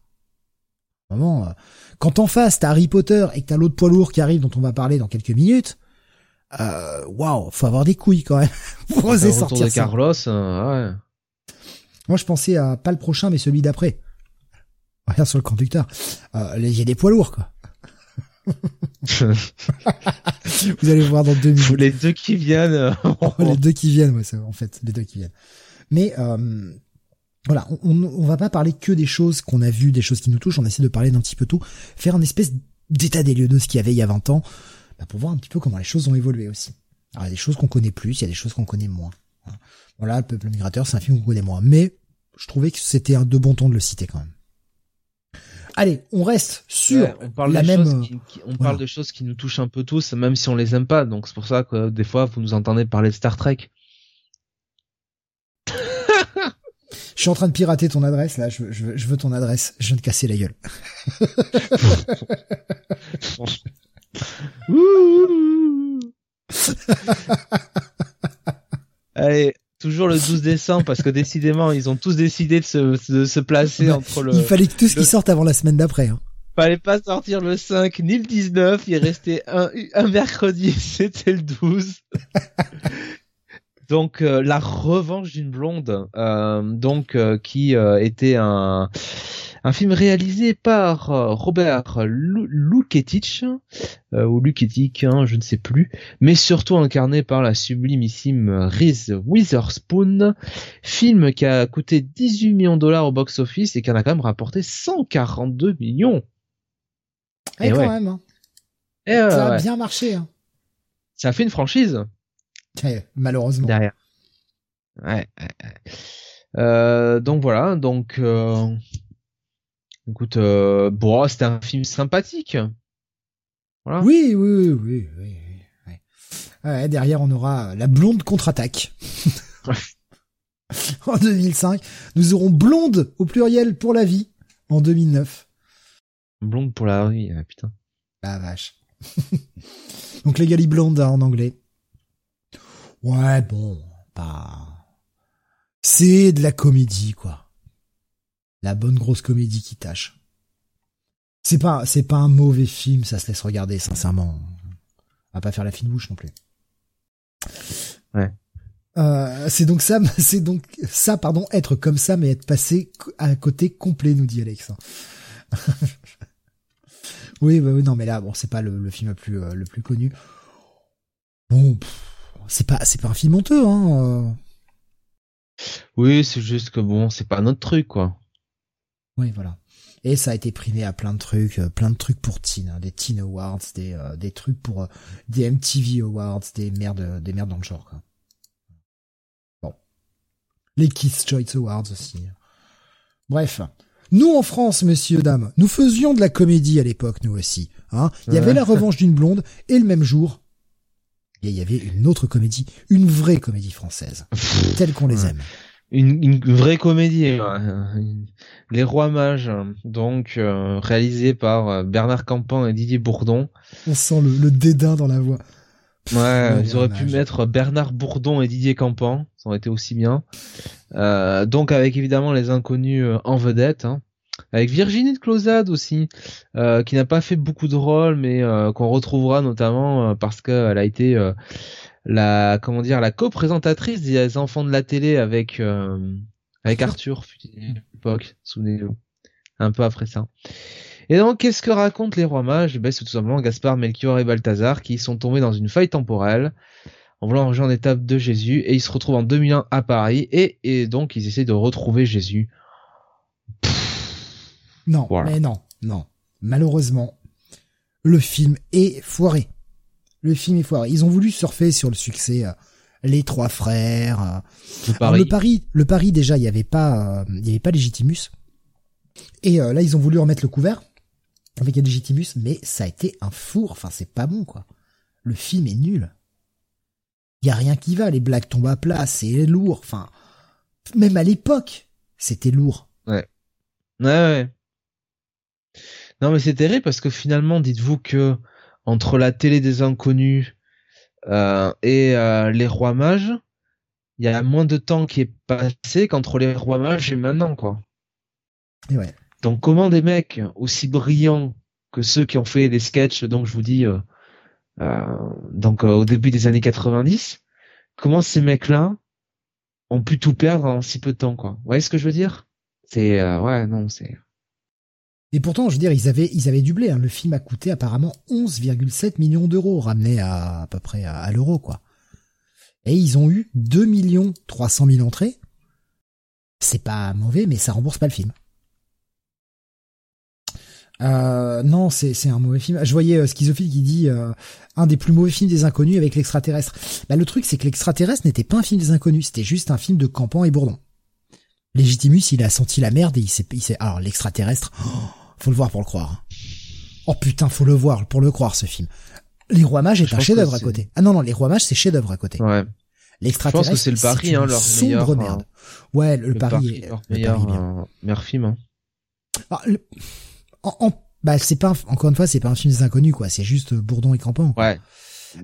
Vraiment, euh, quand en face t'as Harry Potter et que t'as l'autre poids lourd qui arrive dont on va parler dans quelques minutes, waouh, faut avoir des couilles quand même pour oser sortir de ça. Carlos, euh, ouais. Moi, je pensais à pas le prochain, mais celui d'après. Regarde sur le conducteur. Euh, Il y a des poids lourds, quoi. Vous allez voir dans deux minutes. les deux qui viennent. euh, les deux qui viennent, ouais, en fait, les deux qui viennent. Mais euh, voilà, on, va pas parler que des choses qu'on a vues, des choses qui nous touchent. On essaie de parler d'un petit peu tout, faire une espèce d'état des lieux de ce qu'il y avait il y a 20 ans, bah, pour voir un petit peu comment les choses ont évolué aussi. Alors, il y a des choses qu'on connaît plus, il y a des choses qu'on connaît moins. Voilà. Voilà, le peuple migrateur, c'est un film qu'on connaît moins, mais je trouvais que c'était un de bon ton de le citer quand même. Allez, on reste sur Ouais, on parle la même. qui, qui- on parle de choses qui nous touchent un peu tous, même si on les aime pas. Donc c'est pour ça que des fois vous nous entendez parler de Star Trek. Je suis en train de pirater ton adresse là. Je, veux- je, veux- je veux ton adresse. Je viens de casser la gueule. Allez, toujours le 12 décembre parce que décidément ils ont tous décidé de se, de se placer Bah, entre le. Il fallait que tout ce le- qui sorte avant la semaine d'après. Hein. Fallait pas sortir le 5 ni le 19, il restait un, un mercredi, c'était le 12. donc euh, la revanche d'une blonde, euh, donc euh, qui était un un film réalisé par euh, Robert Lu- Luketic euh, ou Luketic, hein, je ne sais plus, mais surtout incarné par la sublimissime Reese Witherspoon. Film qui a coûté 18 millions de dollars au box-office et qui en a quand même rapporté 142 millions. Eh, Et quand ouais. même. Hein. Et ouais, Ça a ouais. bien marché. Hein. Ça a fait une franchise Eh, malheureusement. derrière. Ouais. ouais, ouais. Euh, donc voilà, donc euh, écoute, euh, bon, c'était un film sympathique. Voilà. Oui, oui, oui, oui, oui. Ouais, derrière, on aura la blonde contre-attaque. en 2005, nous aurons blonde au pluriel pour la vie en 2009. Blonde pour la vie, ah, putain. La vache. Donc Legally Blonde hein, en anglais. Ouais, bon, pas. C'est de la comédie, quoi. La bonne grosse comédie qui tâche. C'est pas, c'est pas un mauvais film, ça se laisse regarder, sincèrement. On va pas faire la fine bouche non plus. Ouais. Euh, c'est donc ça, c'est donc ça, pardon, être comme ça, mais être passé à côté complet, nous dit Alex. oui, bah oui, non, mais là, bon, c'est pas le, le film le plus, euh, le plus connu. Bon, c'est pas, c'est pas un film honteux, hein. euh. Oui, c'est juste que bon, c'est pas notre truc, quoi. Oui, voilà. Et ça a été primé à plein de trucs, euh, plein de trucs pour teen, hein, des teen awards, des euh, des trucs pour euh, des MTV awards, des merdes, des merdes dans le genre. Quoi. Bon, les Kids Choice Awards aussi. Bref, nous en France, messieurs dames, nous faisions de la comédie à l'époque, nous aussi. Hein. Il y avait la revanche d'une blonde et le même jour, il y avait une autre comédie, une vraie comédie française, telle qu'on les aime une, une, vraie comédie. Les Rois Mages, donc euh, réalisé par euh, Bernard Campan et Didier Bourdon. On sent le, dédain dans la voix. ouais, ils auraient pu mettre Bernard Bourdon et Didier Campan, ça aurait été aussi bien. Euh, donc avec évidemment les inconnus euh, en vedette, hein. avec Virginie de Closade aussi, qui n'a pas fait beaucoup de rôles, mais qu'on retrouvera notamment parce qu'elle a été la comment dire la co-présentatrice des enfants de la télé avec euh, avec Arthur l'époque souvenez-vous un peu après ça. Et donc qu'est-ce que racontent les rois mages? Ben, c'est tout simplement Gaspard Melchior et Balthazar qui sont tombés dans une faille temporelle en voulant rejoindre l'étape de Jésus et ils se retrouvent en 2001 à Paris et, et donc ils essaient de retrouver Jésus. Non mais non non. Malheureusement le film est foiré le film est foiré. Ils ont voulu surfer sur le succès. Euh, les trois frères. Euh. Le pari. le pari, le pari déjà, il y avait pas, euh, il y avait pas Legitimus. Et là, ils ont voulu remettre le couvert avec Legitimus, mais ça a été un four. Enfin, c'est pas bon, quoi. Le film est nul. Il y a rien qui va. Les blagues tombent à plat. C'est lourd. Enfin, même à l'époque, c'était lourd. Ouais. Ouais, ouais. Non, mais c'est terrible parce que finalement, dites-vous que entre la télé des inconnus euh, et euh, les rois mages, il y a moins de temps qui est passé qu'entre les rois mages et maintenant, quoi. Et ouais. Donc comment des mecs aussi brillants que ceux qui ont fait des sketchs, donc je vous dis, euh, euh donc au début des années 90, comment ces mecs-là ont pu tout perdre en si peu de temps, quoi. Vous voyez ce que je veux dire? C'est ouais, non, c'est et pourtant, je veux dire, ils avaient, ils avaient du blé. Hein. Le film a coûté apparemment 11,7 millions d'euros, ramené à à peu près à, l'euro, quoi. Et ils ont eu 2 millions 300 000 entrées. C'est pas mauvais, mais ça rembourse pas le film. Euh, non, c'est c'est un mauvais film. Je voyais euh, Schizophile qui dit euh, un des plus mauvais films des inconnus avec l'extraterrestre. Bah, le truc c'est que l'extraterrestre n'était pas un film des inconnus, c'était juste un film de Campan et Bourdon. Légitimus, il a senti la merde et il s'est, il s'est, alors l'extraterrestre. Oh, faut le voir pour le croire. Oh putain, faut le voir pour le croire ce film. Les Rois Mages est un chef-d'œuvre à côté. Ah non non, Les Rois Mages c'est chef-d'œuvre à côté. Ouais. L'extraterrestre. Je pense que c'est le pari, hein, leur sombre meilleur, merde. Ouais, le, pari, est, leur meilleur, euh, meilleur film. Hein. Ah, en, en, bah c'est pas encore une fois c'est pas un film des inconnus quoi, c'est juste Bourdon et Campan. Ouais.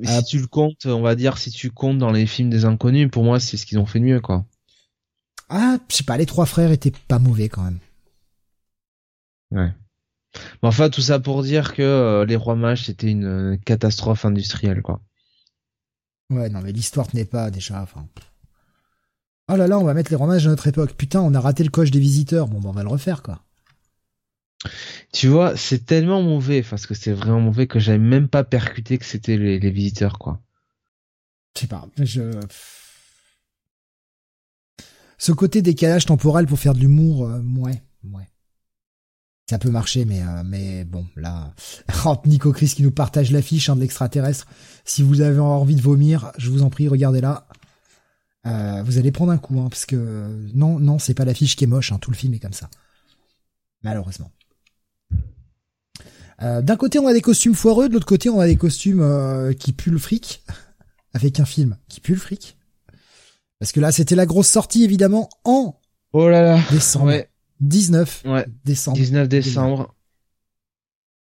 Mais euh, si tu le comptes, on va dire si tu comptes dans les films des inconnus, pour moi c'est ce qu'ils ont fait de mieux quoi. Ah, je sais pas, les trois frères étaient pas mauvais quand même. Ouais. Mais enfin, tout ça pour dire que euh, les rois mages c'était une catastrophe industrielle, quoi. Ouais, non, mais l'histoire tenait pas déjà. Enfin. Oh là là, on va mettre les rois mages à notre époque. Putain, on a raté le coche des visiteurs. Bon, ben, on va le refaire, quoi. Tu vois, c'est tellement mauvais, parce que c'est vraiment mauvais que j'avais même pas percuté que c'était les, les visiteurs, quoi. Je sais pas, je ce côté décalage temporel pour faire de l'humour, euh, ouais, ouais. Ça peut marcher, mais euh, mais bon, là, Nico Chris qui nous partage l'affiche hein, de l'extraterrestre. Si vous avez envie de vomir, je vous en prie, regardez là. Euh, vous allez prendre un coup, hein, parce que non, non, c'est pas l'affiche qui est moche. Hein, tout le film est comme ça, malheureusement. D'un côté, on a des costumes foireux, de l'autre côté, on a des costumes qui puent le fric, avec un film qui pue le fric. Parce que là, c'était la grosse sortie, évidemment, en oh là là. décembre. Ouais. 19 ouais. décembre. 19 décembre.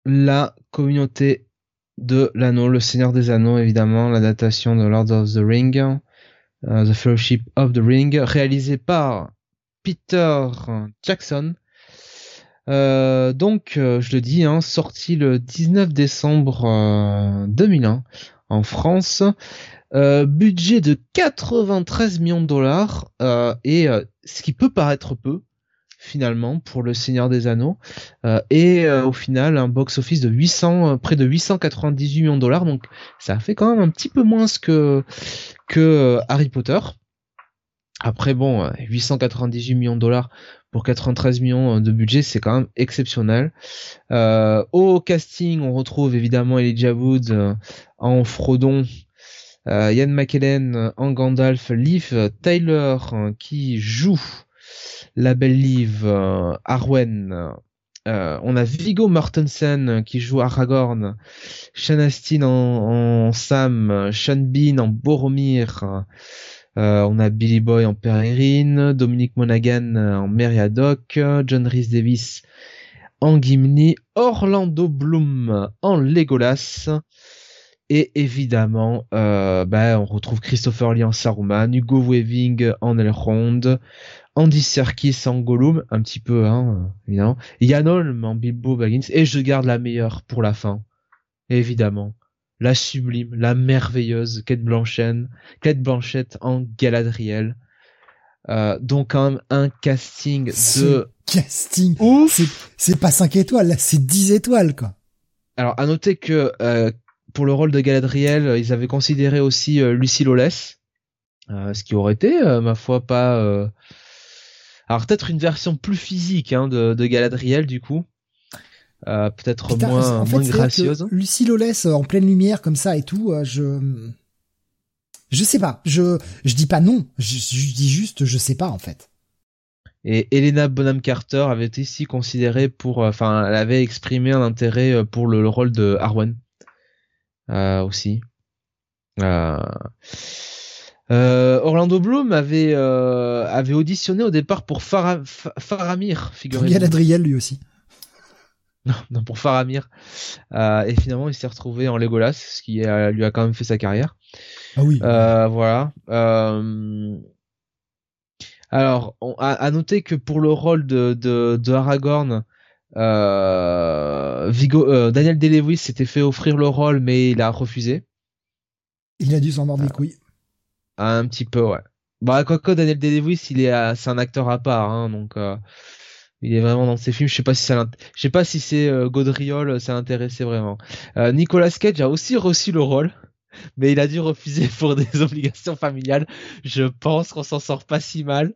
La communauté de l'anneau, le Seigneur des Anneaux, évidemment, la datation de Lord of the Ring, uh, The Fellowship of the Ring, réalisé par Peter Jackson. Euh, donc, euh, je le dis, hein, sorti le 19 décembre 2001 en France. Euh, budget de 93 millions de dollars euh, et euh, ce qui peut paraître peu finalement pour le Seigneur des Anneaux et au final un box office de 800 près de 898 millions de dollars donc ça fait quand même un petit peu moins que que Harry Potter. Après bon 898 millions de dollars pour 93 millions de budget, c'est quand même exceptionnel. au casting, on retrouve évidemment Elijah Wood en Frodon, Ian McKellen en Gandalf, Liv Tyler qui joue la belle Liv, Arwen euh, on a Vigo Mortensen qui joue Aragorn, Sean Astin en, Sam, Sean Bean en Boromir, euh, on a Billy Boy en Perrine, Dominic Monaghan en Meriadoc, John Rhys Davis en Gimli, Orlando Bloom en Legolas, et évidemment, euh, ben, on retrouve Christopher Lee en Saruman, Hugo Weaving en Elrond, Andy Serkis en Gollum, un petit peu, hein, évidemment. Yann Holm en Bilbo Baggins, et je garde la meilleure pour la fin, évidemment. La sublime, la merveilleuse Kate Blanchett, Kate Blanchett en Galadriel. Euh, donc quand même un casting de casting ouf. C'est pas 5 étoiles, là c'est 10 étoiles quoi. Alors à noter que euh, pour le rôle de Galadriel, ils avaient considéré aussi euh, Lucy Lawless, euh, ce qui aurait été, ma foi, pas alors peut-être une version plus physique hein, de, de, Galadriel du coup. Euh, peut-être moins, moins gracieuse. Lucie Lawless euh, en pleine lumière comme ça et tout, euh, je je sais pas. Je je dis pas non, je, dis juste je sais pas en fait. Et Elena Bonham Carter avait été ici considérée pour, enfin, elle avait exprimé un intérêt pour le, rôle de Arwen euh, aussi. Euh, euh, Orlando Bloom avait euh, avait auditionné au départ pour Faramir, figurez-vous. Galadriel lui aussi. Non, non pour Faramir. Euh, et finalement, il s'est retrouvé en Legolas, ce qui lui a quand même fait sa carrière. Ah oui. voilà. Alors, on, à, noter que pour le rôle de de, de Aragorn, Vigo, Daniel Day-Lewis s'était fait offrir le rôle, mais il a refusé. Il a dû s'en mordre les couilles. Un petit peu, ouais. Bah, quoi Daniel Day-Lewis, il est, c'est un acteur à part, hein, donc euh, il est vraiment dans ses films. Je sais pas si ça, je sais pas si c'est euh, Gaudriol, ça l'intéressait vraiment. Euh, Nicolas Cage a aussi reçu le rôle, mais il a dû refuser pour des obligations familiales. Je pense qu'on s'en sort pas si mal.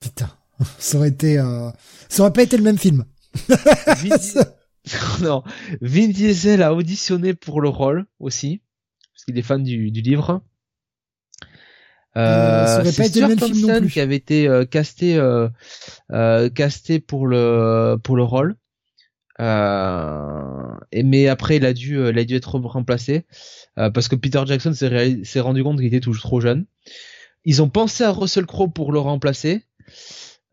Putain, ça aurait été, euh... ça aurait pas été le même film. non, Vin Diesel a auditionné pour le rôle aussi, parce qu'il est fan du, du livre. Euh, c'est Stuart Thompson qui avait été euh, casté euh, euh, casté pour le pour le rôle. Euh, et, mais après il a dû il a dû être remplacé parce que Peter Jackson s'est rendu compte qu'il était toujours trop jeune. Ils ont pensé à Russell Crowe pour le remplacer.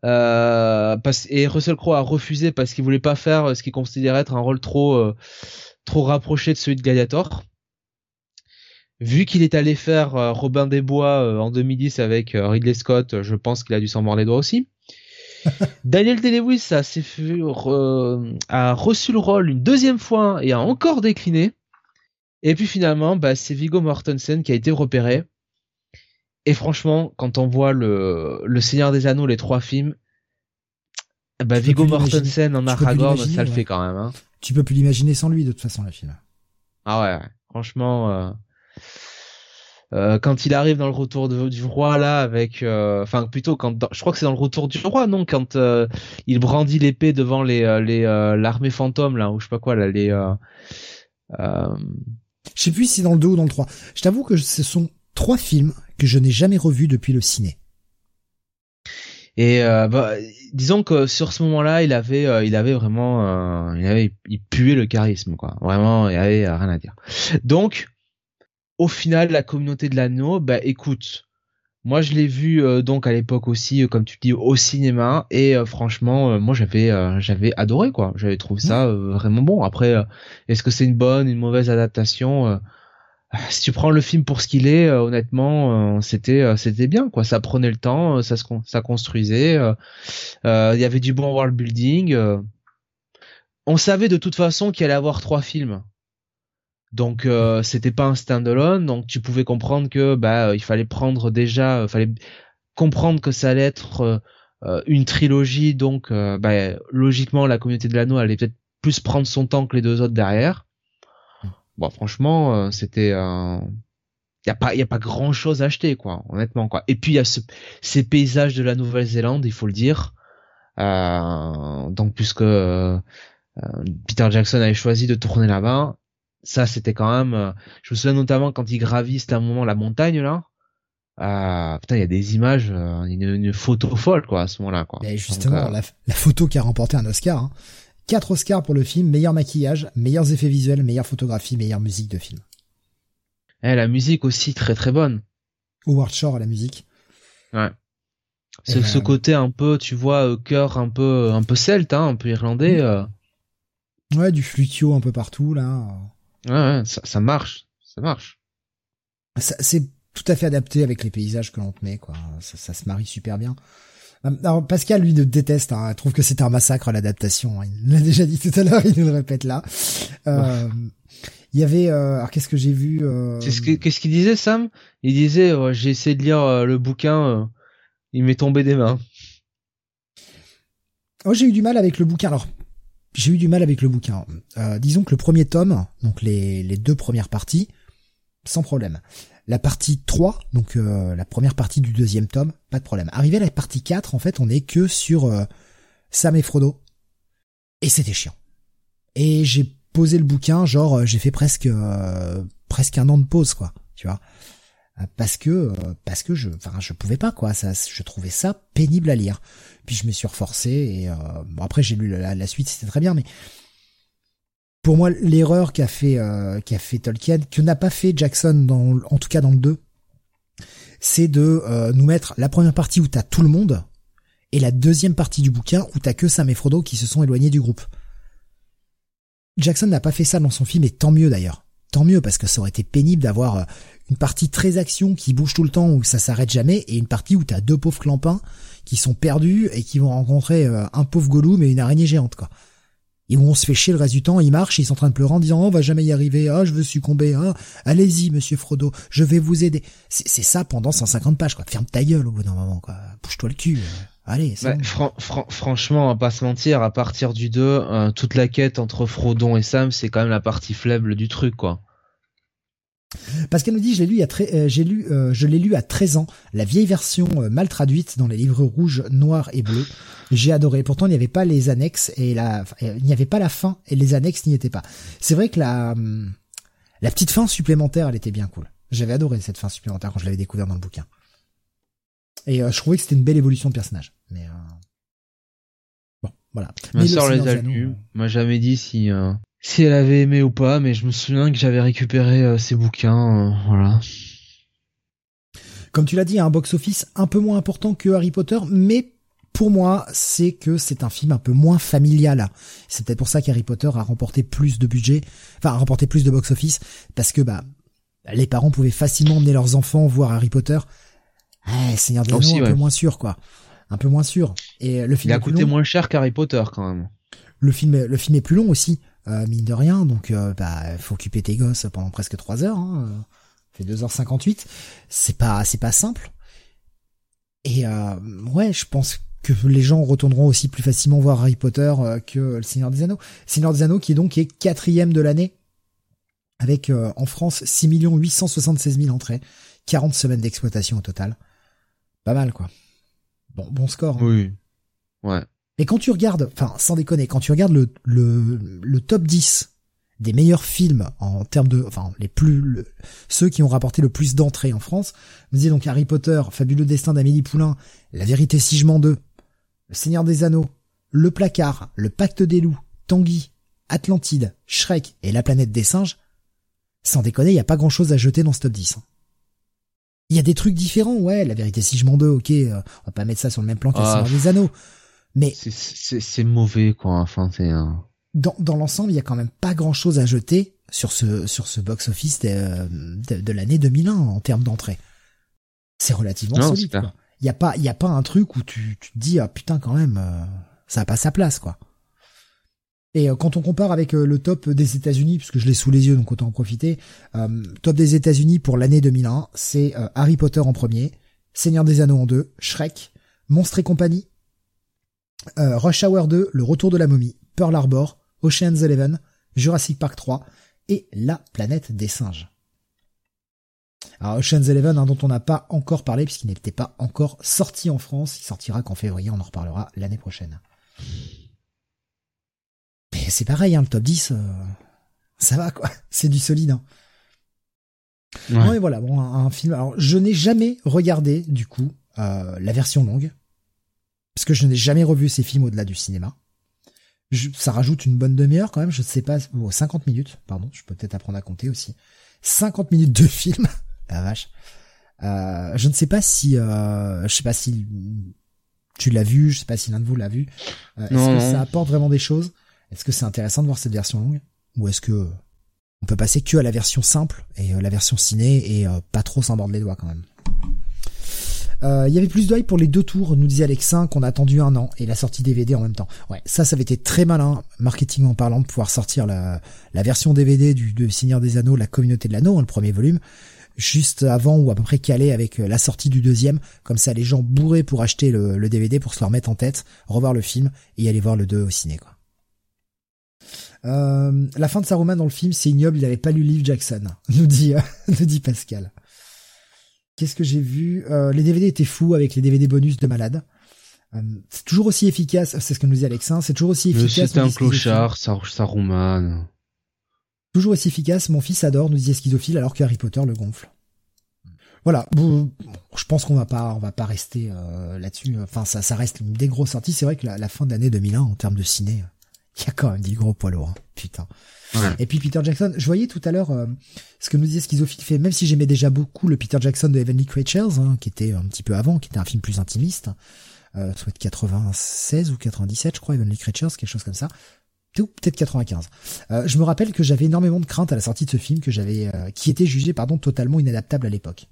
parce, et Russell Crowe a refusé parce qu'il voulait pas faire ce qu'il considérait être un rôle trop trop rapproché de celui de Gladiator vu qu'il est allé faire euh, Robin des Bois euh, en 2010 avec euh, Ridley Scott, je pense qu'il a dû s'en mordre les doigts aussi. Daniel Day-Lewis a, a, reçu le rôle une deuxième fois et a encore décliné. Et puis finalement, bah, c'est Viggo Mortensen qui a été repéré. Et franchement, quand on voit le, le Seigneur des Anneaux, les trois films, bah, Viggo Mortensen en Aragorn, ça le fait quand même. Hein. Tu peux plus l'imaginer sans lui de toute façon, le film. Ah ouais, franchement. Euh, quand il arrive dans le retour du roi là avec euh, enfin plutôt quand je crois que c'est dans le retour du roi non quand euh, il brandit l'épée devant les les l'armée fantôme là ou je sais pas quoi là les je sais plus si c'est dans le 2 ou dans le 3 je t'avoue que ce sont trois films que je n'ai jamais revus depuis le ciné et bah, disons que sur ce moment-là, il avait, il avait vraiment, il avait, il puait le charisme, quoi. Vraiment, il avait rien à dire. Donc, au final, la communauté de l'anneau, bah écoute, moi je l'ai vu euh, donc à l'époque aussi, euh, comme tu dis, au cinéma et euh, franchement, moi j'avais j'avais adoré quoi. J'avais trouvé ça vraiment bon. Après, est-ce que c'est une bonne, une mauvaise adaptation Si tu prends le film pour ce qu'il est, honnêtement, c'était c'était bien quoi. Ça prenait le temps, ça se ça construisait. Il y avait du bon world building. on savait de toute façon qu'il allait avoir trois films. Donc euh, c'était pas un standalone, donc tu pouvais comprendre que bah il fallait prendre déjà, il fallait comprendre que ça allait être euh, une trilogie, donc euh, bah, logiquement la communauté de l'anneau allait peut-être plus prendre son temps que les deux autres derrière. Bon franchement euh, c'était il y a pas y a pas grand chose à acheter quoi honnêtement quoi. Et puis il y a ce, ces paysages de la Nouvelle-Zélande il faut le dire. Euh, donc puisque euh, Peter Jackson avait choisi de tourner là-bas, ça c'était quand même. je me souviens notamment quand il gravissent à un moment la montagne là. Euh, putain, il y a des images, une, une, photo folle quoi à ce moment-là quoi. Et justement, la, la, photo qui a remporté un Oscar. Hein. Quatre Oscars pour le film, meilleur maquillage, meilleurs effets visuels, meilleure photographie, meilleure musique de film. Eh, la musique aussi très très bonne. Howard Shore à la musique. Ouais. Ce, ce côté un peu, tu vois, euh, cœur un peu un peu celte, hein, un peu irlandais. Euh. Ouais, du flutio un peu partout là. Ouais, ouais ça, ça marche, ça marche. C'est tout à fait adapté avec les paysages que l'on te met, quoi. Ça, ça, se marie super bien. Euh, alors Pascal lui le déteste, hein, trouve que c'est un massacre l'adaptation. Hein. Il l'a déjà dit tout à l'heure, il nous le répète là. Euh, il y avait, euh, alors qu'est-ce que j'ai vu euh... Qu'est-ce qu'il disait Sam? Il disait, j'ai essayé de lire euh, le bouquin, il m'est tombé des mains. Oh, j'ai eu du mal avec le bouquin. Alors, j'ai eu du mal avec le bouquin. disons que le premier tome, donc les, les deux premières parties, sans problème. La partie 3, donc la première partie du deuxième tome, pas de problème. Arrivé à la partie 4, en fait, on est que sur Sam et Frodo. Et c'était chiant. Et j'ai poser le bouquin, genre euh, j'ai fait presque euh, presque un an de pause quoi, tu vois. Euh, parce que parce que je enfin je pouvais pas quoi, ça je trouvais ça pénible à lire. Puis je me suis reforcé et bon après j'ai lu la, suite, c'était très bien mais pour moi l'erreur qu'a fait qu'a fait Tolkien que n'a pas fait Jackson dans en tout cas dans le 2 c'est de nous mettre la première partie où t'as tout le monde et la deuxième partie du bouquin où t'as que Sam et Frodo qui se sont éloignés du groupe. Jackson n'a pas fait ça dans son film et tant mieux d'ailleurs. Tant mieux parce que ça aurait été pénible d'avoir euh, une partie très action qui bouge tout le temps où ça s'arrête jamais et une partie où t'as deux pauvres clampins qui sont perdus et qui vont rencontrer euh, un pauvre Gollum et une araignée géante quoi. Et où on se fait chier le reste du temps, ils marchent, ils sont en train de pleurer en disant oh, on va jamais y arriver, ah je veux succomber, ah allez-y monsieur Frodo, je vais vous aider. C'est ça pendant 150 pages quoi. Ferme ta gueule au bout d'un moment quoi. Bouge-toi le cul. Euh. Allez, bah, franchement, on va pas se mentir, à partir du 2, euh, toute la quête entre Frodon et Sam, c'est quand même la partie faible du truc, quoi. Parce qu'elle nous dit, je l'ai lu, à euh, j'ai lu, euh, je l'ai lu à 13 ans, la vieille version mal traduite dans les livres rouges, noirs et bleus. J'ai adoré. Pourtant, il n'y avait pas les annexes et la, il n'y avait pas la fin et les annexes n'y étaient pas. C'est vrai que la, hum, la petite fin supplémentaire, elle était bien cool. J'avais adoré cette fin supplémentaire quand je l'avais découvert dans le bouquin. Et je trouvais que c'était une belle évolution de personnage. Mais euh... bon, voilà. Ma sœur les a lus. M'a jamais dit si euh, si elle avait aimé ou pas, mais je me souviens que j'avais récupéré euh, ses bouquins. Euh, voilà. Comme tu l'as dit, un box-office un peu moins important que Harry Potter, mais pour moi, c'est que c'est un film un peu moins familial. C'est peut-être pour ça qu'Harry Potter a remporté plus de budget, enfin a remporté plus de box-office, parce que bah les parents pouvaient facilement emmener leurs enfants voir Harry Potter. Eh, Seigneur des Anneaux, un peu moins sûr, quoi un peu moins sûr. Et le film il a coûté moins cher qu'Harry Potter quand même. Le film, le film est plus long aussi, euh, mine de rien. Donc, euh, bah, faut occuper tes gosses pendant presque 3 heures. Hein, euh, fait 2h58. C'est pas, c'est pas simple. Et euh, ouais, je pense que les gens retourneront aussi plus facilement voir Harry Potter euh, que Le Seigneur des Anneaux. Seigneur des Anneaux qui est donc est quatrième de l'année avec en France 6 876 000 entrées, 40 semaines d'exploitation au total. Pas mal quoi. Bon, bon score. Hein. Oui. Ouais. Mais quand tu regardes, enfin, sans déconner, quand tu regardes le, le, le top 10 des meilleurs films en termes de, enfin, les plus, ceux qui ont rapporté le plus d'entrées en France, vous disiez donc Harry Potter, Fabuleux Destin d'Amélie Poulain, La Vérité si je m'en deux, Le Seigneur des Anneaux, Le Placard, Le Pacte des Loups, Tanguy, Atlantide, Shrek et La Planète des Singes, sans déconner, il n'y a pas grand chose à jeter dans ce top 10. Il y a des trucs différents, ouais, la vérité si je m'en deux, ok, euh, on va pas mettre ça sur le même plan que ah, des Anneaux. Mais c'est mauvais quoi, enfin c'est un... dans dans l'ensemble, il y a quand même pas grand-chose à jeter sur ce sur ce box office de, de, l'année 2001 en termes d'entrée. C'est relativement solide. Quoi. Il y a pas il y a pas un truc où tu tu te dis ah putain quand même euh, ça a pas sa place quoi. Et euh, quand on compare avec euh, le top des États-Unis, puisque je l'ai sous les yeux, donc autant en profiter, euh, top des États-Unis pour l'année 2001, c'est Harry Potter en premier, Seigneur des Anneaux en deux, Shrek, Monstre et compagnie, Rush Hour 2, Le Retour de la momie, Pearl Harbor, Ocean's Eleven, Jurassic Park 3 et La planète des singes. Alors Ocean's Eleven, hein, dont on n'a pas encore parlé puisqu'il n'était pas encore sorti en France, il sortira qu'en février, on en reparlera l'année prochaine. Mais c'est pareil, hein, le top 10, euh, ça va quoi, c'est du solide. Hein. Ouais. voilà, bon, un, film. Alors, je n'ai jamais regardé du coup euh, la version longue parce que je n'ai jamais revu ces films au-delà du cinéma. ça rajoute une bonne demi-heure quand même, je ne sais pas, 50 minutes, pardon, je peux peut-être apprendre à compter aussi. 50 minutes de film, la vache. Euh, je ne sais pas si, euh, je sais pas si tu l'as vu, je sais pas si l'un de vous l'a vu. Euh, est-ce que ça apporte vraiment des choses? Est-ce que c'est intéressant de voir cette version longue? Ou est-ce que on peut passer que à la version simple et euh, la version ciné et euh, pas trop s'en mordre les doigts quand même? Euh, il y avait plus d'œil pour les deux tours, nous disait Alexin, qu'on a attendu un an et la sortie DVD en même temps. Ouais, ça, ça avait été très malin, marketing en parlant, de pouvoir sortir la, version DVD du de Seigneur des Anneaux, la communauté de l'anneau, hein, le premier volume, juste avant ou à peu près calé avec la sortie du deuxième. Comme ça, les gens bourrés pour acheter le, DVD pour se le remettre en tête, revoir le film et aller voir le 2 au ciné. Euh, la fin de Saruman dans le film, c'est ignoble, il n'avait pas lu le livre Jackson, nous dit, euh, nous dit Pascal. Qu'est-ce que j'ai vu euh, Les DVD étaient fous avec les DVD bonus de malade. Euh, c'est toujours aussi efficace, c'est ce que nous dit Alexin, c'est toujours aussi efficace. C'était un clochard, Saruman. Toujours aussi efficace, mon fils adore, nous dit Schizophile, alors que Harry Potter le gonfle. Voilà, je pense qu'on va pas, on va pas rester là-dessus. Enfin, ça, ça reste une des grosses sorties. C'est vrai que la, la fin d'année 2001 en termes de ciné, il y a quand même des gros poids lourds, hein. putain. Et puis Peter Jackson, je voyais tout à l'heure euh, ce que nous disait Schizophile fait, même si j'aimais déjà beaucoup le Peter Jackson de Heavenly Creatures, hein, qui était un petit peu avant, qui était un film plus intimiste, euh, soit de 96 ou 97, je crois, Heavenly Creatures, quelque chose comme ça. Ou peut-être 95. Euh, je me rappelle que j'avais énormément de crainte à la sortie de ce film, que j'avais, euh, qui était jugé, pardon, totalement inadaptable à l'époque.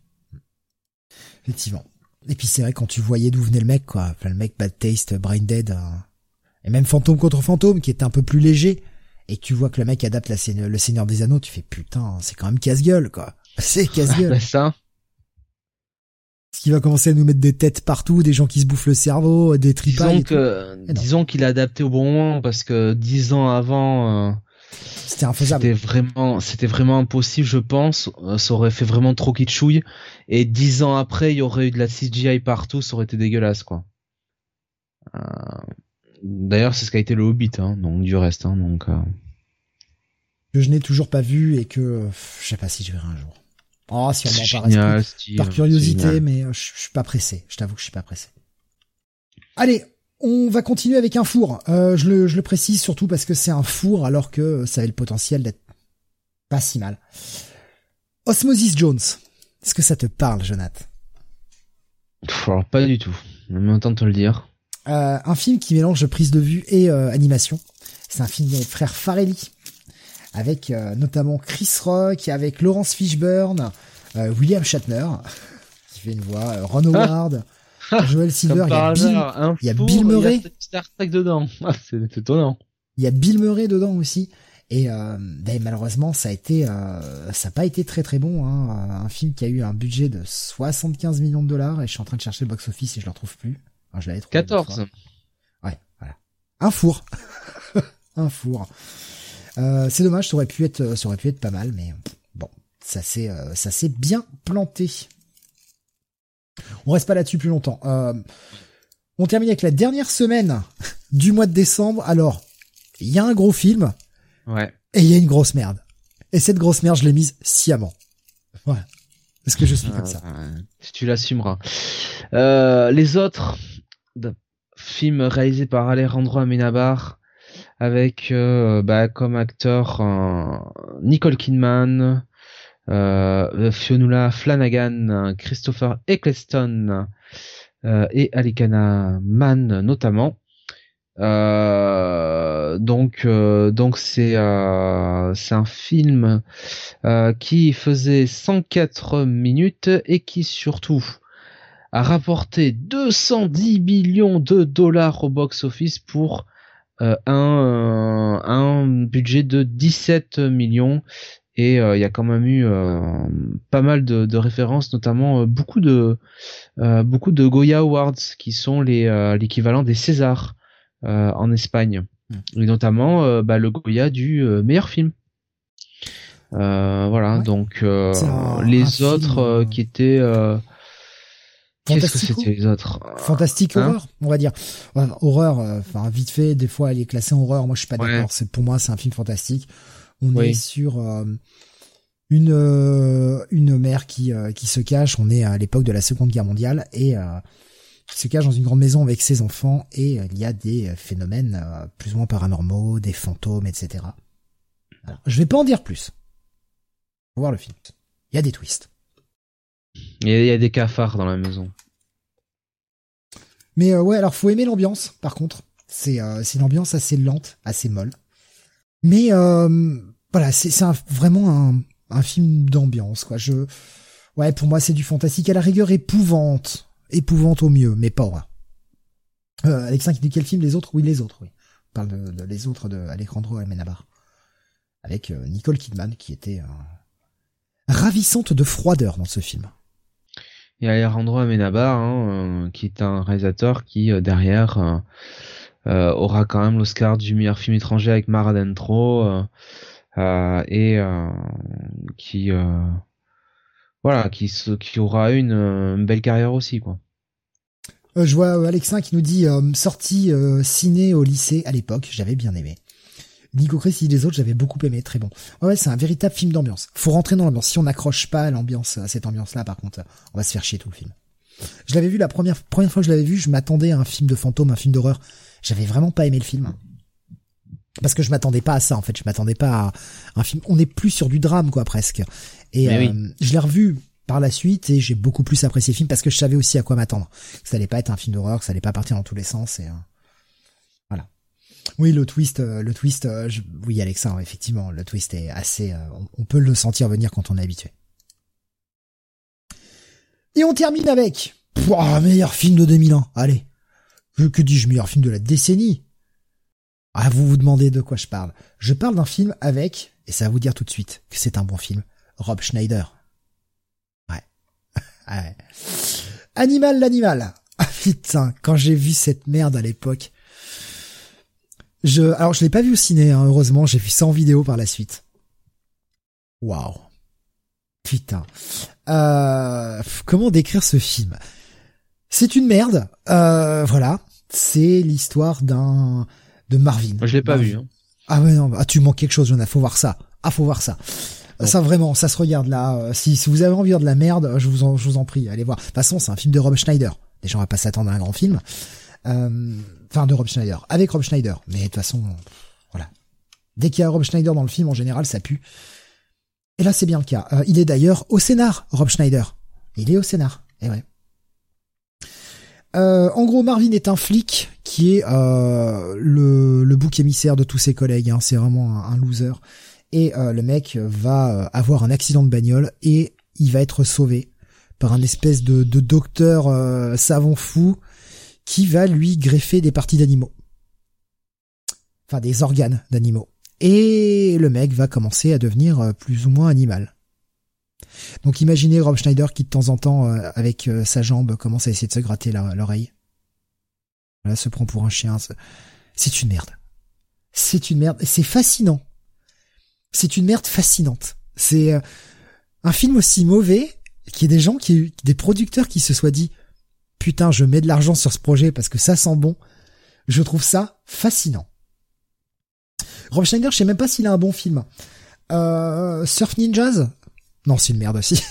Effectivement. Et puis c'est vrai quand tu voyais d'où venait le mec, quoi, le mec Bad Taste, Brain Dead, et même Fantôme contre Fantôme, qui est un peu plus léger, et tu vois que le mec adapte la, le Seigneur des Anneaux, tu fais putain, c'est quand même casse-gueule, quoi. C'est casse-gueule. Ça. Ce qui va commencer à nous mettre des têtes partout, des gens qui se bouffent le cerveau, des tripailles. Disons que, disons qu'il a adapté au bon moment, parce que dix ans avant, euh, c'était infaisable. C'était vraiment, c'était vraiment impossible, je pense. Euh, ça aurait fait vraiment trop kitschouille. Et dix ans après, il y aurait eu de la CGI partout, ça aurait été dégueulasse, quoi. Euh... D'ailleurs, c'est ce qu'a été le Hobbit, hein, donc du reste, hein, donc. Euh... Que je n'ai toujours pas vu et que je sais pas si je verrai un jour. Oh, si on m'en parle par curiosité, mais euh, je, suis pas pressé. Je t'avoue que je suis pas pressé. Allez, on va continuer avec un four. Euh, je, le, je le précise surtout parce que c'est un four alors que ça avait le potentiel d'être pas si mal. Osmosis Jones. Est-ce que ça te parle, Jonathan? Alors, pas du tout. Même temps de te le dire. Euh, un film qui mélange prise de vue et euh, animation. C'est un film des frères Farelli, avec euh, notamment Chris Rock, avec Laurence Fishburne, William Shatner, qui fait une voix, Ron ah. Howard, Joel Silver, il y a Bill, il y a Bill Murray. Il y a Star Trek dedans. Ah, c'est étonnant. Il y a Bill Murray dedans aussi. Et ben, malheureusement, ça a été, ça n'a pas été très très bon. Hein. Un film qui a eu un budget de 75 millions de dollars et je suis en train de chercher le box office et je le retrouve plus. Ah, je 14. Ouais, voilà. Un four. un four. Euh, c'est dommage, ça aurait pu être, ça aurait pu être pas mal, mais bon, ça s'est, euh, ça s'est bien planté. On reste pas là-dessus plus longtemps. Euh, on termine avec la dernière semaine du mois de décembre. Alors, il y a un gros film. Ouais. Et il y a une grosse merde. Et cette grosse merde, je l'ai mise sciemment. Voilà. Parce que je suis comme ça? Tu l'assumeras. Euh, les autres, film réalisé par Alejandro Amenabar avec euh, bah, comme acteur euh, Nicole Kidman, euh, Fionnuala Flanagan, Christopher Eccleston et Alikana Mann notamment. donc donc c'est un film qui faisait 104 minutes et qui surtout a rapporté 210 millions de dollars au box-office pour euh, un, euh, un budget de 17 millions et euh, il y a quand même eu pas mal de, de références, notamment beaucoup de beaucoup de Goya Awards qui sont les l'équivalent des Césars en Espagne, hmm. et notamment bah, le Goya du meilleur film. Voilà, Ouais. donc les autres film, qui étaient qu'est-ce que Fantastico c'était les autres Fantastique Hein horreur, on va dire. Horreur, euh, enfin vite fait, des fois elle est classée en horreur. Moi je suis pas Ouais. d'accord. C'est pour moi c'est un film fantastique. On Oui. est sur euh, une euh, une mère qui euh, qui se cache. On est à l'époque de la Seconde Guerre mondiale et euh, qui se cache dans une grande maison avec ses enfants et il y a des phénomènes euh, plus ou moins paranormaux, des fantômes, etc. Alors, je vais pas en dire plus. Faut voir le film. Il y a des twists. Il y, a, des cafards dans la maison. Mais euh, ouais, alors faut aimer l'ambiance. Par contre, c'est euh, une ambiance assez lente, assez molle. Mais euh, voilà, c'est vraiment un, un film d'ambiance quoi. Je ouais, pour moi c'est du fantastique à la rigueur épouvante, épouvante au mieux, mais pas horreur. Euh, Alexin qui dit quel film les autres? Oui, les autres. Oui, on parle de, les autres de Alejandro Amenabar avec Nicole Kidman qui était ravissante de froideur dans ce film. Il y a Alejandro Amenabar, hein, euh, qui est un réalisateur qui euh, derrière euh, aura quand même l'Oscar du meilleur film étranger avec Mar Adentro euh, euh, et qui voilà, qui aura une, belle carrière aussi quoi. Je vois Alexin qui nous dit euh, sortie ciné au lycée à l'époque, j'avais bien aimé. Nico Chris dit les autres, j'avais beaucoup aimé, très bon. Ouais, c'est un véritable film d'ambiance. Faut rentrer dans l'ambiance. Si on n'accroche pas à l'ambiance, à cette ambiance-là, par contre, on va se faire chier tout le film. Je l'avais vu la première première fois que je l'avais vu, je m'attendais à un film de fantôme, un film d'horreur. J'avais vraiment pas aimé le film. Parce que je m'attendais pas à ça, en fait. Je m'attendais pas à un film. On est plus sur du drame, quoi, presque. Et euh, je l'ai revu par la suite et j'ai beaucoup plus apprécié le film parce que je savais aussi à quoi m'attendre. Que ça allait pas être un film d'horreur, que ça allait pas partir dans tous les sens et euh. Oui, le twist, euh, le twist, euh, oui, Alexa, effectivement, le twist est assez, euh, on, peut le sentir venir quand on est habitué. Et on termine avec, Pouah, meilleur film de 2001. Allez, que dis-je, meilleur film de la décennie? Ah, vous vous demandez de quoi je parle. Je parle d'un film avec, et ça va vous dire tout de suite que c'est un bon film, Rob Schneider. Ouais. ouais. Animal l'animal. Ah putain, quand j'ai vu cette merde à l'époque. Je, alors je l'ai pas vu au ciné, hein, heureusement, j'ai vu ça en vidéo par la suite. Waouh. Putain. Euh, comment décrire ce film? C'est une merde. Euh, voilà. C'est l'histoire d'un de Marvin. Moi je l'ai pas Marvin. vu. Hein. Ah ouais non, ah, tu manques quelque chose, Jonah. Faut voir ça. Ah faut voir ça. Bon. Ça vraiment, ça se regarde là. Euh, Si, si vous avez envie de de la merde, je vous en, je vous en prie, allez voir. De toute façon, c'est un film de Rob Schneider. Déjà, on va pas s'attendre à un grand film. Euh, Enfin, de Rob Schneider, avec Rob Schneider. Mais de toute façon, voilà. Dès qu'il y a Rob Schneider dans le film, en général, ça pue. Et là, c'est bien le cas. Euh, il est d'ailleurs au scénar, Rob Schneider. Il est au scénar. Et ouais. Euh, en gros, Marvin est un flic qui est euh, le, bouc émissaire de tous ses collègues. Hein. C'est vraiment un, loser. Et le mec va avoir un accident de bagnole et il va être sauvé par un espèce de, docteur savant fou qui va lui greffer des parties d'animaux. Enfin, des organes d'animaux. Et le mec va commencer à devenir euh, plus ou moins animal. Donc imaginez Rob Schneider qui de temps en temps, euh, avec euh, sa jambe, commence à essayer de se gratter l'oreille. Là, se prend pour un chien. c'est- une merde. C'est une merde. C'est fascinant. C'est une merde fascinante. C'est un film aussi mauvais qu'il y ait des gens qui, des producteurs qui se soient dit, putain, je mets de l'argent sur ce projet parce que ça sent bon. Je trouve ça fascinant. Rob Schneider, je sais même pas s'il a un bon film. Euh, Surf Ninjas? Non, c'est une merde aussi.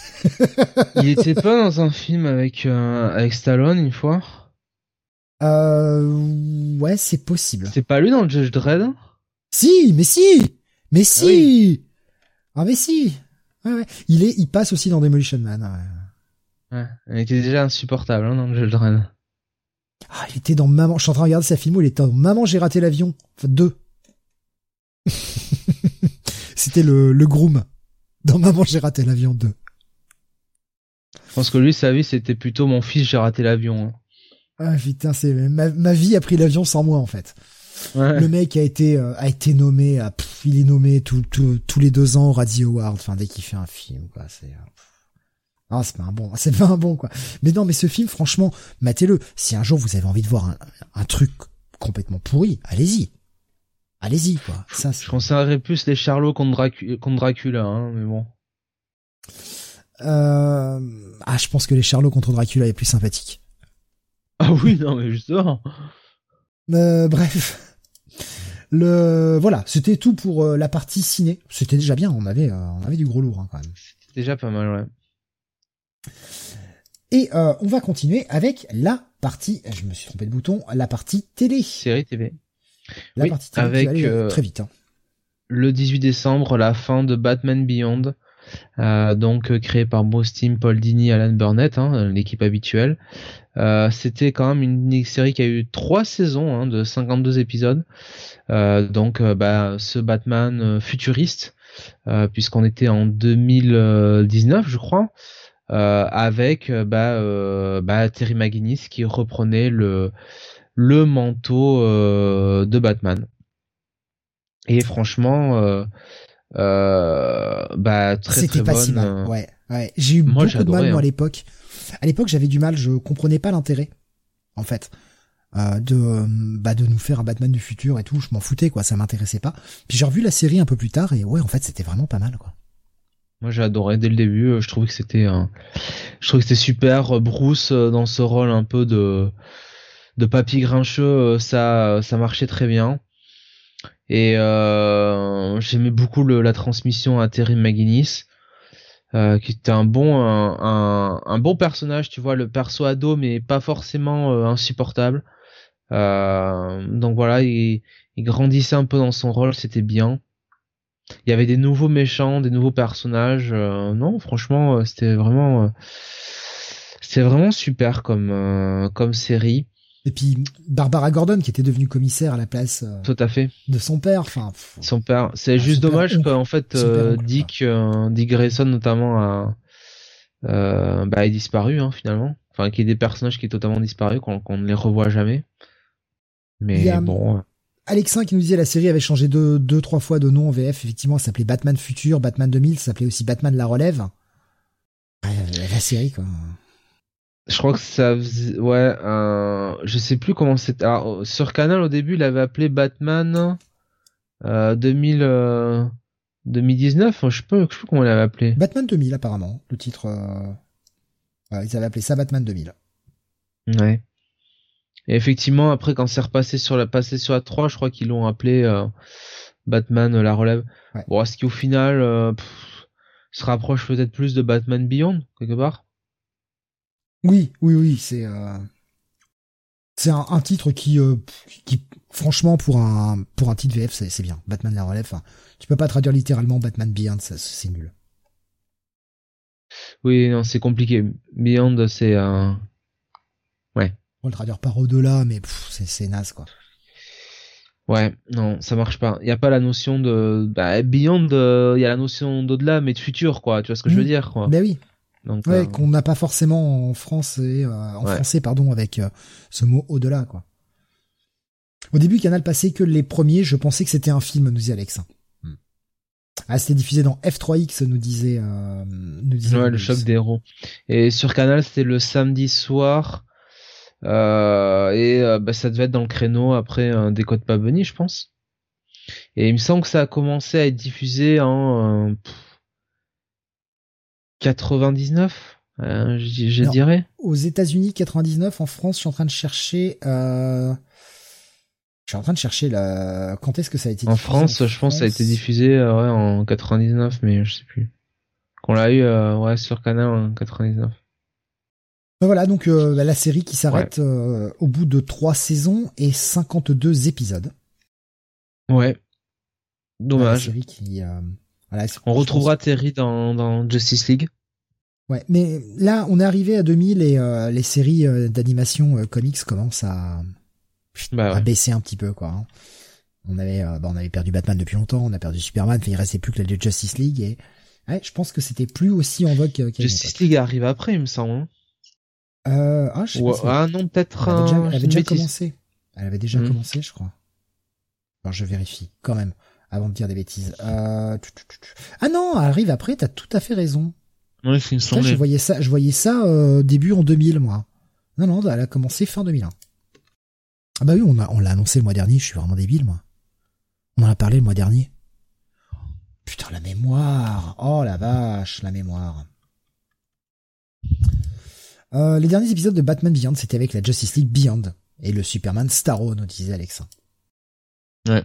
Il était pas dans un film avec euh, avec Stallone une fois? Euh, ouais, c'est possible. C'est pas lui dans le Judge Dredd? Si, mais si, mais si. oui. Ah mais si. Ouais, ouais. Il est, il passe aussi dans Demolition Man. ouais. Ouais, il était déjà insupportable hein, dans le Dredd. Ah, il était dans Maman. Je suis en train de regarder sa film. Il était dans Maman, j'ai raté l'avion. Enfin, deux. C'était le, le groom dans Maman, j'ai raté l'avion 2. Je pense que lui, sa vie, c'était plutôt mon fils, j'ai raté l'avion. hein. Ah putain, c'est ma, ma vie a pris l'avion sans moi en fait. Ouais. Le mec a été euh, a été nommé, à, pff, il est nommé tout- tout- tous les deux ans au Radio Award. Enfin, dès qu'il fait un film, quoi. C'est euh. Ah, c'est pas un bon, c'est pas un bon quoi. Mais non, mais ce film, franchement, matez-le. Si un jour vous avez envie de voir un, un truc complètement pourri, allez-y, allez-y quoi. Ça, je conseillerais plus les Charlots contre, Dracula, hein, mais bon. Euh... Ah, je pense que les Charlots contre Dracula est plus sympathique. Ah oui, non, mais justement. Euh, bref. Le voilà, c'était tout pour euh, la partie ciné. C'était déjà bien, on avait euh, on avait du gros lourd hein, quand même. C'était déjà pas mal, ouais. Et euh, on va continuer avec la partie, je me suis trompé de bouton, la partie télé. Série TV. La partie télé avec très vite. Hein. Le 18 décembre, la fin de Batman Beyond. Euh, donc créé par Bruce Timm, Paul Dini, Alan Burnett, hein, l'équipe habituelle. Euh, c'était quand même une série qui a eu trois saisons hein, de 52 épisodes. Euh, donc bah, ce Batman futuriste, puisqu'on était en 2019 je crois, avec bah, bah, Terry McGinnis qui reprenait le, le manteau de Batman. Et franchement, euh, bah très C'était pas si mal. Euh, ouais, ouais. J'ai eu beaucoup de mal moi à hein. l'époque. À l'époque, j'avais du mal, je comprenais pas l'intérêt en fait. Euh, de bah de nous faire un Batman du futur et tout, je m'en foutais quoi, ça m'intéressait pas. Puis j'ai revu la série un peu plus tard et ouais, en fait, c'était vraiment pas mal quoi. Moi, j'ai adoré dès le début, euh, je trouvais que c'était je trouvais que c'était super Bruce dans ce rôle un peu de de papy grincheux, ça ça marchait très bien. Et euh, j'aimais beaucoup le, la transmission à Terry McGuinness, euh, qui était un bon un, un, bon personnage, tu vois, le perso ado, mais pas forcément euh, insupportable. Euh, donc voilà, il, il, grandissait un peu dans son rôle, c'était bien. Il y avait des nouveaux méchants, des nouveaux personnages. Euh, non, franchement, c'était vraiment c'était vraiment super comme comme série. Et puis Barbara Gordon qui était devenue commissaire à la place euh, Tout à fait. de son père. Enfin, son père. C'est juste dommage qu'en fait euh, Dick, euh, Dick Grayson notamment a, euh, bah, est disparu hein, finalement. Enfin, qu'il y ait des personnages qui est totalement disparu qu'on ne les revoit jamais. Mais bon. Alexin qui nous disait la série avait changé deux, deux, trois fois de nom en VF. Effectivement, ça s'appelait Batman Futur, Batman 2000, ça s'appelait aussi Batman La Relève. la série, quoi. Je crois que ça faisait, ouais, euh, je sais plus comment c'était. Alors, sur Canal, au début, il avait appelé Batman, euh, 2000, 2019, je sais pas, je sais pas comment il avait appelé. Batman 2000, apparemment, le titre, euh... ils avaient appelé ça Batman 2000. Ouais. Et effectivement, après, quand c'est repassé sur la, passé sur la 3, je crois qu'ils l'ont appelé, euh, Batman, la relève. Bon, est-ce qu'au final, euh, se rapproche peut-être plus de Batman Beyond, quelque part? Oui, oui, oui, c'est euh, c'est un, titre qui, euh, qui, franchement, pour un pour un titre VF, c'est bien. Batman la relève. tu peux pas traduire littéralement Batman Beyond, c'est nul. Oui, non, c'est compliqué. Beyond, c'est un. On le traduire par au-delà, mais c'est naze, quoi. Ouais, non, ça marche pas. Il y a pas la notion de bah, Beyond, euh, il y a la notion d'au-delà, mais de futur, quoi. Tu vois ce que je veux mmh. dire, quoi. Ben oui. Donc, ouais, euh, qu'on n'a pas forcément en France et euh, en français pardon avec euh, ce mot au-delà quoi. Au début, Canal passait que les premiers, je pensais que c'était un film, nous dit Alex. Hmm. Ah, c'était diffusé dans F3X, nous disait. nous disait ouais, le choc des héros. Et sur Canal, c'était le samedi soir. Et bah, ça devait être dans le créneau après un Décode pas venu, je pense. Et il me semble que ça a commencé à être diffusé en 99 euh, je, dirais. Aux États-Unis 99, en France, je suis en train de chercher. Euh... Je suis en train de chercher la. Quand est-ce que ça a été diffusé En France, je pense que ça a été diffusé euh, ouais, en 99, mais je sais plus. Qu'on l'a eu euh, ouais sur Canal en 99. Ben voilà, donc euh, bah, la série qui s'arrête au bout de 3 saisons et 52 épisodes. Ouais. Dommage. série qui, on retrouvera Terry dans, dans, Justice League. Ouais, mais là, on est arrivé à 2000 et euh, les séries euh, d'animation euh, comics commencent à, bah à baisser un petit peu, quoi. Hein. On avait, bah, on avait perdu Batman depuis longtemps, on a perdu Superman, il restait plus que la Justice League et ouais, je pense que c'était plus aussi en vogue Justice League arrive après, il me semble. Euh, ah, je sais pas ah non, peut-être. Elle avait déjà, commencé. Elle avait déjà hmm. commencé, je crois. Alors je vérifie quand même avant de dire des bêtises. Euh... Ah non, arrive après, t'as tout à fait raison. Ouais, c'est une Je voyais ça, je voyais ça euh, début en 2000, moi. Non, non, elle a commencé fin 2001. Ah bah oui, on, a, on l'a annoncé le mois dernier, je suis vraiment débile, moi. On en a parlé le mois dernier. Putain, la mémoire. Oh la vache, la mémoire. Euh, les derniers épisodes de Batman Beyond, c'était avec la Justice League Beyond et le Superman Starro, nous disait Alexa. Ouais.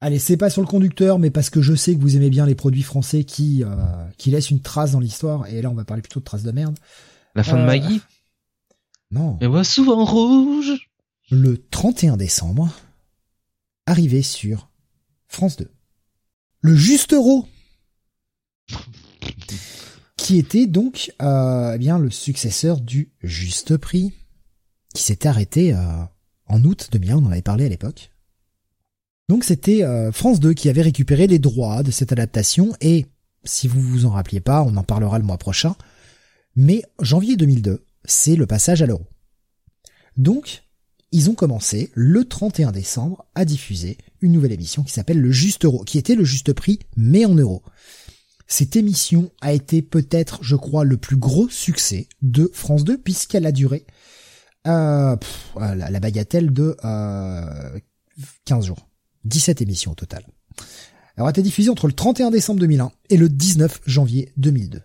Allez, c'est pas sur le conducteur, mais parce que je sais que vous aimez bien les produits français qui euh, qui laissent une trace dans l'histoire. Et là, on va parler plutôt de traces de merde. La fin de Euh, Maggie? Non. Et voit souvent rouge. Le 31 décembre, arrivé sur France 2. Le Juste Euro. Qui était donc euh, eh bien le successeur du Juste Prix, qui s'était arrêté euh, en août 2001, on en avait parlé à l'époque. Donc c'était euh, France 2 qui avait récupéré les droits de cette adaptation et si vous vous en rappeliez pas, on en parlera le mois prochain. Mais janvier 2002, c'est le passage à l'euro. Donc, ils ont commencé le 31 décembre à diffuser une nouvelle émission qui s'appelle le Juste Euro, qui était le juste prix, mais en euros. Cette émission a été peut-être, je crois, le plus gros succès de France 2 puisqu'elle a duré euh, pff, la, la bagatelle de euh, 15 jours. 17 émissions au total. Elle a été diffusée entre le 31 décembre 2001 et le 19 janvier 2002.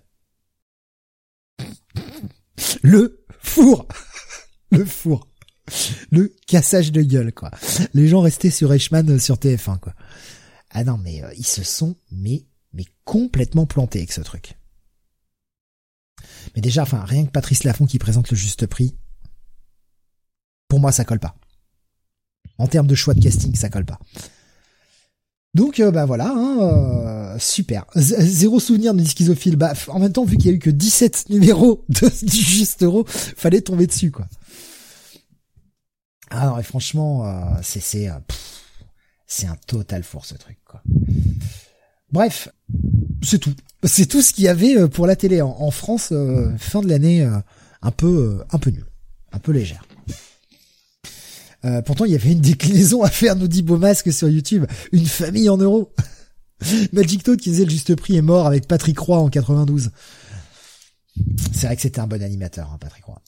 Le four Le four Le cassage de gueule, quoi. Les gens restaient sur Eichmann sur TF1, quoi. Ah non, mais euh, ils se sont, mais, mais complètement plantés avec ce truc. Mais déjà, enfin, rien que Patrice Laffont qui présente le juste prix, pour moi, ça colle pas. En termes de choix de casting, ça colle pas. Donc euh, bah voilà, hein, euh, super. Zéro souvenir de schizophile. Bah en même temps, vu qu'il y a eu que 17 numéros de, du juste euro, fallait tomber dessus quoi. Ah non, et franchement, euh, c'est c'est euh, c'est un total four ce truc quoi. Bref, c'est tout. C'est tout ce qu'il y avait euh, pour la télé en, France euh, fin de l'année euh, un peu euh, un peu nul, un peu légère. Pourtant, il y avait une déclinaison à faire, nous dit Beaumasque sur YouTube. Une famille en euros. Magic Toad qui faisait le juste prix est mort avec Patrick Roy en 92. C'est vrai que c'était un bon animateur, hein, Patrick Roy.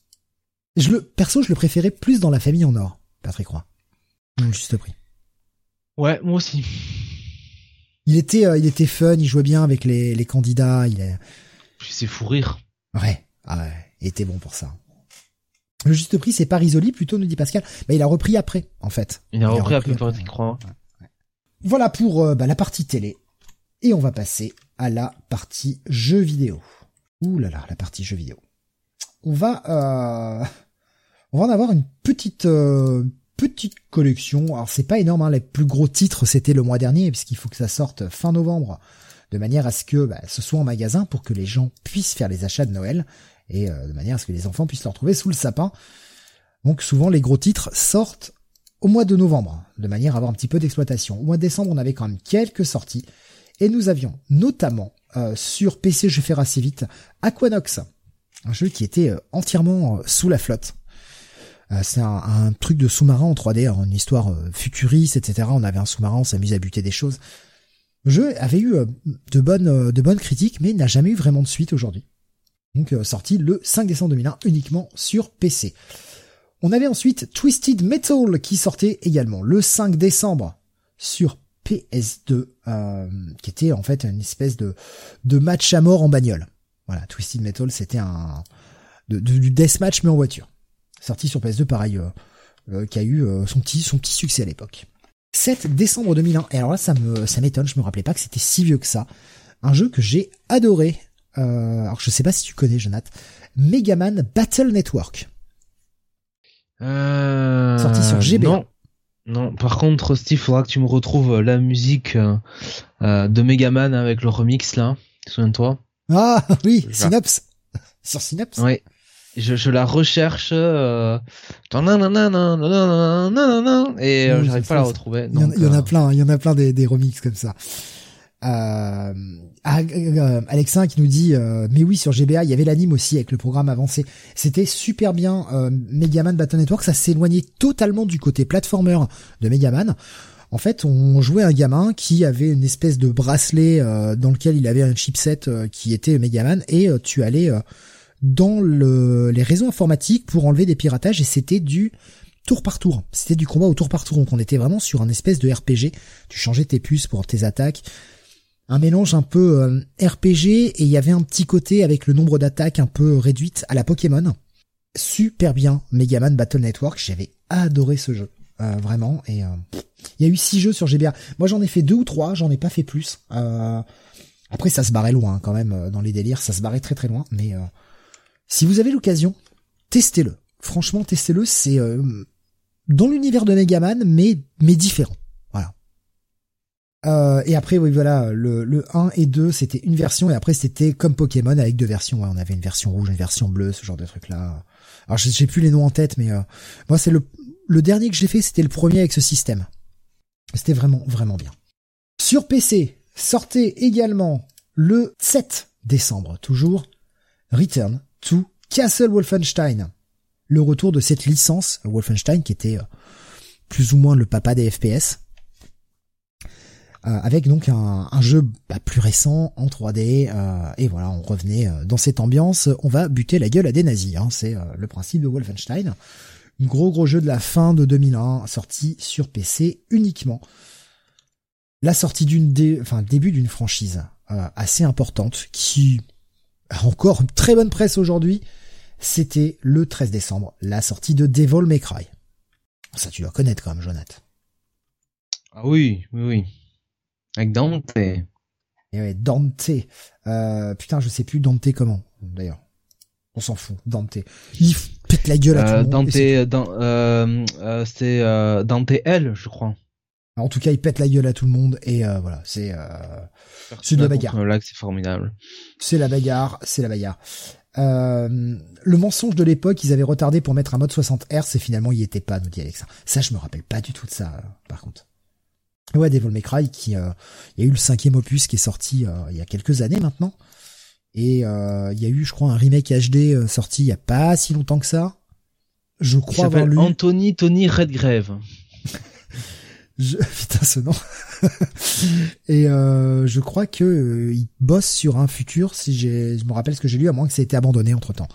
Je le, perso, je le préférais plus dans la famille en or, Patrick Roy. Juste prix. Ouais, moi aussi. Il était, euh, il était fun, il jouait bien avec les, les candidats, il est, c'est fou rire. ouais, ah ouais, il était bon pour ça. Le juste prix, c'est pas Risoli, plutôt, nous dit Pascal. Mais il a repris après, en fait. Il a repris peu après. Patrick Roy. Voilà pour euh, bah, la partie télé. Et on va passer à la partie jeux vidéo. Ouh là là, la partie jeux vidéo. On va, euh, on va en avoir une petite, euh, petite collection. Alors c'est pas énorme, hein, les plus gros titres c'était le mois dernier, puisqu'il faut que ça sorte fin novembre, de manière à ce que bah, ce soit en magasin pour que les gens puissent faire les achats de Noël et euh, de manière à ce que les enfants puissent le retrouver sous le sapin. Donc souvent les gros titres sortent au mois de novembre, de manière à avoir un petit peu d'exploitation. Au mois de décembre, on avait quand même quelques sorties, et nous avions notamment euh, sur PC, je vais faire assez vite, Aquanox, un jeu qui était euh, entièrement euh, sous la flotte. Euh, c'est un, un truc de sous-marin en 3D, hein, une histoire euh, futuriste, etc. On avait un sous-marin, on s'amusait à buter des choses. Le jeu avait eu euh, de bonnes, critiques, mais n'a jamais eu vraiment de suite aujourd'hui. Donc sorti le 5 décembre 2001 uniquement sur PC. On avait ensuite Twisted Metal qui sortait également le 5 décembre sur PS2, euh, qui était en fait une espèce de, de match à mort en bagnole. Voilà, Twisted Metal, c'était un de, de- du deathmatch mais en voiture. Sorti sur PS2, pareil, euh, euh, qui a eu euh, son petit son petit succès à l'époque. 7 décembre 2001. Et alors là, ça me ça m'étonne, je me rappelais pas que c'était si vieux que ça. Un jeu que j'ai adoré. Alors je sais pas si tu connais, Jonathan. Megaman Battle Network. Sorti sur GBA. Non. Non, par contre, Steve, faudra que tu me retrouves la musique euh, de Megaman avec le remix là. Souviens-toi Ah oui, Ça. Synops. Sur Synops. Ouais. Je, je la recherche. Euh... Et euh, Oui, j'arrive pas à la retrouver. Il y, en, donc, il y en a euh, plein, il y en a plein des, des remixes comme ça. Euh, euh, Alexin qui nous dit, euh, mais oui, sur GBA, il y avait l'anime aussi avec le programme avancé. C'était super bien. Euh, Megaman Battle Network, ça s'éloignait totalement du côté platformer de Megaman. En fait, on jouait un gamin qui avait une espèce de bracelet euh, dans lequel il avait un chipset qui était Megaman et tu allais dans le, les réseaux informatiques pour enlever des piratages et c'était du tour par tour. C'était du combat au tour par tour, donc on était vraiment sur un espèce de RPG. Tu changeais tes puces pour tes attaques. Un mélange un peu euh, RPG et il y avait un petit côté avec le nombre d'attaques un peu réduite à la Pokémon. Super bien, Megaman Battle Network, j'avais adoré ce jeu. Euh, vraiment, et euh, il y a eu six jeux sur GBA. Moi j'en ai fait deux ou trois, j'en ai pas fait plus. après ça se barrait loin quand même dans les délires, ça se barrait très très loin, mais si vous avez l'occasion, testez-le. Franchement, testez-le, c'est dans l'univers de Megaman, mais mais différent. Voilà. Euh, et après, oui, voilà, le, le 1 et 2, c'était une version, et après, c'était comme Pokémon avec deux versions. Ouais, on avait une version rouge, une version bleue, ce genre de trucs-là. Alors, j'ai plus les noms en tête, mais euh, moi, c'est le, le dernier que j'ai fait, c'était le premier avec ce système. C'était vraiment, vraiment bien. Sur PC, sortait également le 7 décembre, toujours, Return to Castle Wolfenstein. Le retour de cette licence Wolfenstein qui était euh, plus ou moins le papa des FPS. Euh, avec donc un, jeu bah, plus récent en 3D euh, et voilà on revenait dans cette ambiance. On va buter la gueule à des nazis hein, c'est le principe de Wolfenstein. Gros gros jeu de la fin de 2001 sorti sur PC uniquement. La sortie d'une enfin début d'une franchise assez importante qui encore une très bonne presse aujourd'hui c'était le 13 décembre, la sortie de Devil May Cry. Ça, tu dois connaître quand même, Jonathan. Ah oui, oui, oui. Avec Dante. Et eh ouais, Dante. Euh, putain, je sais plus Dante comment, d'ailleurs. On s'en fout, Dante. Il pète la gueule à tout le monde. Dante, euh, euh, c'est euh, Dante L, je crois. En tout cas, il pète la gueule à tout le monde et euh, voilà, c'est euh, c'est de la bagarre. c'est formidable. C'est la bagarre, c'est la bagarre. Euh, le mensonge de l'époque, ils avaient retardé pour mettre un mode 60 Hz et finalement il y était pas, nous dit Alexa. Ça, je me rappelle pas du tout de ça, euh, par contre. Ouais, Devil May Cry, qui, euh, il y a eu le cinquième opus qui est sorti il y a quelques années maintenant. Et il y a eu, je crois, un remake HD sorti il y a pas si longtemps que ça. Je crois avoir lu. Anthony Tony Redgrave. Je... Putain, ce nom. et euh, je crois que euh, il bosse sur un futur, si j'ai, je me rappelle ce que j'ai lu, à moins que ça ait été abandonné entre temps.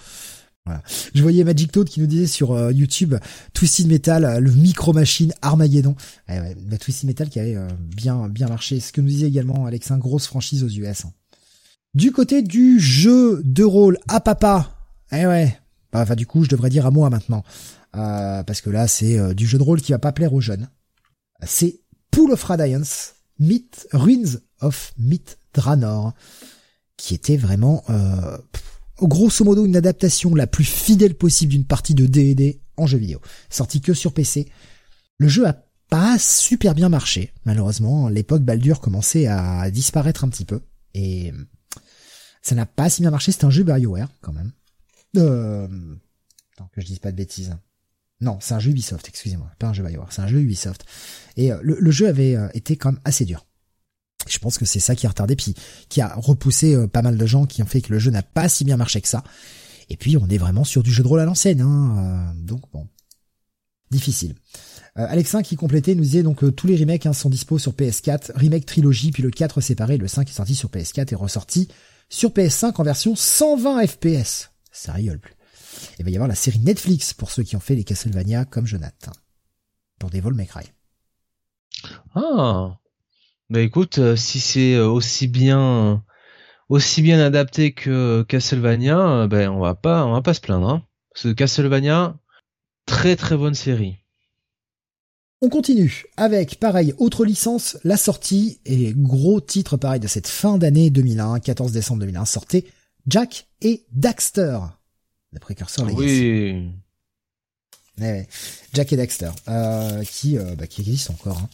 Voilà. Je voyais Magic Toad qui nous disait sur euh, YouTube Twisted Metal, le Micro Machine Armageddon. Ouais, ouais, la Twisted Metal qui avait bien bien marché. Ce que nous disait également Alex, un grosse franchise aux US. Hein. Du côté du jeu de rôle à papa, eh ouais. Bah, enfin du coup, je devrais dire à moi maintenant, parce que là c'est du jeu de rôle qui va pas plaire aux jeunes c'est Pool of Radiance, Myth, Ruins of Myth Dranor, qui était vraiment, euh, grosso modo, une adaptation la plus fidèle possible d'une partie de D&D en jeu vidéo. Sorti que sur PC. Le jeu a pas super bien marché, malheureusement. L'époque Baldur commençait à disparaître un petit peu. Et ça n'a pas si bien marché. C'est un jeu BioWare, quand même. Euh... Attends, que je dise pas de bêtises. Non, c'est un jeu Ubisoft, excusez-moi, pas un jeu BioWare, c'est un jeu Ubisoft. Et euh, le, jeu avait euh, été quand même assez dur. Je pense que c'est ça qui a retardé, puis qui a repoussé euh, pas mal de gens, qui ont fait que le jeu n'a pas si bien marché que ça. Et puis on est vraiment sur du jeu de rôle à l'ancienne, hein, donc bon, difficile. Alexin qui complétait nous disait donc tous les remakes hein, sont dispo sur PS4, remake trilogie, puis le 4 séparé, le 5 est sorti sur PS4 et ressorti sur PS5 en version 120 FPS. Ça rigole plus. Il va y avoir la série Netflix pour ceux qui ont fait les Castlevania comme Jonathan. Pour des vols Cry. Ah. Bah écoute, euh, si c'est euh, aussi bien aussi bien adapté que Castlevania, euh, ben on va pas on va pas se plaindre hein. Castlevania très très bonne série. On continue avec, pareil, autre licence, la sortie et gros titre pareil de cette fin d'année 2001, 14 décembre 2001, sortait Jack et Daxter les précurseurs Oui. Jack et Dexter, euh, qui, euh, bah, qui existe encore, hein.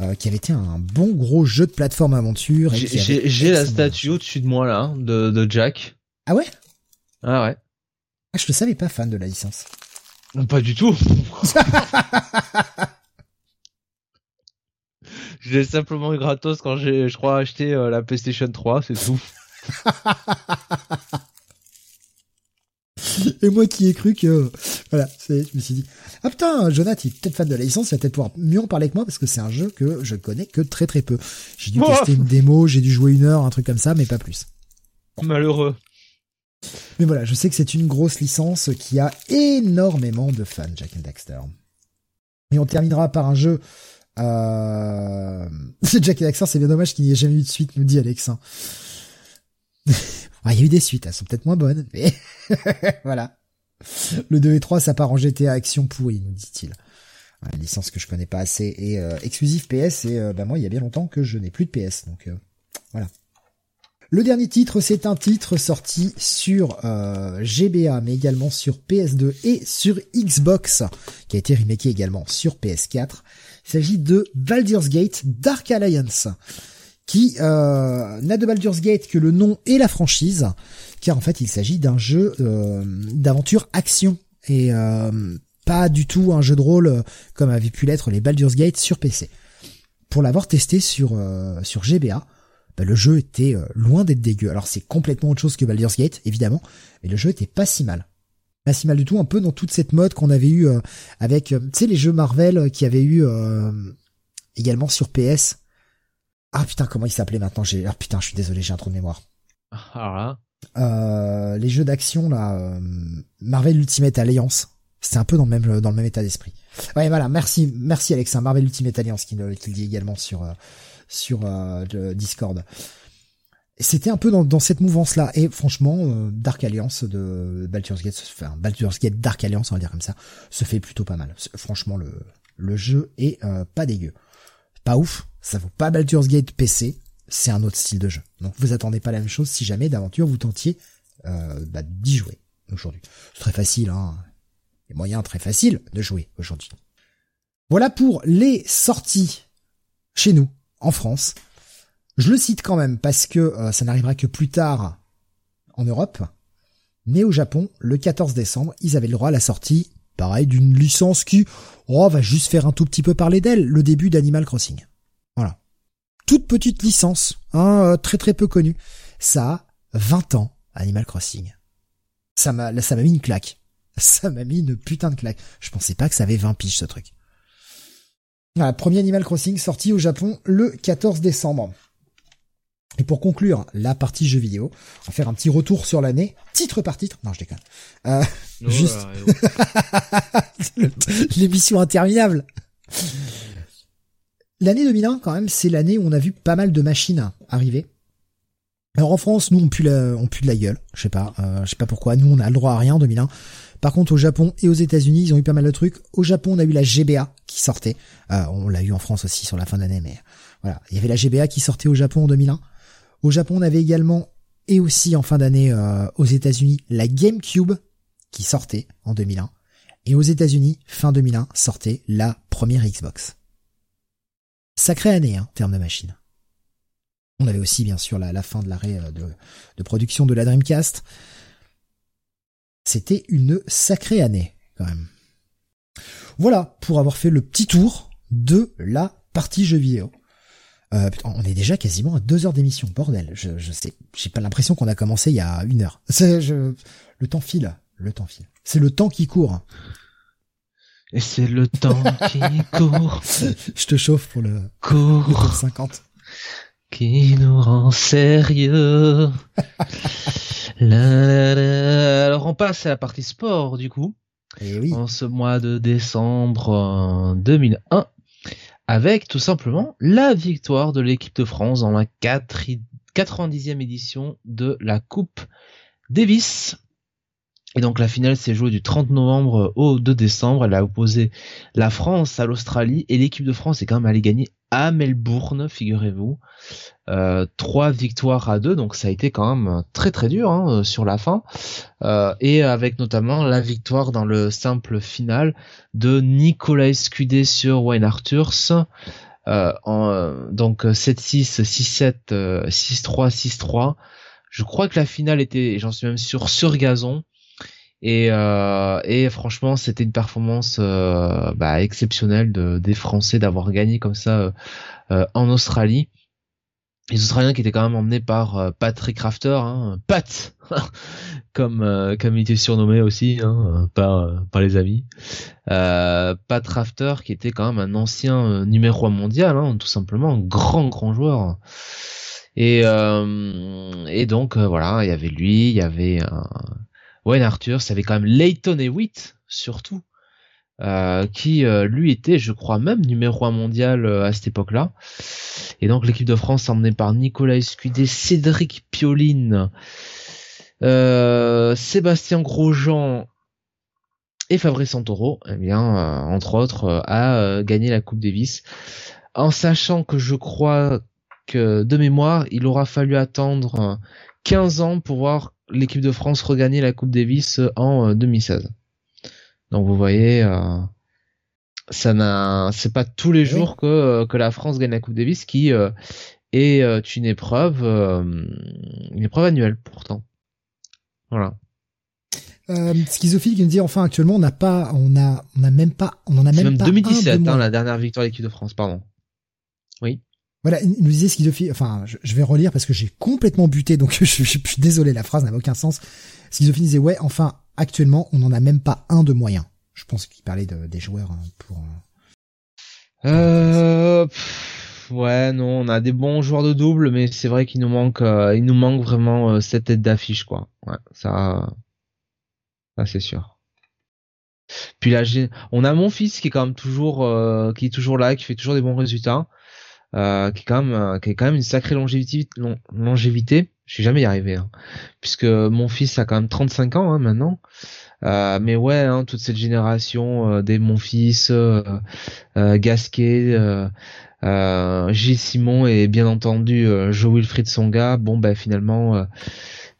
euh, qui avait été un bon gros jeu de plateforme aventure. J'ai la statue au-dessus de moi là, de, de Jack. Ah ouais? Ah ouais. Ah, je le savais pas fan de la licence. pas du tout. je l'ai simplement eu gratos quand j'ai, je crois, acheté la PlayStation 3, c'est tout. Et moi qui ai cru que, voilà, c'est, je me suis dit, ah putain, Jonathan, il est peut-être fan de la licence, il va peut-être pouvoir mieux en parler que moi parce que c'est un jeu que je connais que très très peu. J'ai dû tester une démo, j'ai dû jouer une heure, un truc comme ça, mais pas plus. Malheureux. Mais voilà, je sais que c'est une grosse licence qui a énormément de fans, Jack and Daxter. Et on terminera par un jeu. Euh... Jack Alexin, c'est bien dommage qu'il n'y ait jamais eu de suite, nous dit Alexin. Il y a eu des suites, elles sont peut-être moins bonnes, mais voilà. Le 2 et 3, ça part en GTA Action pourri, nous dit-il. Une licence que je connais pas assez et euh, exclusif PS et euh, bah moi il y a bien longtemps que je n'ai plus de PS donc euh, voilà. Le dernier titre c'est un titre sorti sur GBA mais également sur PS2 et sur Xbox qui a été remaké également sur PS4. Il s'agit de Baldur's Gate Dark Alliance qui n'a de Baldur's Gate que le nom et la franchise car en fait il s'agit d'un jeu d'aventure action et pas du tout un jeu de rôle euh, comme avait pu l'être les Baldur's Gate sur PC. Pour l'avoir testé sur euh, sur GBA, le jeu était euh, loin d'être dégueu. Alors c'est complètement autre chose que Baldur's Gate, évidemment, mais le jeu était pas si mal. Pas si mal du tout, un peu dans toute cette mode qu'on avait eu avec, tu sais, les jeux Marvel qui avaient eu également sur PS. Ah putain, comment il s'appelait maintenant? J'ai, ah putain, je suis désolé, j'ai un trou de mémoire. Ah, les jeux d'action là, Marvel Ultimate Alliance. C'est un peu dans le même dans le même état d'esprit. Ouais, voilà. Merci, merci Alex. Marvel Ultimate Alliance qui, qui le dit également sur euh, sur euh, le Discord. C'était un peu dans, dans cette mouvance-là. Et franchement, euh, Dark Alliance de Baldur's Gate, enfin Baldur's Gate Dark Alliance, on va dire comme ça, se fait plutôt pas mal. Franchement, le le jeu est pas dégueu. Pas ouf. Ça vaut pas Baldur's Gate PC. C'est un autre style de jeu. Donc vous attendez pas la même chose si jamais d'aventure vous tentiez bah, d'y jouer aujourd'hui. C'est très facile. Hein moyen très facile de jouer aujourd'hui. Voilà pour les sorties chez nous, en France. Je le cite quand même parce que euh, ça n'arrivera que plus tard en Europe. Mais au Japon, le 14 décembre, ils avaient le droit à la sortie, pareil, d'une licence qui, oh, va juste faire un tout petit peu parler d'elle, le début d'Animal Crossing. Toute petite licence, hein, euh, très très peu connue. Ça a 20 ans, Animal Crossing. Ça m'a, ça m'a mis une claque. Ça m'a mis une putain de claque. Je pensais pas que ça avait 20 piges ce truc. Voilà, premier Animal Crossing sorti au Japon le 14 décembre. Et pour conclure la partie jeu vidéo, on va faire un petit retour sur l'année, titre par titre. Non, je déconne. Euh, oh juste l'émission interminable. L'année 2001, quand même, c'est l'année où on a vu pas mal de machines arriver. Alors en France, nous on pue la, on pue de la gueule. Je sais pas, euh, je sais pas pourquoi. Nous on a le droit à rien en 2001. Par contre, au Japon et aux États-Unis, ils ont eu pas mal de trucs. Au Japon, on a eu la GBA qui sortait. Euh, on l'a eu en France aussi sur la fin d'année, mais voilà. Il y avait la GBA qui sortait au Japon en 2001. Au Japon, on avait également et aussi en fin d'année euh, aux États-Unis la GameCube qui sortait en 2001. Et aux États-Unis, fin 2001, sortait la première Xbox. Sacrée année, hein, en termes de machine. On avait aussi bien sûr la, fin de l'arrêt euh, de, de, production de la Dreamcast. C'était une sacrée année, quand même. Voilà, pour avoir fait le petit tour de la partie jeux vidéo. Euh, on est déjà quasiment à deux heures d'émission, bordel. Je, je sais, j'ai pas l'impression qu'on a commencé il y a une heure. Je, le temps file, le temps file. C'est le temps qui court. Et c'est le temps qui court. je te chauffe pour le, court. le top 50. Qui nous rend sérieux. Alors on passe à la partie sport du coup. Et eh oui. En ce mois de décembre 2001 avec tout simplement la victoire de l'équipe de France dans la 90e édition de la Coupe Davis. Et donc la finale s'est jouée du 30 novembre au 2 décembre. Elle a opposé la France à l'Australie et l'équipe de France est quand même allée gagner à Melbourne, figurez-vous. Euh, trois victoires à deux, donc ça a été quand même très très dur hein, euh, sur la fin. Euh, et avec notamment la victoire dans le simple final de Nicolas Scudé sur Wayne Arthurs. en, donc 7-6, 6-7, 6-3, 6-3. Je crois que la finale était, j'en suis même sûr, sur gazon. Et, et franchement, c'était une performance bah, exceptionnelle de, des Français d'avoir gagné comme ça en Australie les Australiens qui étaient quand même emmenés par euh, Patrick Rafter, hein, Pat, comme euh, comme il était surnommé aussi hein, par par les amis. Euh, Pat Rafter qui était quand même un ancien numéro 1 mondial, hein, tout simplement, un grand grand joueur. Et et donc voilà, il y avait lui, il y avait Wayne Arthur, ça avait quand même Leighton Witt surtout. euh, qui lui était, je crois, même numéro un mondial à cette époque-là. Et donc l'équipe de France emmenée par Nicolas Escudé, Cédric Pioline, Sébastien Grosjean et Fabrice Santoro, eh bien, entre autres, a gagné la Coupe Davis, en sachant que je crois que de mémoire, il aura fallu attendre 15 ans pour voir l'équipe de France regagner la Coupe Davis en 2016. Euh, Donc vous voyez, euh, ça n'a, c'est pas tous les jours que euh, que la France gagne la Coupe Davis, qui est une épreuve, une épreuve annuelle pourtant. Voilà. Euh, schizophile qui nous dit enfin actuellement on n'a pas on a on a même pas on en a même, même pas 2017 hein, la dernière victoire de l'équipe de France pardon oui voilà, il nous disait schizophile, enfin, je, vais relire parce que j'ai complètement buté, donc je, suis désolé, la phrase n'a aucun sens. Schizophile disait, ouais, enfin, actuellement, on n'en a même pas un de moyen. Je pense qu'il parlait de, des joueurs hein, pour... Euh... ouais, non, on a des bons joueurs de double, mais c'est vrai qu'il nous manque, euh, il nous manque vraiment euh, cette tête d'affiche, quoi. Ouais, ça, ça c'est sûr. Puis là, on a mon fils qui est quand même toujours, euh, qui est toujours là, qui fait toujours des bons résultats. Euh, qui est quand même euh, qui est quand même une sacrée longévité longévité. Je suis jamais y arrivé hein. puisque mon fils a quand même 35 ans hein, maintenant. Euh, mais ouais hein, toute cette génération des mon fils Gasquet Gilles Simon et bien entendu Joe Wilfried Songa bon ben finalement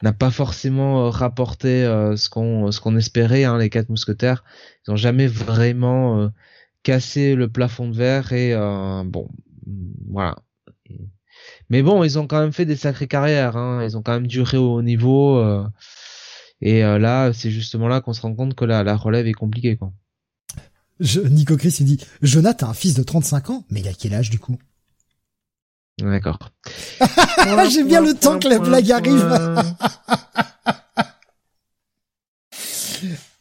n'a pas forcément rapporté ce qu'on ce qu'on espérait hein, les quatre mousquetaires. Ils ont jamais vraiment cassé le plafond de verre et bon voilà. Mais bon, ils ont quand même fait des sacrées carrières. Hein. Ils ont quand même duré au haut niveau. Euh, et euh, là, c'est justement là qu'on se rend compte que la, la relève est compliquée. Quoi. Je, Nico Chris, il dit, Jonathan a un fils de 35 ans, mais il a quel âge du coup? D'accord. J'ai bien le temps que la blague arrive.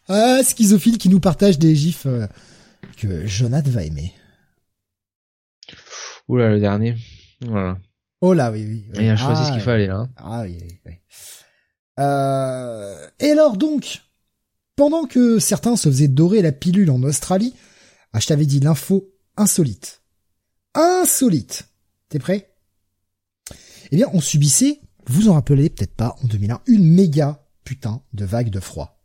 ah, schizophile qui nous partage des gifs que Jonathan va aimer. Oula, le dernier. Voilà. Oh là, oui, oui. Il a choisi ce qu'il ah, fallait, là. Ah oui, oui, oui. Euh... Et alors donc, pendant que certains se faisaient dorer la pilule en Australie, ah, je t'avais dit l'info insolite. Insolite. T'es prêt? Eh bien, on subissait, vous en rappelez peut-être pas, en 2001, une méga putain de vague de froid.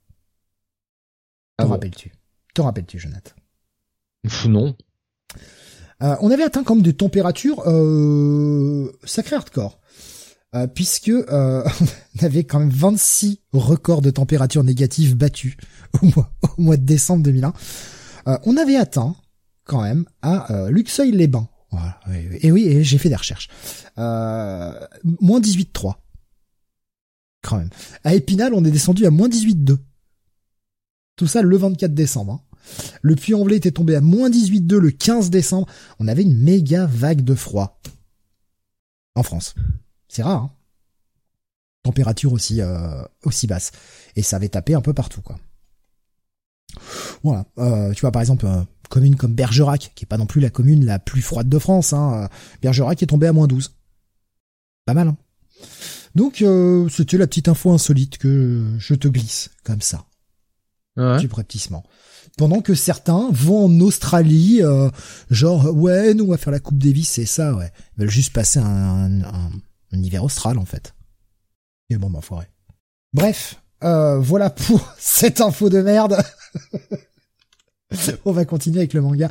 Ah T'en rappelles-tu? T'en rappelles-tu, Jonathan? Non. Euh, on avait atteint quand même des températures euh, sacré hardcore. Euh, puisque euh, on avait quand même 26 records de température négative battus au mois, au mois de décembre 2001. Euh, on avait atteint quand même à euh, Luxeuil-les-Bains. Voilà, Et oui, et j'ai fait des recherches. moins 18,3. Quand même. À Épinal, on est descendu à moins 18,2. Tout ça le 24 décembre. Hein. Le Puy-en-Velay était tombé à moins 18,2 le 15 décembre. On avait une méga vague de froid. En France. C'est rare, hein Température aussi, euh, aussi basse. Et ça avait tapé un peu partout, quoi. Voilà. Euh, tu vois, par exemple, une commune comme Bergerac, qui est pas non plus la commune la plus froide de France, hein. Euh, Bergerac est tombé à moins 12. Pas mal, hein Donc, c'était la petite info insolite que je te glisse, comme ça. Ouais. Du pendant que certains vont en Australie, euh, genre ouais, nous on va faire la Coupe Davis, c'est ça, ouais. Ils veulent juste passer un, hiver austral en fait. Et bon, bah foiré. Bref, euh, voilà pour cette info de merde. on va continuer avec le manga,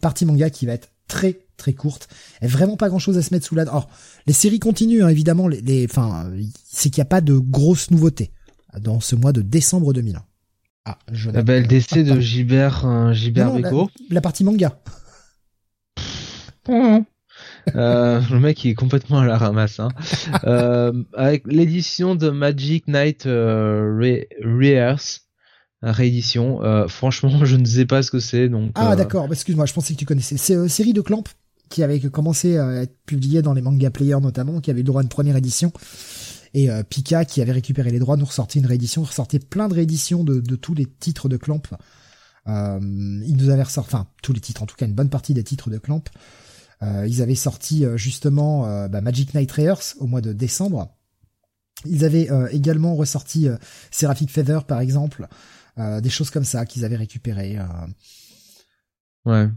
partie manga qui va être très très courte. Et vraiment pas grand chose à se mettre sous la. Alors, les séries continuent hein, évidemment. Les, les, enfin, c'est qu'il n'y a pas de grosses nouveautés dans ce mois de décembre 2001. Ah, je La belle décès de Gilbert, euh, Gilbert. La, partie manga. euh, le mec il est complètement à la ramasse. Hein. euh, avec l'édition de Magic Knight euh, Rears, réédition. Franchement, je ne sais pas ce que c'est. Donc. Ah d'accord. Excuse-moi, je pensais que tu connaissais. C'est une série de Clamp qui avait commencé à être publiée dans les manga players notamment, qui avait le droit à une première édition. Et euh, Pika, qui avait récupéré les droits, nous ressortait une réédition, ressortait plein de rééditions de, tous les titres de Clamp. Euh, ils nous avaient ressorti, enfin tous les titres, en tout cas une bonne partie des titres de Clamp. Euh, ils avaient sorti euh, justement bah, Magic Knight Rares au mois de décembre. Ils avaient également ressorti Seraphic Feather par exemple. euh, des choses comme ça qu'ils avaient récupérées. Euh. Ouais.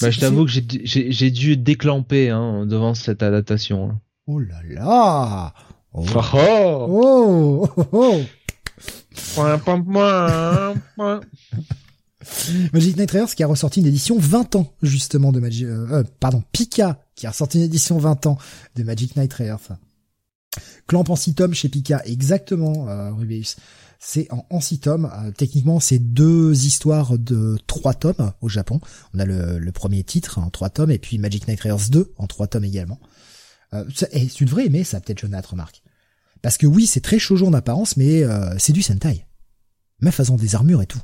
Bah, je t'avoue que j'ai dû déclamper hein, devant cette adaptation. Hein. Oh là là Oh oh, oh, oh, Magic Knight Raiders qui a ressorti une édition 20 ans justement de Magic, euh, pardon, Pika qui a ressorti une édition 20 ans de Magic Knight Raiders. Clamp en 6 tomes chez Pika, exactement, euh, Rubius. C'est en, en 6 tomes. Euh, techniquement, c'est deux histoires de 3 tomes au Japon. On a le, premier titre en 3 tomes et puis Magic Knight Raiders 2 en 3 tomes également. Euh, et tu devrais aimer ça, peut-être Jonathan, remarque. Parce que oui, c'est très shoujo en apparence, mais euh, c'est du Sentai. Même façon des armures et tout.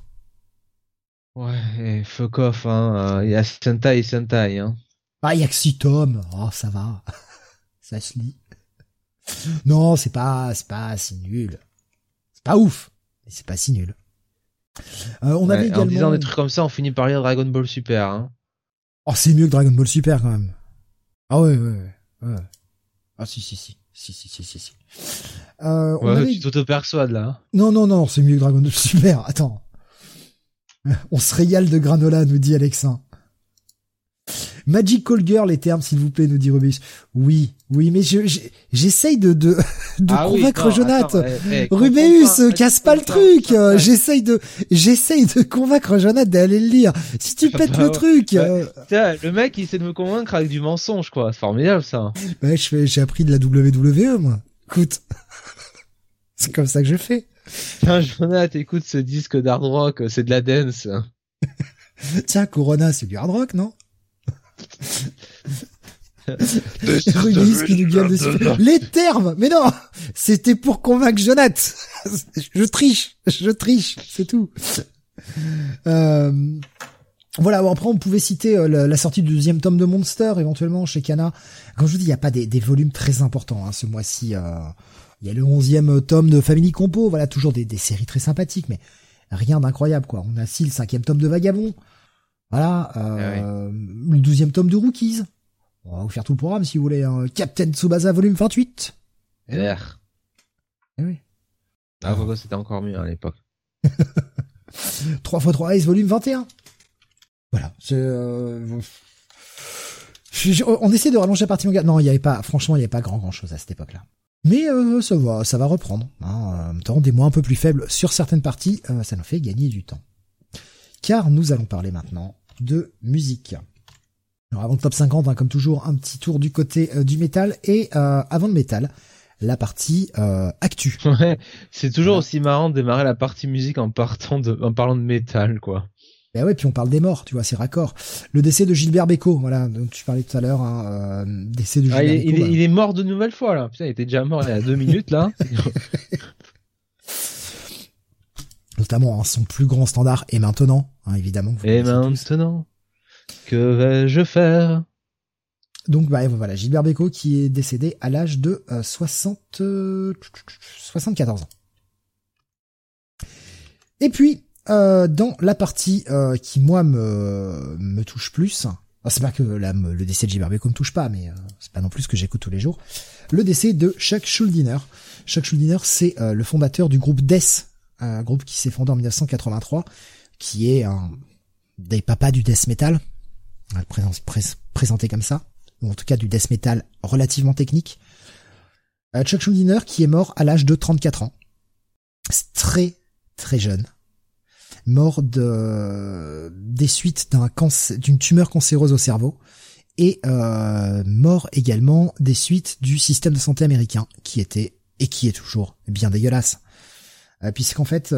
Ouais, fuck off, hein. Il y a Sentai et Sentai, hein. Ah, il y a que 6 tomes. Oh, ça va. ça se lit. Non, c'est pas, c'est pas si nul. C'est pas ouf, mais c'est pas si nul. Euh, on avait également... En disant des trucs comme ça, on finit par lire Dragon Ball Super. Hein. Oh, c'est mieux que Dragon Ball Super quand même. Ah ouais, ouais, ouais. Ah si, si, si. Si, si, si, si, si. Euh, on ouais, avait... tu t'auto-persuades là. Hein. Non, non, non, c'est mieux que Dragon Ball Super. Attends. On se régale de granola, nous dit Alexin. Magical Girl, les termes, s'il vous plaît, nous dit Rubis. Oui, oui, mais je, j'essaye de, de, de ah convaincre Jonathan. Rubéus, casse pas le truc. J'essaye de, j'essaye de convaincre Jonathan d'aller le lire. Si tu pètes le truc. Euh, le mec, il essaie de me convaincre avec du mensonge, quoi. C'est formidable, ça. Ouais, je fais, j'ai appris de la WWE, moi. Écoute. c'est comme ça que je fais. Tiens, Jonathan, écoute ce disque d'hard rock, c'est de la dance. Tiens, Corona, c'est du hard rock, non? qui nous gueule dessus. Les termes Mais non C'était pour convaincre Jonath Je triche Je triche C'est tout euh... Voilà, après on pouvait citer euh, la, sortie du deuxième tome de Monster éventuellement chez Kana. Comme je vous dis, il n'y a pas des, des, volumes très importants hein, ce mois-ci. Euh... Il y a le onzième tome de Family Compo, voilà, toujours des, des séries très sympathiques, mais rien d'incroyable quoi. On a aussi le cinquième tome de Vagabond. Voilà, euh, le douzième tome de Rookies. On va vous faire tout le programme si vous voulez. Hein. Captain Tsubasa volume 28. LR. Eh oui. Ah, c'était encore mieux à l'époque. 3 x 3 Ace volume 21. Voilà. Euh... on essaie de rallonger la partie manga. Non, il y avait pas, franchement, il n'y avait pas grand grand chose à cette époque-là. Mais euh, ça va, ça va reprendre. Hein. En même temps, des mois un peu plus faibles sur certaines parties, euh, ça nous fait gagner du temps car nous allons parler maintenant de musique. Alors avant le top 50, hein, comme toujours, un petit tour du côté euh, du métal et euh, avant le métal, la partie euh, actu. Ouais, c'est toujours aussi marrant de démarrer la partie musique en partant de, en parlant de métal, quoi. Ben ouais, puis on parle des morts, tu vois, c'est raccord. Le décès de Gilbert Bécaud, voilà, dont tu parlais tout à l'heure, hein, décès de ah, il, bah. il, est mort de nouvelle fois là. Putain, il était déjà mort il y a deux minutes là. notamment hein, son plus grand standard et maintenant, hein, évidemment. Et maintenant, que vais-je faire? Donc bah, voilà, Gilbert Bécaud qui est décédé à l'âge de 60 euh, 74 ans. Et puis euh, dans la partie euh, qui moi me me touche plus, c'est pas que le décès de Gilbert Bécaud me touche pas, mais c'est pas non plus ce que j'écoute tous les jours. Le décès de Chuck Schuldiner. Chuck Schuldiner, c'est le fondateur du groupe Death un groupe qui s'est fondé en 1983, qui est un des papas du death metal, présenté comme ça, ou en tout cas du death metal relativement technique. Euh, Chuck Schuldiner qui est mort à l'âge de 34 ans. très très jeune. Mort de des suites d'un d'une tumeur cancéreuse au cerveau et euh, mort également des suites du système de santé américain qui était et qui est toujours bien dégueulasse. Euh, puisqu'en fait,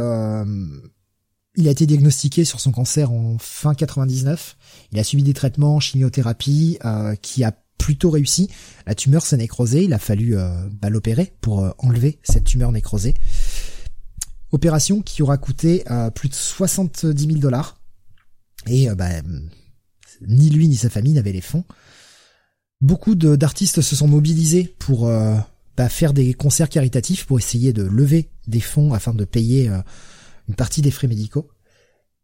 il a été diagnostiqué sur son cancer en fin 99. Il a subi des traitements, chimiothérapie, euh, qui a plutôt réussi. La tumeur s'est nécrosée. Il a fallu bah, l'opérer pour enlever cette tumeur nécrosée. Opération qui aura coûté plus de 70 000 dollars. Et bah, ni lui ni sa famille n'avaient les fonds. Beaucoup d'artistes se sont mobilisés pour bah, faire des concerts caritatifs pour essayer de lever des fonds afin de payer euh, une partie des frais médicaux.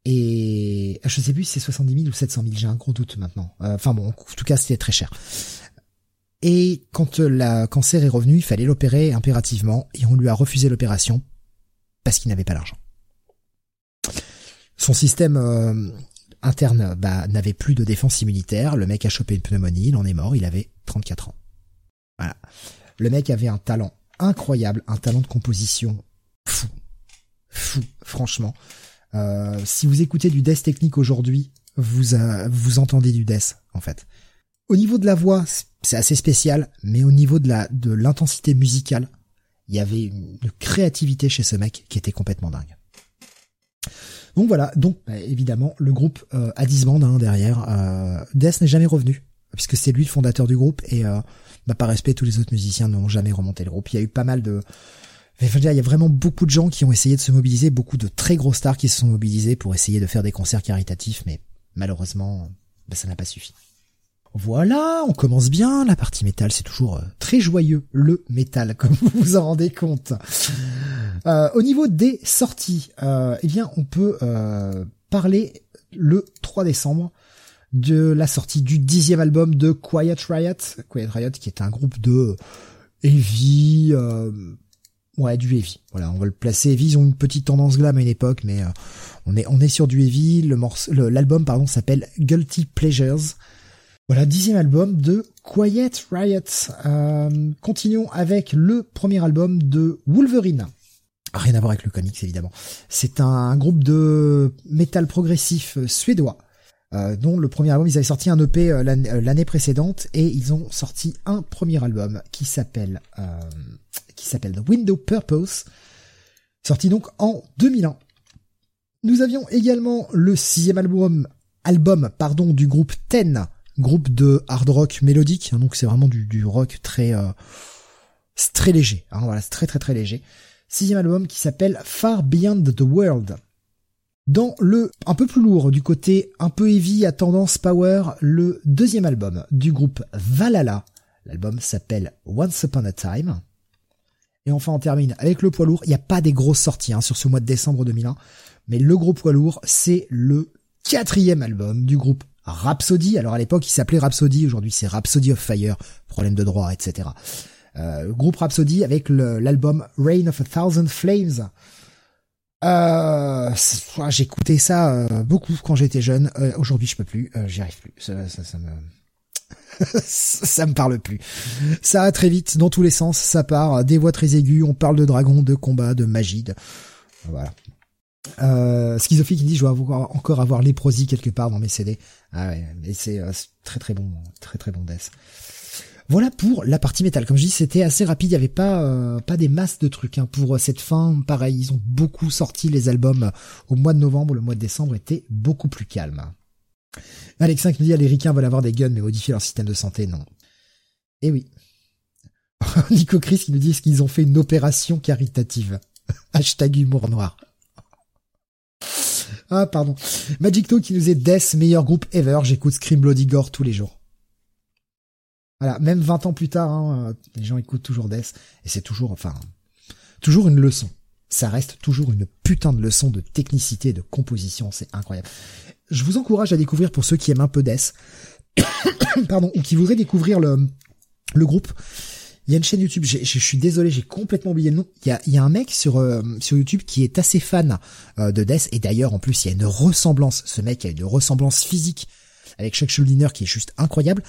Et je sais plus si c'est 70 000 ou 700 000, j'ai un gros doute maintenant. Euh, enfin bon, en tout cas c'était très cher. Et quand le cancer est revenu, il fallait l'opérer impérativement et on lui a refusé l'opération parce qu'il n'avait pas l'argent. Son système euh, interne bah, n'avait plus de défense immunitaire. Le mec a chopé une pneumonie, il en est mort. Il avait 34 ans. Voilà. Le mec avait un talent incroyable, un talent de composition fou, fou, franchement. Euh, si vous écoutez du death technique aujourd'hui, vous vous entendez du death en fait. Au niveau de la voix, c'est assez spécial, mais au niveau de la de l'intensité musicale, il y avait une, créativité chez ce mec qui était complètement dingue. Donc voilà, donc bah, évidemment le groupe euh, a disband hein, derrière. Euh, Death n'est jamais revenu puisque c'est lui le fondateur du groupe et euh, bah, par respect tous les autres musiciens n'ont jamais remonté le groupe. Il y a eu pas mal de il y a vraiment beaucoup de gens qui ont essayé de se mobiliser, beaucoup de très gros stars qui se sont mobilisés pour essayer de faire des concerts caritatifs, mais malheureusement, bah, ça n'a pas suffi. Voilà, on commence bien. La partie métal, c'est toujours euh, très joyeux, le métal, comme vous vous en rendez compte. Euh, au niveau des sorties, euh, eh bien, on peut euh, parler le 3 décembre de la sortie du dixième album de Quiet Riot. Quiet Riot, qui est un groupe de heavy, ouais, du heavy. Voilà, on va le placer. Ils ont une petite tendance glam à une époque, mais on est on est sur du heavy. Le l'album pardon s'appelle Guilty Pleasures. Voilà, dixième album de Quiet Riot. Euh, continuons avec le premier album de Wolverine. Rien à voir avec le comics évidemment. C'est un groupe de métal progressif suédois. Euh, dont le premier album, ils avaient sorti un EP euh, l'année précédente et ils ont sorti un premier album qui s'appelle qui s'appelle Window Purpose, sorti donc en 2001. Nous avions également le sixième album album pardon du groupe Ten groupe de hard rock mélodique, hein, donc c'est vraiment du, rock très euh, très léger, hein, voilà, c'est très très très léger. Sixième album qui s'appelle Far Beyond the World. Dans le un peu plus lourd du côté un peu heavy à tendance power, le deuxième album du groupe Valhalla. L'album s'appelle Once Upon a Time. Et enfin on termine avec le poids lourd. Il n'y a pas des grosses sorties hein, sur ce mois de décembre 2001, mais le gros poids lourd c'est le quatrième album du groupe Rhapsody. Alors à l'époque, il s'appelait Rhapsody. Aujourd'hui, c'est Rhapsody of Fire. Problème de droit, etc. Euh, groupe Rhapsody avec l'album Rain of a Thousand Flames. Euh, J'écoutais ça euh, beaucoup quand j'étais jeune. Euh, aujourd'hui, je peux plus. Euh, j'y arrive plus. Ça, ça, ça me ça me parle plus. Ça va très vite dans tous les sens. Ça part des voix très aiguës. On parle de dragons, de combats, de magie. Voilà. Euh, Schizophile qui dit je dois encore avoir léprosie quelque part dans mes CD. Ah ouais, mais c'est euh, très très bon, très très bon death. Voilà pour la partie métal. Comme je dis, c'était assez rapide. Il y avait pas euh, pas des masses de trucs hein. pour euh, cette fin. Pareil, ils ont beaucoup sorti les albums au mois de novembre. Le mois de décembre était beaucoup plus calme. Alex qui nous dit les ricains veulent avoir des guns mais modifier leur système de santé. Non. Eh oui. Nico Chris qui nous dit qu'ils ont fait une opération caritative? Hashtag humour noir. Ah, pardon. Magic Talk qui nous est Death, meilleur groupe ever. J'écoute Scream Bloody Gore tous les jours. Voilà, même 20 ans plus tard, hein, euh, les gens écoutent toujours Death. Et c'est toujours, enfin, toujours une leçon. Ça reste toujours une putain de leçon de technicité, de composition. C'est incroyable. Je vous encourage à découvrir pour ceux qui aiment un peu Death. pardon, ou qui voudraient découvrir le, le groupe. Il y a une chaîne YouTube, je suis désolé, j'ai complètement oublié le nom. Il y a, y a un mec sur euh, sur YouTube qui est assez fan euh, de Death et d'ailleurs en plus il y a une ressemblance. Ce mec a une ressemblance physique avec Chuck Schuldiner qui est juste incroyable.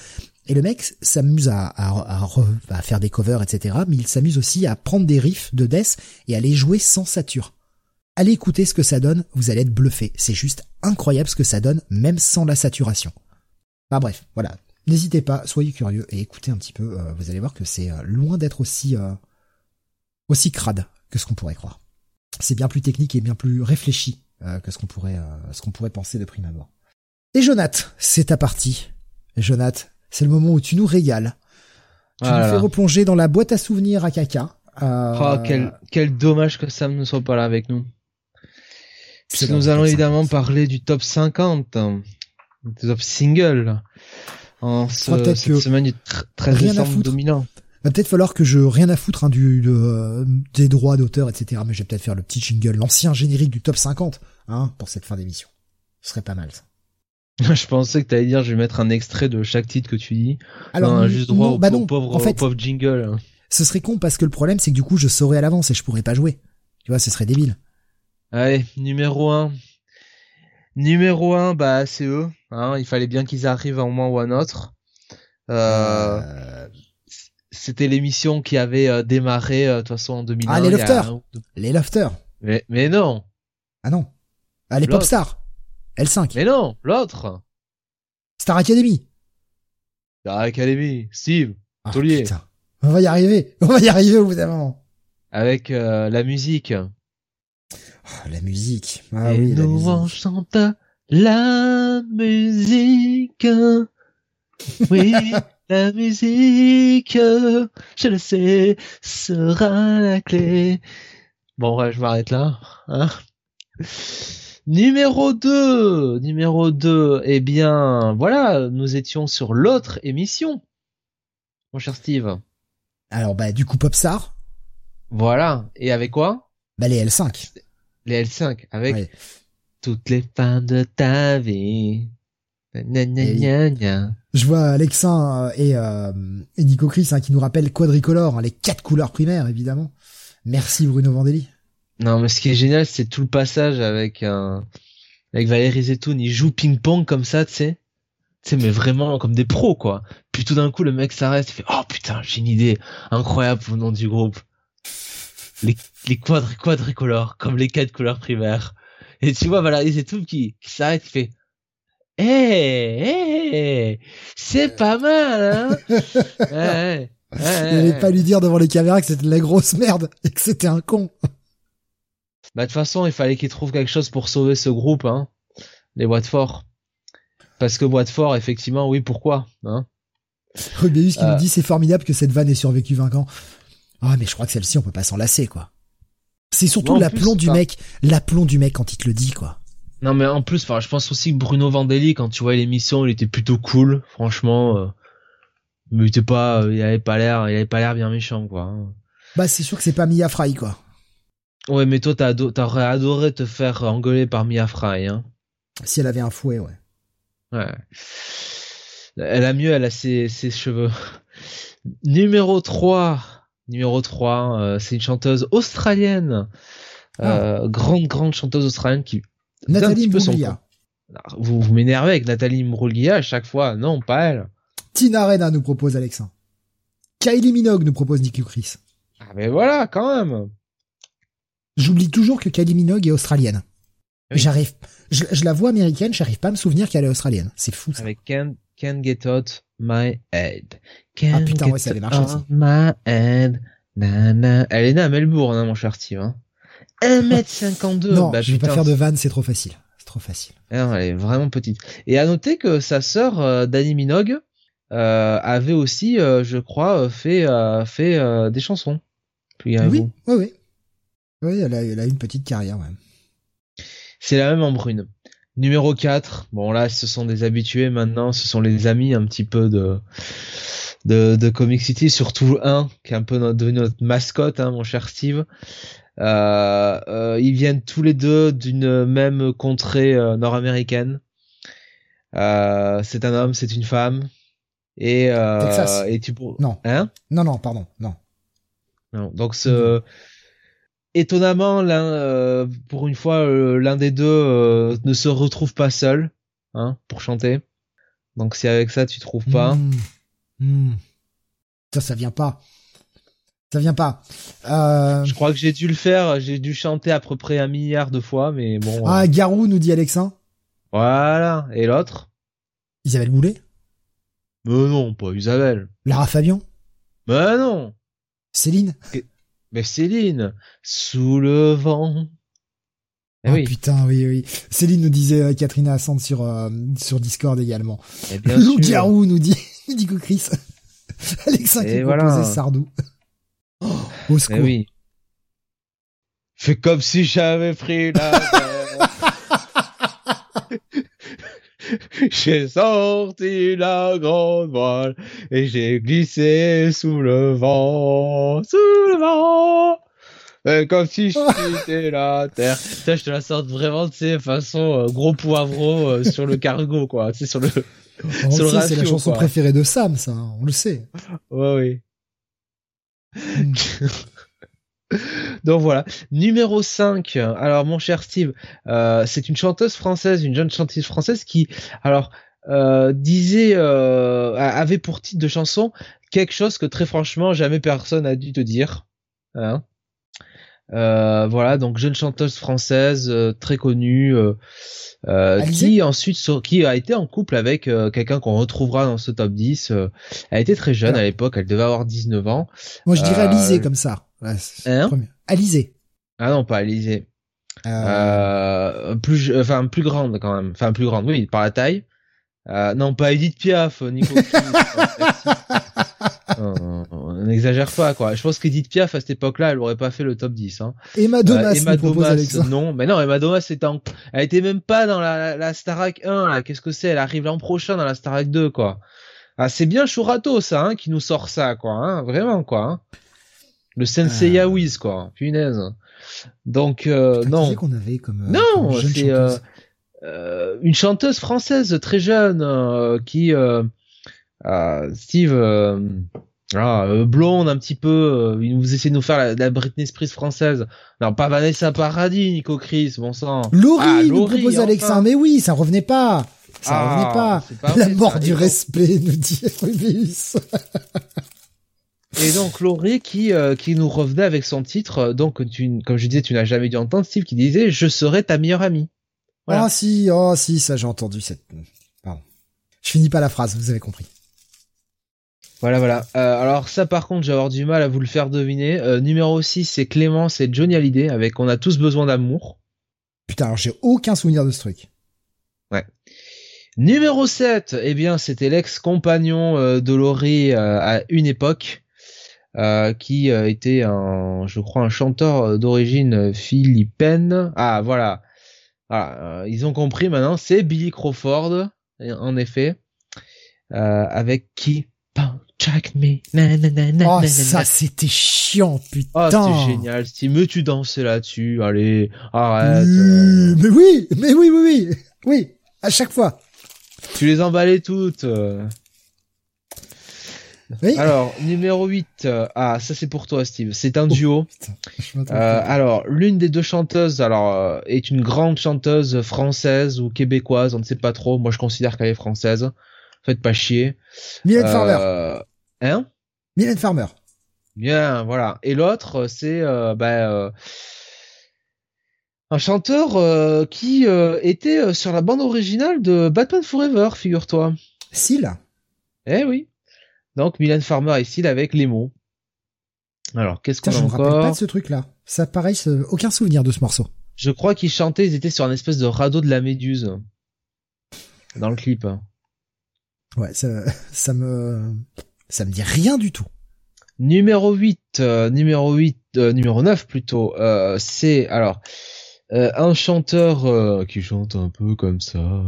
Et le mec s'amuse à, à, à, faire des covers, etc. Mais il s'amuse aussi à prendre des riffs de Death et à les jouer sans sature. Allez écouter ce que ça donne, vous allez être bluffé. C'est juste incroyable ce que ça donne, même sans la saturation. Bah bref, voilà. N'hésitez pas, soyez curieux et écoutez un petit peu. Euh, vous allez voir que c'est euh, loin d'être aussi euh, aussi crade que ce qu'on pourrait croire. C'est bien plus technique et bien plus réfléchi que ce qu'on pourrait ce qu'on pourrait penser de prime abord. Et Jonath, c'est ta partie. Jonath, c'est le moment où tu nous régales. Tu nous fais replonger dans la boîte à souvenirs à caca. Oh, quel, quel dommage que Sam ne soit pas là avec nous. Nous allons évidemment parler du top 50, du top single en ce, cette semaine du 13 décembre 2001. Va peut-être falloir que je rien à foutre hein, du de, des droits d'auteur, etc. Mais je vais peut-être faire le petit jingle, l'ancien générique du top 50, hein, pour cette fin d'émission. Ce serait pas mal ça. je pensais que t'allais dire, je vais mettre un extrait de chaque titre que tu dis. Alors, juste droit au, bah pauvre, en fait, pauvre jingle. Ce serait con parce que le problème c'est que du coup je saurais à l'avance et je pourrais pas jouer. Tu vois, ce serait débile. Allez, numéro 1. Numéro 1, bah c'est eux. Hein, il fallait bien qu'ils arrivent à un moment ou à un autre. Euh, Euh, C'était l'émission qui avait euh, démarré euh, de toute façon en 2001. Ah, les Lofters. un les Lofters. Mais, mais non, Ah non. Ah, les. Popstars. L5. mais non, l'autre. Star Academy. Star Academy, Steve, Ah, Taulier. putain. On va y arriver. On va y arriver au bout d'un moment. avec euh, la musique. Oh, la musique. Ah Et oui, la nous on musique. chante la musique. Oui, la musique, je le sais, sera la clé. Bon, ouais, je m'arrête là. Hein numéro 2, numéro 2, eh bien, voilà, nous étions sur l'autre émission, mon cher Steve. Alors, bah, du coup, Popstar. Voilà, et avec quoi? Bah, les L5. Les L5, avec Ouais. toutes les femmes de ta vie. Gna, gna, gna. Je vois Alexin euh, et, euh, et Nico Chris hein, qui nous rappellent Quadricolore, hein, les quatre couleurs primaires, évidemment. Merci Bruno Vandelli. Non, mais ce qui est génial, c'est tout le passage avec un, avec Valérie Zetoun. Ils jouent ping-pong comme ça, tu sais. Tu sais, mais vraiment comme des pros, quoi. Puis tout d'un coup, le mec s'arrête, il fait, oh putain, j'ai une idée incroyable au nom du groupe. Les, les quadri quadricolores, comme les quatre couleurs primaires. Et tu vois Valérie Zetoun qui, qui s'arrête, il fait, hé, hé, c'est pas mal, hein. Ouais, ouais, pas lui dire devant les caméras que c'était de la grosse merde et que c'était un con. Bah de toute façon, il fallait qu'ils trouvent quelque chose pour sauver ce groupe, hein. Les Watford. Parce que Watford, effectivement, oui, pourquoi, hein. Rubius qui Euh. nous dit c'est formidable que cette vanne ait survécu 20 ans. Ah mais je crois que celle-ci on peut pas s'en lasser quoi. C'est surtout l'aplomb du mec, l'aplomb du mec quand il te le dit quoi. Non, mais en plus, enfin, je pense aussi que Bruno Vandelli, quand tu vois l'émission, il était plutôt cool, franchement. euh, mais il était pas, il avait pas l'air, il avait pas l'air bien méchant, quoi. hein. Bah c'est sûr que c'est pas Mia Fry quoi. Ouais, mais toi, t'aurais adoré te faire engueuler par Mia Fry, hein. Si elle avait un fouet ouais. Ouais. Elle a mieux, elle a ses, ses cheveux. Numéro 3. Numéro 3, euh, c'est une chanteuse australienne. Euh, grande, grande chanteuse australienne qui... Nathalie petit peu son Mbruglia. Alors, Vous, vous m'énervez avec Nathalie Mbruglia à chaque fois. Non, pas elle. Tina Arena nous propose Alexin. Kylie Minogue nous propose Nico Chris. Ah, mais voilà, quand même. J'oublie toujours que Kylie Minogue est australienne. Oui. J'arrive, je, je la vois américaine, j'arrive pas à me souvenir qu'elle est australienne. C'est fou ça. Avec Can't, can't Get Out My Head. Can't Ah, putain, ouais, ça avait marché. My Head. Na, na. Elle est née à Melbourne, hein, mon cher Steve. Hein. 1m52. non, bah, je vais pas faire de vanne, c'est trop facile. C'est trop facile. Ah non, elle est vraiment petite. Et à noter que sa sœur, euh, Dani Minogue, euh, avait aussi, euh, je crois, euh, fait, euh, fait euh, des chansons. Puis, oui, oui, oui. Oui, elle a, elle a une petite carrière, ouais. C'est la même en brune. Numéro 4, bon là, ce sont des habitués maintenant, ce sont les amis un petit peu de de, de Comic City, surtout un qui est un peu notre, devenu notre mascotte, hein, mon cher Steve. Euh, euh, ils viennent tous les deux d'une même contrée euh, nord-américaine. C'est un homme, c'est une femme. Et, Texas. et tu. Non. Hein? Non, non, pardon, non. non, donc ce étonnamment l'un euh, pour une fois euh, l'un des deux euh, ne se retrouve pas seul hein pour chanter. Donc si avec ça tu trouves pas Mmh. Mmh. Ça, ça vient pas. Ça vient pas. Euh... je crois que j'ai dû le faire, j'ai dû chanter à peu près un milliard de fois mais bon Ah, euh, Garou nous dit Alexin. voilà et l'autre? Isabelle Boulet. Mais non, pas Isabelle. Lara Fabian. Mais non. Céline. Mais Céline, sous le vent. Eh oh oui, putain, oui, oui. Céline nous disait euh, Catherine Assante sur, euh, sur Discord également. eh bien Lou sûr. Garou nous dit, nous dit Chris. Alexin qui voilà. Sardou. Oh, au Eh secours. oui. Fais comme si j'avais pris la. J'ai sorti la grande voile et j'ai glissé sous le vent, sous le vent. Et comme si j'étais la terre. Putain, je te la sorte vraiment, tu sais, façon euh, gros poivreau euh, sur le cargo, quoi. Tu sais, sur le... C'est la chanson quoi. préférée de Sam, ça. On le sait. Ouais, oui. Mm. Donc voilà. Numéro 5. Alors mon cher Steve, euh, c'est une chanteuse française, une jeune chanteuse française qui, alors, euh, disait, euh, avait pour titre de chanson quelque chose que très franchement jamais personne a dû te dire. Hein voilà, donc jeune chanteuse française très connue, qui ensuite qui a été en couple avec quelqu'un qu'on retrouvera dans ce top 10. elle était très jeune à l'époque, elle devait avoir 19 ans. Moi je dirais Alizé comme ça. Ouais, hein Alizé. Ah non, pas Alizé. plus, enfin plus grande quand même, enfin plus grande, oui, par la taille. non, pas Edith Piaf, Nico. on n'exagère pas quoi. Je pense qu'Edith Piaf à cette époque-là, elle aurait pas fait le top 10. Hein. Emma Domas, euh, Emma Domas non, mais non, Emma Domas c'est en... elle était même pas dans la, la Starac 1. Qu'est-ce que c'est? Elle arrive l'an prochain dans la Starac 2 quoi. Ah, c'est bien Shurato ça, hein, qui nous sort ça quoi, hein, vraiment quoi. Hein. Le Sensei. Wiz quoi, punaise. Donc euh, non. qu'on avait comme. Euh, non, c'est euh, euh, une chanteuse française très jeune qui Steve ah, euh, blonde un petit peu, euh, il nous essaie de nous faire la, la Britney Spears française. Non, pas Vanessa Paradis, Nico Chris, bon sang. Laurie, ah, nous propose Alexandre, mais oui, ça revenait pas. Ça ah, revenait pas. la mort du respect, nous dit Rubius. Et donc Laurie qui euh, qui nous revenait avec son titre, donc tu, comme je disais, tu n'as jamais dû entendre Steve qui disait je serai ta meilleure amie. Ah si, oh si, ça j'ai entendu cette. Pardon. Je finis pas la phrase, vous avez compris. Voilà, voilà. Euh, alors ça, par contre, j'ai avoir du mal à vous le faire deviner. Euh, numéro 6, c'est Clément, c'est Johnny Hallyday avec On a tous besoin d'amour. Putain, alors j'ai aucun souvenir de ce truc. Ouais. Numéro 7, eh bien, c'était l'ex-compagnon euh, de Laurie à une époque, qui était un, je crois, un chanteur d'origine philippine. Ah, voilà. Voilà, ils ont compris maintenant, c'est Billy Crawford, en effet. avec qui? Check me. oh, ça c'était chiant, putain. Oh, c'était génial. Si me tu dansais là-dessus, allez, arrête. Euh. Mais oui, mais oui, oui, oui, oui, à chaque fois. Tu les emballais toutes. Oui. Alors, numéro 8, euh, ah, ça c'est pour toi Steve, c'est un oh, duo. euh, alors, l'une des deux chanteuses alors euh, est une grande chanteuse française ou québécoise, on ne sait pas trop, moi je considère qu'elle est française. Faites pas chier. Mylène Farmer. Hein? Mylène Farmer. Bien, voilà. Et l'autre, c'est bah, un chanteur qui était sur la bande originale de Batman Forever, figure-toi. Seal. Eh oui. Donc Mylène Farmer et Seal avec les mots. Alors, qu'est-ce qu'on a je encore Je me rappelle pas de ce truc-là. Ça, pareil, aucun souvenir de ce morceau. Je crois qu'ils chantaient, ils étaient sur un espèce de radeau de la Méduse. Dans le clip. Ouais, ça, ça me... Ça me dit rien du tout. Numéro 8, euh, numéro 8, euh, numéro 9 plutôt, euh, c'est alors un chanteur qui chante un peu comme ça,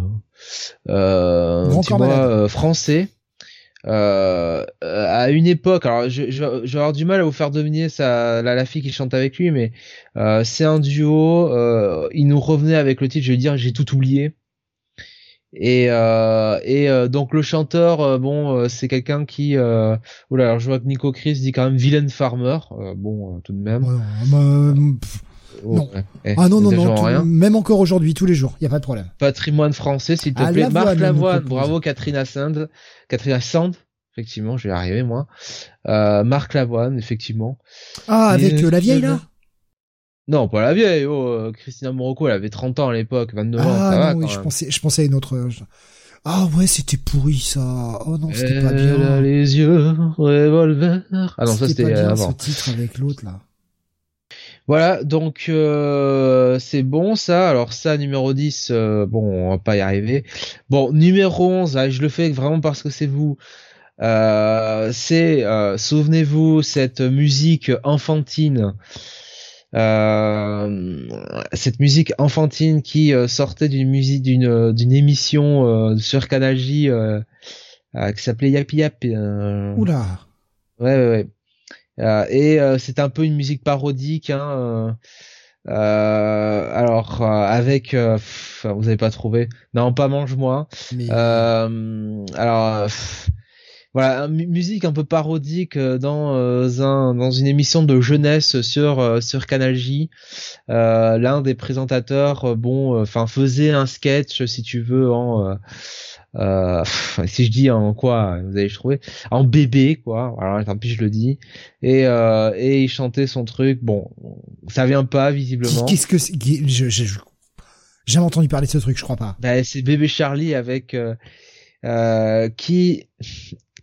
euh, français. À une époque, alors je, vais avoir du mal à vous faire deviner la, fille qui chante avec lui, mais c'est un duo. il nous revenait avec le titre, je vais dire, j'ai tout oublié. Et, euh, euh, donc le chanteur, euh, bon, euh, c'est quelqu'un qui, euh, oula, alors je vois que Nico Chris dit quand même Villain Farmer, bon, tout de même. Non. Eh, ah non non non, même encore aujourd'hui, tous les jours, il y a pas de problème. Patrimoine français, s'il te ah, plaît. Marc Lavoine, bravo Catherine Sand, Catherine Sand, effectivement, je vais y arriver moi. Marc Lavoine, effectivement. Ah avec la vieille là? Non, pas la vieille. Oh, euh, Christina Morocco, elle avait 30 ans à l'époque, 29 ans. Ça ah non, oui, je pensais, je pensais à une autre. Euh, ah ouais, c'était pourri ça. Oh non, c'était pas bien. A les yeux, revolver. Ah non, ça c'était avant. Ce titre avec l'autre là. Voilà, donc euh, c'est bon ça. Alors ça, numéro 10, euh, bon, on va pas y arriver. Bon, numéro 11, ah, je le fais vraiment parce que c'est vous. Euh, c'est, souvenez-vous, cette musique enfantine euh, cette musique enfantine qui euh, sortait d'une musique d'une euh, d'une émission sur Canal J qui s'appelait Yapi Yap. Oula. Ouais ouais ouais. Et c'est un peu une musique parodique. Hein, alors avec, vous avez pas trouvé Non, pas mange-moi. alors voilà, musique un peu parodique euh, dans euh, un dans une émission de jeunesse sur euh, sur Canal J. L'un des présentateurs, bon, enfin faisait un sketch si tu veux en si je dis en quoi, vous allez trouver en bébé quoi. Alors tant pis je le dis. Et et il chantait son truc. Bon, ça vient pas visiblement. Qu'est-ce que c'est je, je, j'ai jamais entendu parler de ce truc, je crois pas. Ben, c'est bébé Charlie avec euh, qui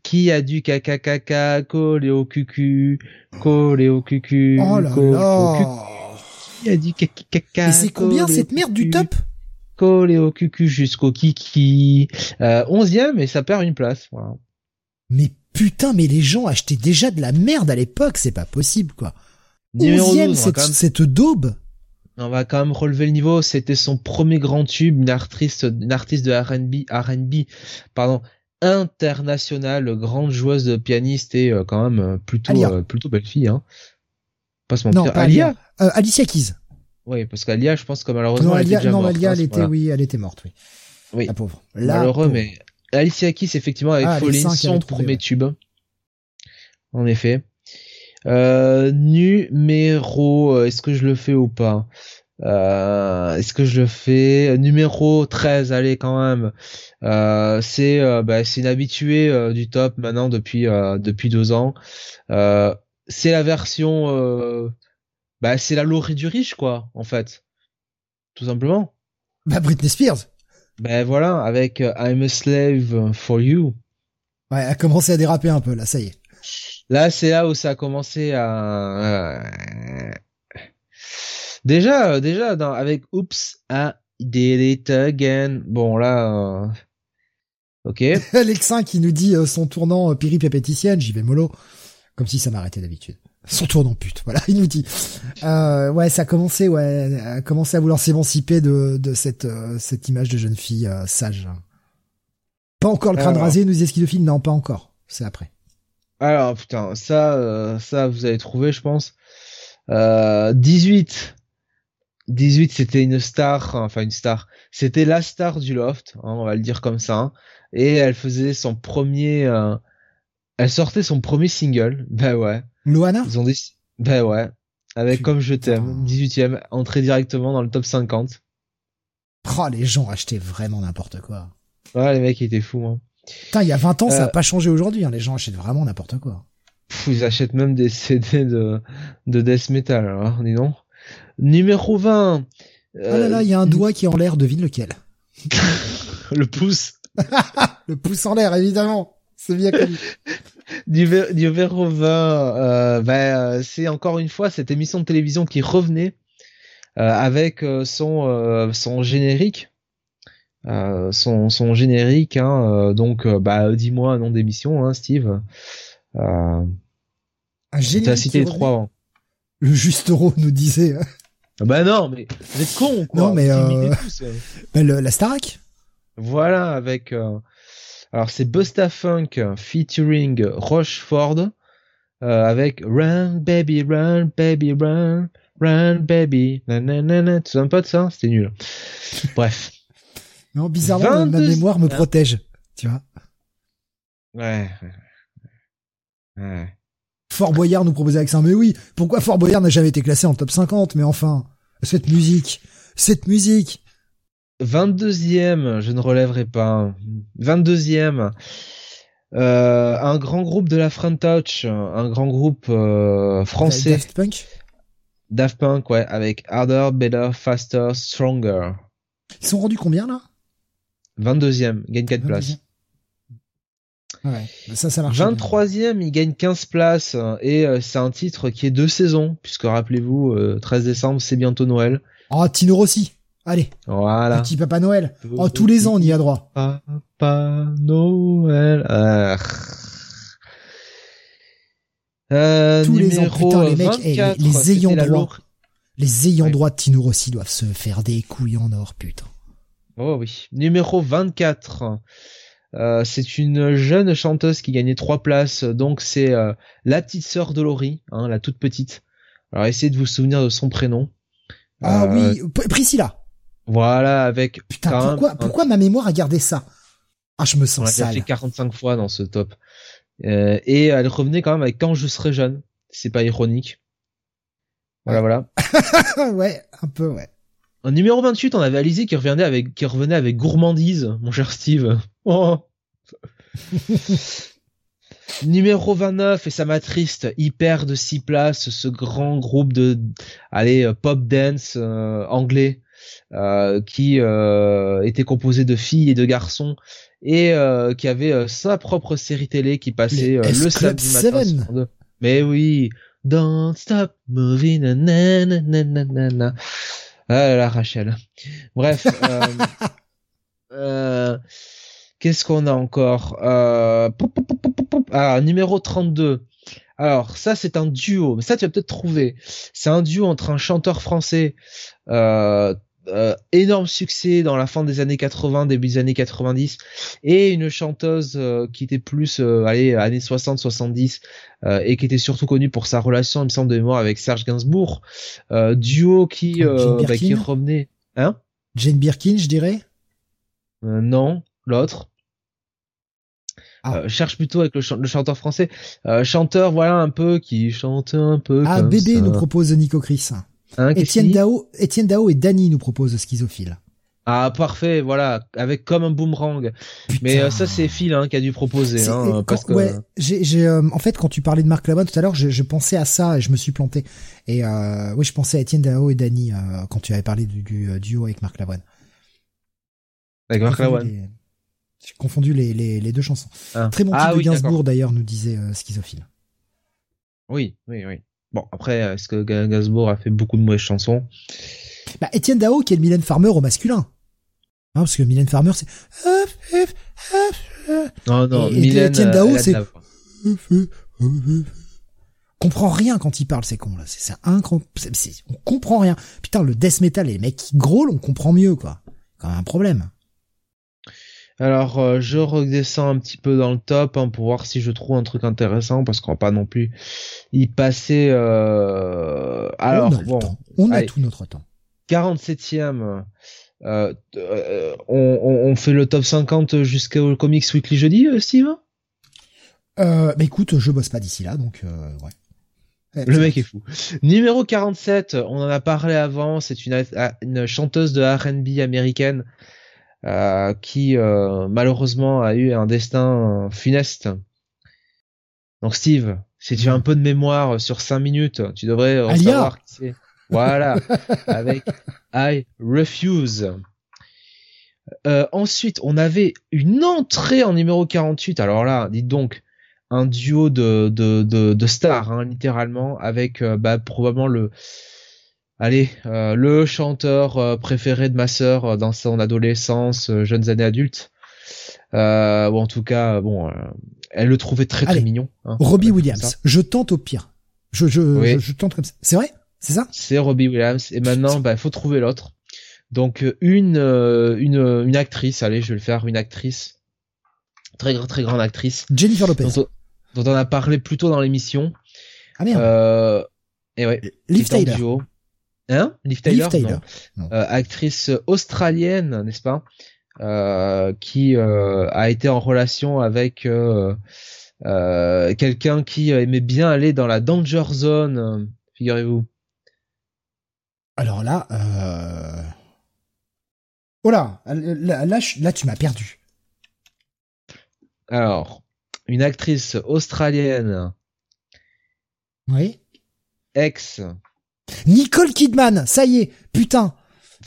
qui a du caca caca collé au cucu, collé au cucu, oh là là. Qui a du caca caca. Et c'est combien cette merde du top? Collé au cucu jusqu'au kiki. Euh, onzième et ça perd une place. Voilà. Mais putain, mais les gens achetaient déjà de la merde à l'époque, c'est pas possible quoi. Onzième, cette, cette daube. On va quand même relever le niveau. C'était son premier grand tube, une artiste, une artiste de R&B, R&B, pardon, internationale, grande joueuse de pianiste et euh, quand même euh, plutôt euh, plutôt belle fille. Hein. Pas se mentir. Non, pas Alia. Alicia Keys. Oui, parce qu'Alia, je pense que malheureusement, non, Alia, elle était non, morte, Alia, hein, elle était, oui, elle était morte, oui. Oui. La pauvre. La Malheureux, pauvre. mais Alicia Keys, effectivement, avec Ah, cinq son avait premier ouais. tube. En effet. Euh, numéro, euh, est-ce que je le fais ou pas? Euh, Est-ce que je le fais? Numéro 13, allez quand même. Euh, c'est bah, c'est une habituée du top maintenant depuis euh, depuis deux ans. Euh, c'est la version, euh, bah c'est la Laurie du riche quoi, en fait, tout simplement. Bah Britney Spears. Ben voilà, avec euh, I'm a slave for you. Ouais, elle a commencé à déraper un peu là, ça y est. Là, c'est là où ça a commencé à. euh, Déjà, euh, déjà, dans, avec Oops, I did it again. Bon, là. euh, Ok. Alexin qui nous dit euh, son tournant euh, péripépéticienne, j'y vais mollo. Comme si ça m'arrêtait d'habitude. Son tournant pute, voilà, il nous dit. Euh, ouais, ça a commencé, ouais, a commencé à vouloir s'émanciper de, de cette, euh, cette image de jeune fille euh, sage. Pas encore le crâne Alors. rasé, nous disait Schizophile, non, pas encore. C'est après. Alors, putain, ça, ça, vous avez trouvé, je pense. Euh, 18. 18, c'était une star, enfin une star. C'était la star du loft, hein, on va le dire comme ça. hein. Et elle faisait son premier, elle sortait son premier single. Ben ouais. Loana Ils ont dit, ben ouais. Avec Putain. Comme je t'aime, 18ème, entrée directement dans le top 50. Oh, les gens achetaient vraiment n'importe quoi. Ouais, les mecs ils étaient fous, hein. Putain, il y a 20 ans, ça a Euh. pas changé aujourd'hui, hein. les gens achètent vraiment n'importe quoi. Pff, ils achètent même des CD de, de death metal, alors, dis donc. Numéro 20. Oh là là, il y a un doigt qui est en l'air, devine lequel. le pouce. Le pouce en l'air, évidemment. C'est bien connu. Numéro numéro 20, euh, ben, euh, c'est encore une fois cette émission de télévision qui revenait euh, avec euh, son euh, son générique, euh, son son générique. Hein, euh, donc, euh, bah, dis-moi un nom d'émission, hein, Steve. Euh, Un T'as générique cité trois. avant. Le Justero nous disait, euh, Ah Bah non, mais vous êtes con quoi. Non, mais, euh, tous, euh. ben, le- la Starac. Voilà, avec euh, alors c'est Busta Funk featuring Rochefort euh, avec Run Baby Run Baby Run Run Baby nanana. Tu souviens pas de ça? C'était nul. Bref. Non, bizarrement, ma 22 mémoire me protège. Tu vois. Ouais. Ouais. Fort Boyard nous proposait Alexin, mais oui, pourquoi Fort Boyard n'a jamais été classé en top 50 Mais enfin, cette musique, cette musique. 22e, je ne relèverai pas. 22e. Euh, un grand groupe de la Front Touch, un grand groupe euh, français, Daft Punk? Daft Punk, ouais, avec Harder, Better, Faster, Stronger. Ils sont rendus combien là? 22e, gagne 4 places. Ouais, ça, ça marche. bien. 23e, il gagne 15 places euh, et euh, c'est un titre qui est deux saisons, puisque rappelez-vous, euh, 13 décembre, c'est bientôt Noël. Oh, Tino Rossi. Allez, Voilà. petit Papa Noël. Oh, tous les ans, on y a droit. Papa Noël. Euh, euh, Tous les ans, putain, les mecs, eh, les- 24, les c'était ayants droit. Les ayants Ouais. droit de Tino Rossi doivent se faire des couilles en or, putain. Oh oui. Numéro 24. Euh, c'est une jeune chanteuse qui gagnait trois places, donc c'est euh, la petite sœur de Laurie, hein, la toute petite. Alors essayez de vous souvenir de son prénom. Ah Euh, oui, Priscilla. Voilà, avec Putain, pourquoi, un- pourquoi ma mémoire a gardé ça? Ah, je me on sens déjà sale. fait 45 fois dans ce top. Euh, et elle revenait quand même avec Quand je serai jeune. C'est pas ironique. Voilà, voilà. ouais, un peu, ouais. En numéro 28, on avait Alizé qui revenait avec, qui revenait avec gourmandise, mon cher Steve. Oh. numéro 29, et ça m'attriste, hyper de 6 places, ce grand groupe de, allez, pop dance euh, anglais, qui était composé de filles et de garçons, et qui avait sa propre série télé qui passait le samedi matin. Mais oui, Don't stop moving, Ah là, Rachel. Bref. euh, euh, Qu'est-ce qu'on a encore euh, Ah, numéro 32. Alors, ça, c'est un duo. Mais ça, tu vas peut-être trouver. C'est un duo entre un chanteur français euh, euh, énorme succès dans la fin des années 80, début des années 90, et une chanteuse euh, qui était plus, euh, allez, années 60, 70, et qui était surtout connue pour sa relation, il me semble de mémoire, avec Serge Gainsbourg, duo qui, bah, qui revenait, hein? Jane Birkin, je dirais? non, l'autre. Ah. cherche plutôt avec le, chanteur français, chanteur voilà un peu qui chante un peu. Ah, bébé nous propose Nico Chris. Hein, Étienne Dao, Dao et Dany nous proposent Schizophile. Ah parfait, voilà, avec comme un boomerang. Mais euh, ça c'est Phil hein, qui a dû proposer. Hein, parce que... ouais, j'ai, euh, en fait quand tu parlais de Marc Lavoine tout à l'heure, je, je, pensais à ça et je me suis planté. Et euh, oui, je pensais à Étienne Dao et Dany quand tu avais parlé du, du duo avec Marc Lavoine. Avec Marc Lavoine. J'ai confondu les, les, les, deux chansons. Ah. Très bon ah, de Gainsbourg d'ailleurs nous disait Schizophile. Oui, oui, oui. Bon, après, est-ce que Gainsbourg a fait beaucoup de mauvaises chansons? Bah, Étienne Dao qui est le Mylène Farmer au masculin. Hein, parce que Mylène Farmer, c'est... Non, non, et, Mylène, Étienne Dao, c'est... comprend rien quand il parle, c'est con, là. C'est un on comprend rien. Putain, le death metal et les mecs qui grôlent, on comprend mieux, quoi. Quand même un problème. Alors, euh, je redescends un petit peu dans le top hein, pour voir si je trouve un truc intéressant parce qu'on va pas non plus y passer. Euh... Alors, on a bon, on a tout notre temps. 47e. Euh, euh, on, on, fait le top 50 jusqu'au Comics Weekly jeudi, Steve? Euh, Bah écoute, je bosse pas d'ici là, donc ouais. Le mec est fou. Numéro 47, on en a parlé avant, c'est une, une chanteuse de R&B américaine euh, qui euh, malheureusement a eu un destin funeste. Donc Steve, si tu as un peu de mémoire sur 5 minutes, tu devrais savoir qui c'est. Voilà, avec I Refuse. Euh, ensuite, on avait une entrée en numéro 48. Alors là, dites donc, un duo de, de, de, de stars, hein, littéralement, avec bah, probablement le, allez, euh, le chanteur euh, préféré de ma sœur euh, dans son adolescence, jeunes années adultes. Euh, ou en tout cas, bon, elle le trouvait très très mignon. Hein, Robbie Williams. Je tente au pire. Je je, je, tente comme ça. C'est vrai? C'est ça? C'est Robbie Williams. Et maintenant, bah, il faut trouver l'autre. Donc une une une actrice. Allez, je vais le faire. Une actrice. Très très grande actrice. Jennifer Lopez. Dont, on a parlé plus tôt dans l'émission. Ah merde. Euh, et ouais. Liv Taylor. Hein? Liv Taylor, euh, actrice australienne, n'est-ce pas? Euh, Qui euh, a été en relation avec quelqu'un qui aimait bien aller dans la danger zone, figurez-vous. Alors là, oh là, là, là, tu m'as perdu. Alors, une actrice australienne. Oui. Ex Nicole Kidman, ça y est, putain.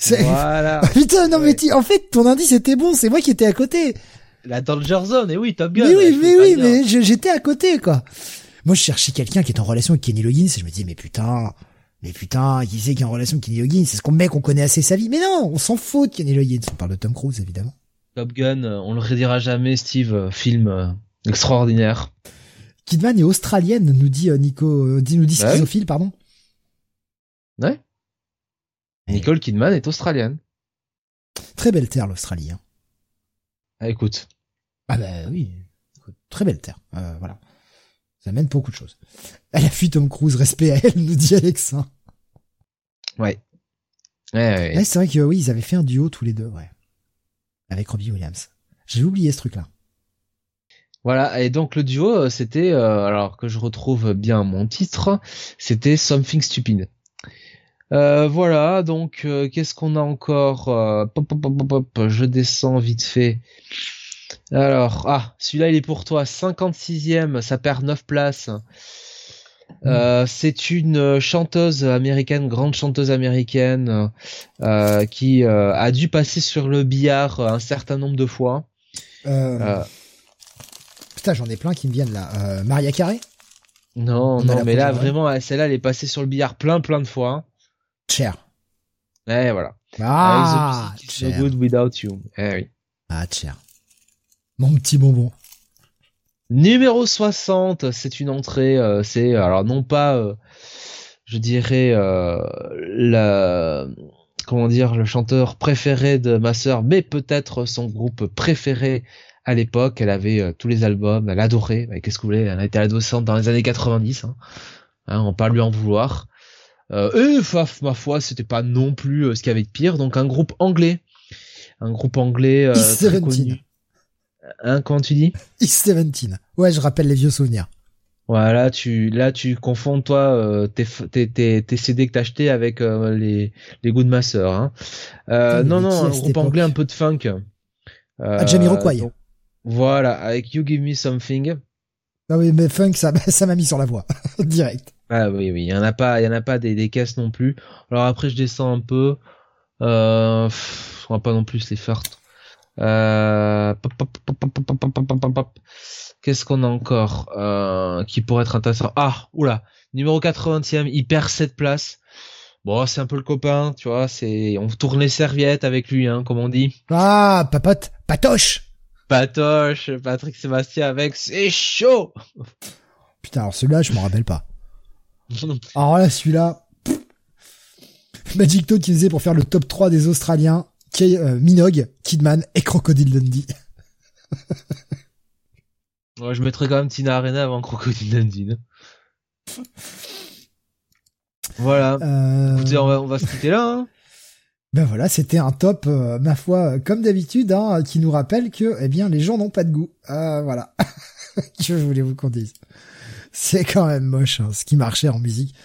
Voilà. putain, non mais en fait, ton indice était bon, c'est moi qui étais à côté. La Danger Zone, et oui, Top Gun. Mais oui, mais oui, mais j'étais à côté, quoi. Moi, je cherchais quelqu'un qui est en relation avec Kenny Loggins, et je me disais, mais putain, mais putain, qui c'est qui est en relation avec Kenny Loggins? C'est ce qu'on mec, on connaît assez sa vie. Mais non, on s'en fout de Kenny Loggins. On parle de Tom Cruise, évidemment. Top Gun, euh, on le redira jamais, Steve, euh, film euh, extraordinaire. Kidman est australienne, nous dit Nico, nous dit bah schizophile, pardon. Ouais. Nicole Kidman est australienne. Très belle terre, l'Australie. Hein. Ah, écoute. Ah bah oui. très belle terre. Euh, voilà. Ça mène beaucoup de choses. Elle a fui Tom Cruise, respect à elle, nous dit Alexa. Hein. Ouais. Ouais, c'est vrai que oui, ils avaient fait un duo tous les deux, ouais. Avec Robbie Williams. J'ai oublié ce truc-là. Voilà, et donc le duo, euh, c'était, euh, alors que je retrouve bien mon titre, c'était Something Stupid. Euh, voilà, donc euh, qu'est-ce qu'on a encore pop, pop, pop, pop, Je descends vite fait. Alors, ah, celui-là il est pour toi, 56e, ça perd 9 places. Euh, c'est une chanteuse américaine, grande chanteuse américaine, euh, qui a dû passer sur le billard un certain nombre de fois. Euh, j'en ai plein qui me viennent là. Euh, Maria Carré Non, non, mais là, vraiment, celle-là, elle est passée sur le billard plein, plein de fois. Cher. Eh, voilà. Ah, So good without you. Eh oui. Ah, cher. Mon petit bonbon. Numéro 60, c'est une entrée, euh, c'est, alors non pas, euh, je dirais, euh, la, comment dire, le chanteur préféré de ma sœur, mais peut-être son groupe préféré à l'époque, elle avait euh, tous les albums, elle adorait. Qu'est-ce que vous voulez? Elle a été adolescente dans les années 90. Hein. Hein, on peut lui en vouloir. Euh, et faf, ma foi, c'était pas non plus euh, ce qu'il y avait de pire. Donc un groupe anglais, un groupe anglais euh, très connu. Hein, comment tu dis? East 17. Ouais, je rappelle les vieux souvenirs. Voilà, tu là tu confonds toi euh, tes, tes, tes, CD que t'as acheté avec euh, les les goûts de ma sœur. Hein. Euh, non non, un groupe anglais un peu de funk. Euh, ah, Jamiroquai. Voilà, avec You Give Me Something. Ah oui, mais funk, ça, ça m'a mis sur la voie, direct. Ah oui, oui, il y en a pas, il y en a pas des, des caisses non plus. Alors après, je descends un peu. Euh, pff, on va pas non plus les faire. Euh, Qu'est-ce qu'on a encore euh, qui pourrait être intéressant? Ah, oula, numéro 80e, il perd 7 places. Bon, c'est un peu le copain, tu vois, c'est on tourne les serviettes avec lui, hein, comme on dit. Ah, papote, patoche. Patoche, Patrick Sébastien avec C'est chaud Putain, alors celui-là, je m'en rappelle pas. alors là, celui-là... Magic Toad qui faisait pour faire le top 3 des Australiens, euh, Minogue, Kidman et Crocodile Dundee. ouais, je mettrais quand même Tina Arena avant Crocodile Dundee. Voilà. Euh... Écoutez, on va, on va se quitter là. Hein ben voilà, c'était un top, euh, ma foi, comme d'habitude, hein, qui nous rappelle que, eh bien, les gens n'ont pas de goût. Euh, voilà. que voulais-vous qu'on dise C'est quand même moche, hein, ce qui marchait en musique.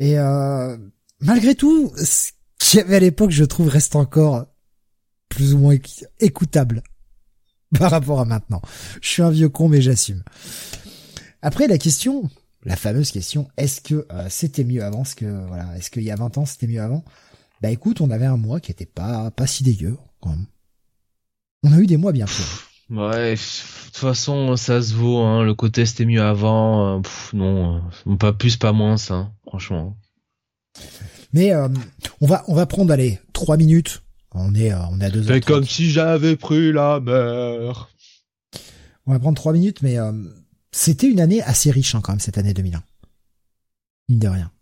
Et euh, malgré tout, ce qu'il y avait à l'époque, je trouve, reste encore plus ou moins écoutable par rapport à maintenant. Je suis un vieux con, mais j'assume. Après, la question, la fameuse question, est-ce que c'était mieux avant? Ce que voilà, est-ce qu'il y a 20 ans c'était mieux avant? Bah écoute, on avait un mois qui était pas pas si dégueu quand même. On a eu des mois bien plus. Ouais, de toute façon, ça se vaut. Hein. Le côté c'était mieux avant. Euh, non, euh, pas plus, pas moins, ça. Franchement. Mais euh, on va on va prendre allez trois minutes. On est on est à deux C'est comme si j'avais pris la mer. On va prendre trois minutes, mais c'était une année assez riche hein, quand même cette année 2001. Mine de rien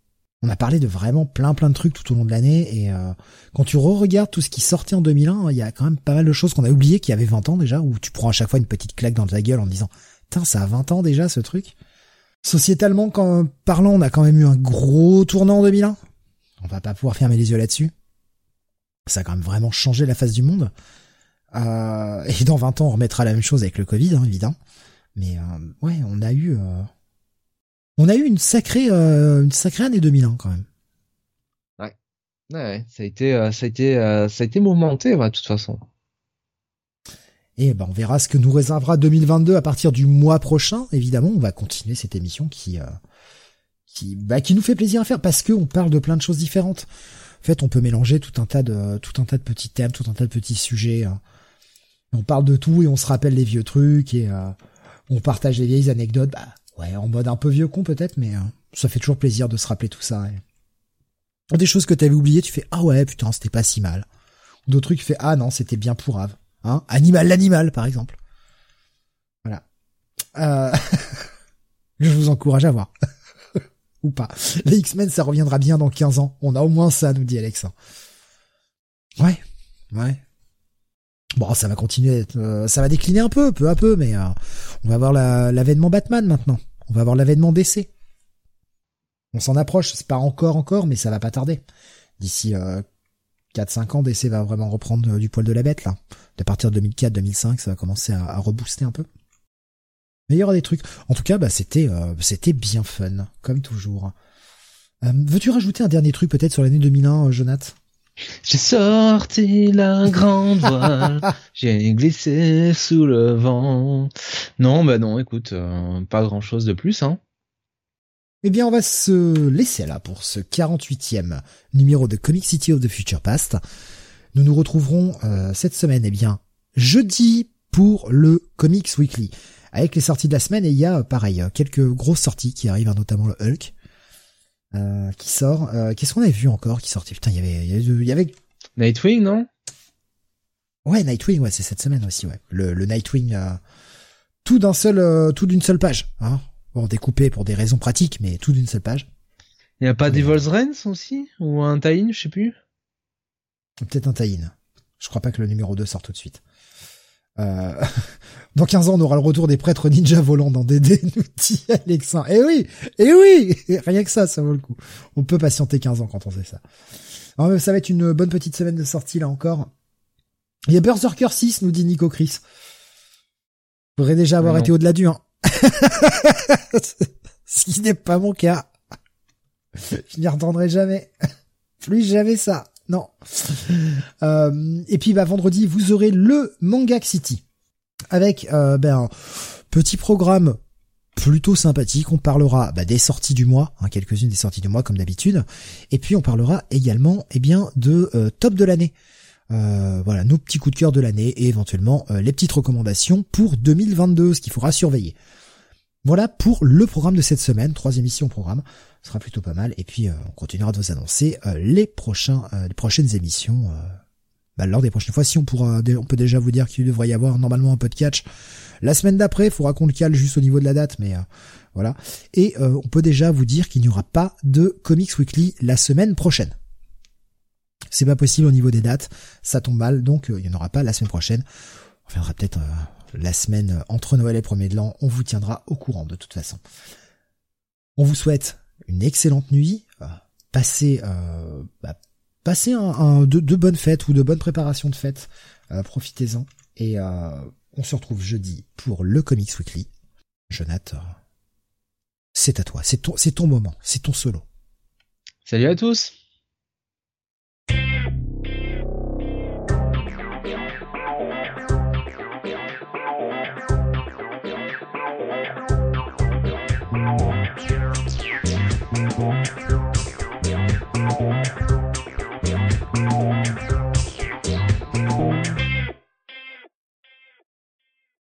on a parlé de vraiment plein plein de trucs tout au long de l'année et euh, quand tu re-regardes tout ce qui sortait en 2001, il y a quand même pas mal de choses qu'on a oubliées qui avaient 20 ans déjà où tu prends à chaque fois une petite claque dans ta gueule en disant "Putain, ça a 20 ans déjà ce truc." Sociétalement quand parlant, on a quand même eu un gros tournant en 2001. On va pas pouvoir fermer les yeux là-dessus. Ça a quand même vraiment changé la face du monde. Euh, et dans 20 ans, on remettra la même chose avec le Covid, hein, évidemment. Mais euh, ouais, on a eu on a eu une sacrée, euh, une sacrée année 2001 quand même. Ouais, ouais, ça a été, euh, ça a été, euh, ça a été mouvementé, de toute façon. Et ben, on verra ce que nous réservera 2022 à partir du mois prochain. Évidemment, on va continuer cette émission qui, qui, bah, qui nous fait plaisir à faire parce que on parle de plein de choses différentes. En fait, on peut mélanger tout un tas de, tout un tas de petits thèmes, tout un tas de petits sujets. Hein. On parle de tout et on se rappelle les vieux trucs et on partage les vieilles anecdotes. Bah, Ouais, en mode un peu vieux con peut-être, mais euh, ça fait toujours plaisir de se rappeler tout ça. Des choses que t'avais oubliées, tu fais ah ouais putain c'était pas si mal. D'autres trucs tu fais ah non c'était bien pourrave. Hein Animal l'animal par exemple. Voilà. Euh... Je vous encourage à voir. Ou pas. Les X-Men ça reviendra bien dans 15 ans. On a au moins ça nous dit Alexa. Ouais. Ouais. Bon, ça va continuer, euh, ça va décliner un peu, peu à peu, mais euh, on va avoir l'avènement Batman maintenant. On va avoir l'avènement DC. On s'en approche, c'est pas encore encore, mais ça va pas tarder. D'ici euh, 4-5 ans, DC va vraiment reprendre du poil de la bête là. À partir de 2004-2005, ça va commencer à, rebooster un peu. Mais il y aura des trucs. En tout cas, bah c'était euh, c'était bien fun, comme toujours. Euh, Veux-tu rajouter un dernier truc peut-être sur l'année 2001, euh, Jonath? J'ai sorti la grande voile, j'ai glissé sous le vent. Non, bah non, écoute, euh, pas grand chose de plus, hein. Eh bien, on va se laisser là pour ce 48e numéro de Comic City of the Future Past. Nous nous retrouverons euh, cette semaine, eh bien, jeudi pour le Comics Weekly. Avec les sorties de la semaine, et il y a, pareil, quelques grosses sorties qui arrivent, hein, notamment le Hulk, euh, qui sort. Euh, Qu'est-ce qu'on avait vu encore qui sortait? Putain, il y avait... Il y avait, il y avait... Nightwing, non? Ouais, Nightwing, ouais, c'est cette semaine aussi, ouais. Le, le Nightwing, euh, tout d'un seul, euh, tout d'une seule page, hein. Bon, découpé pour des raisons pratiques, mais tout d'une seule page. Il n'y a pas Ouais. Devil's Reigns aussi? Ou un tie je sais plus? Peut-être un tie-in. Je crois pas que le numéro 2 sorte tout de suite. Euh, dans 15 ans, on aura le retour des prêtres ninja volants dans DD, nous dit Alexin. Eh oui, eh oui, rien que ça, ça vaut le coup. On peut patienter 15 ans quand on sait ça. Alors, mais ça va être une bonne petite semaine de sortie là encore. Il y a Berserker 6, nous dit Nico Chris. Faudrait déjà avoir non. été au-delà du 1. Ce qui n'est pas mon cas. Je n'y retendrai jamais. Plus jamais ça. Non. Euh, et puis bah vendredi, vous aurez le Manga City avec euh, ben, un petit programme plutôt sympathique. On parlera bah, des sorties du mois, hein, quelques-unes des sorties du mois comme d'habitude. Et puis on parlera également eh bien de euh, top de l'année. Euh, voilà nos petits coups de cœur de l'année et éventuellement les petites recommandations pour 2022, ce qu'il faudra surveiller. Voilà pour le programme de cette semaine, trois émissions au programme, ce sera plutôt pas mal. Et puis euh, on continuera de vous annoncer euh, les prochains, euh, les prochaines émissions bah, lors des prochaines fois. Si on pourra, on peut déjà vous dire qu'il devrait y avoir normalement un peu de catch la semaine d'après. Faudra qu'on le cale juste au niveau de la date, mais euh, voilà. Et euh, on peut déjà vous dire qu'il n'y aura pas de Comics Weekly la semaine prochaine. C'est pas possible au niveau des dates, ça tombe mal, donc il n'y en aura pas la semaine prochaine. On viendra peut-être la semaine entre Noël et premier de l'an. On vous tiendra au courant de toute façon. On vous souhaite une excellente nuit. euh, Passez, euh, bah, passez un, de, bonnes fêtes ou de bonnes préparations de fêtes. Euh, Profitez-en. Et euh, on se retrouve jeudi pour le Comics Weekly. Jonathan, euh, c'est à toi. C'est ton moment. C'est ton solo. Salut à tous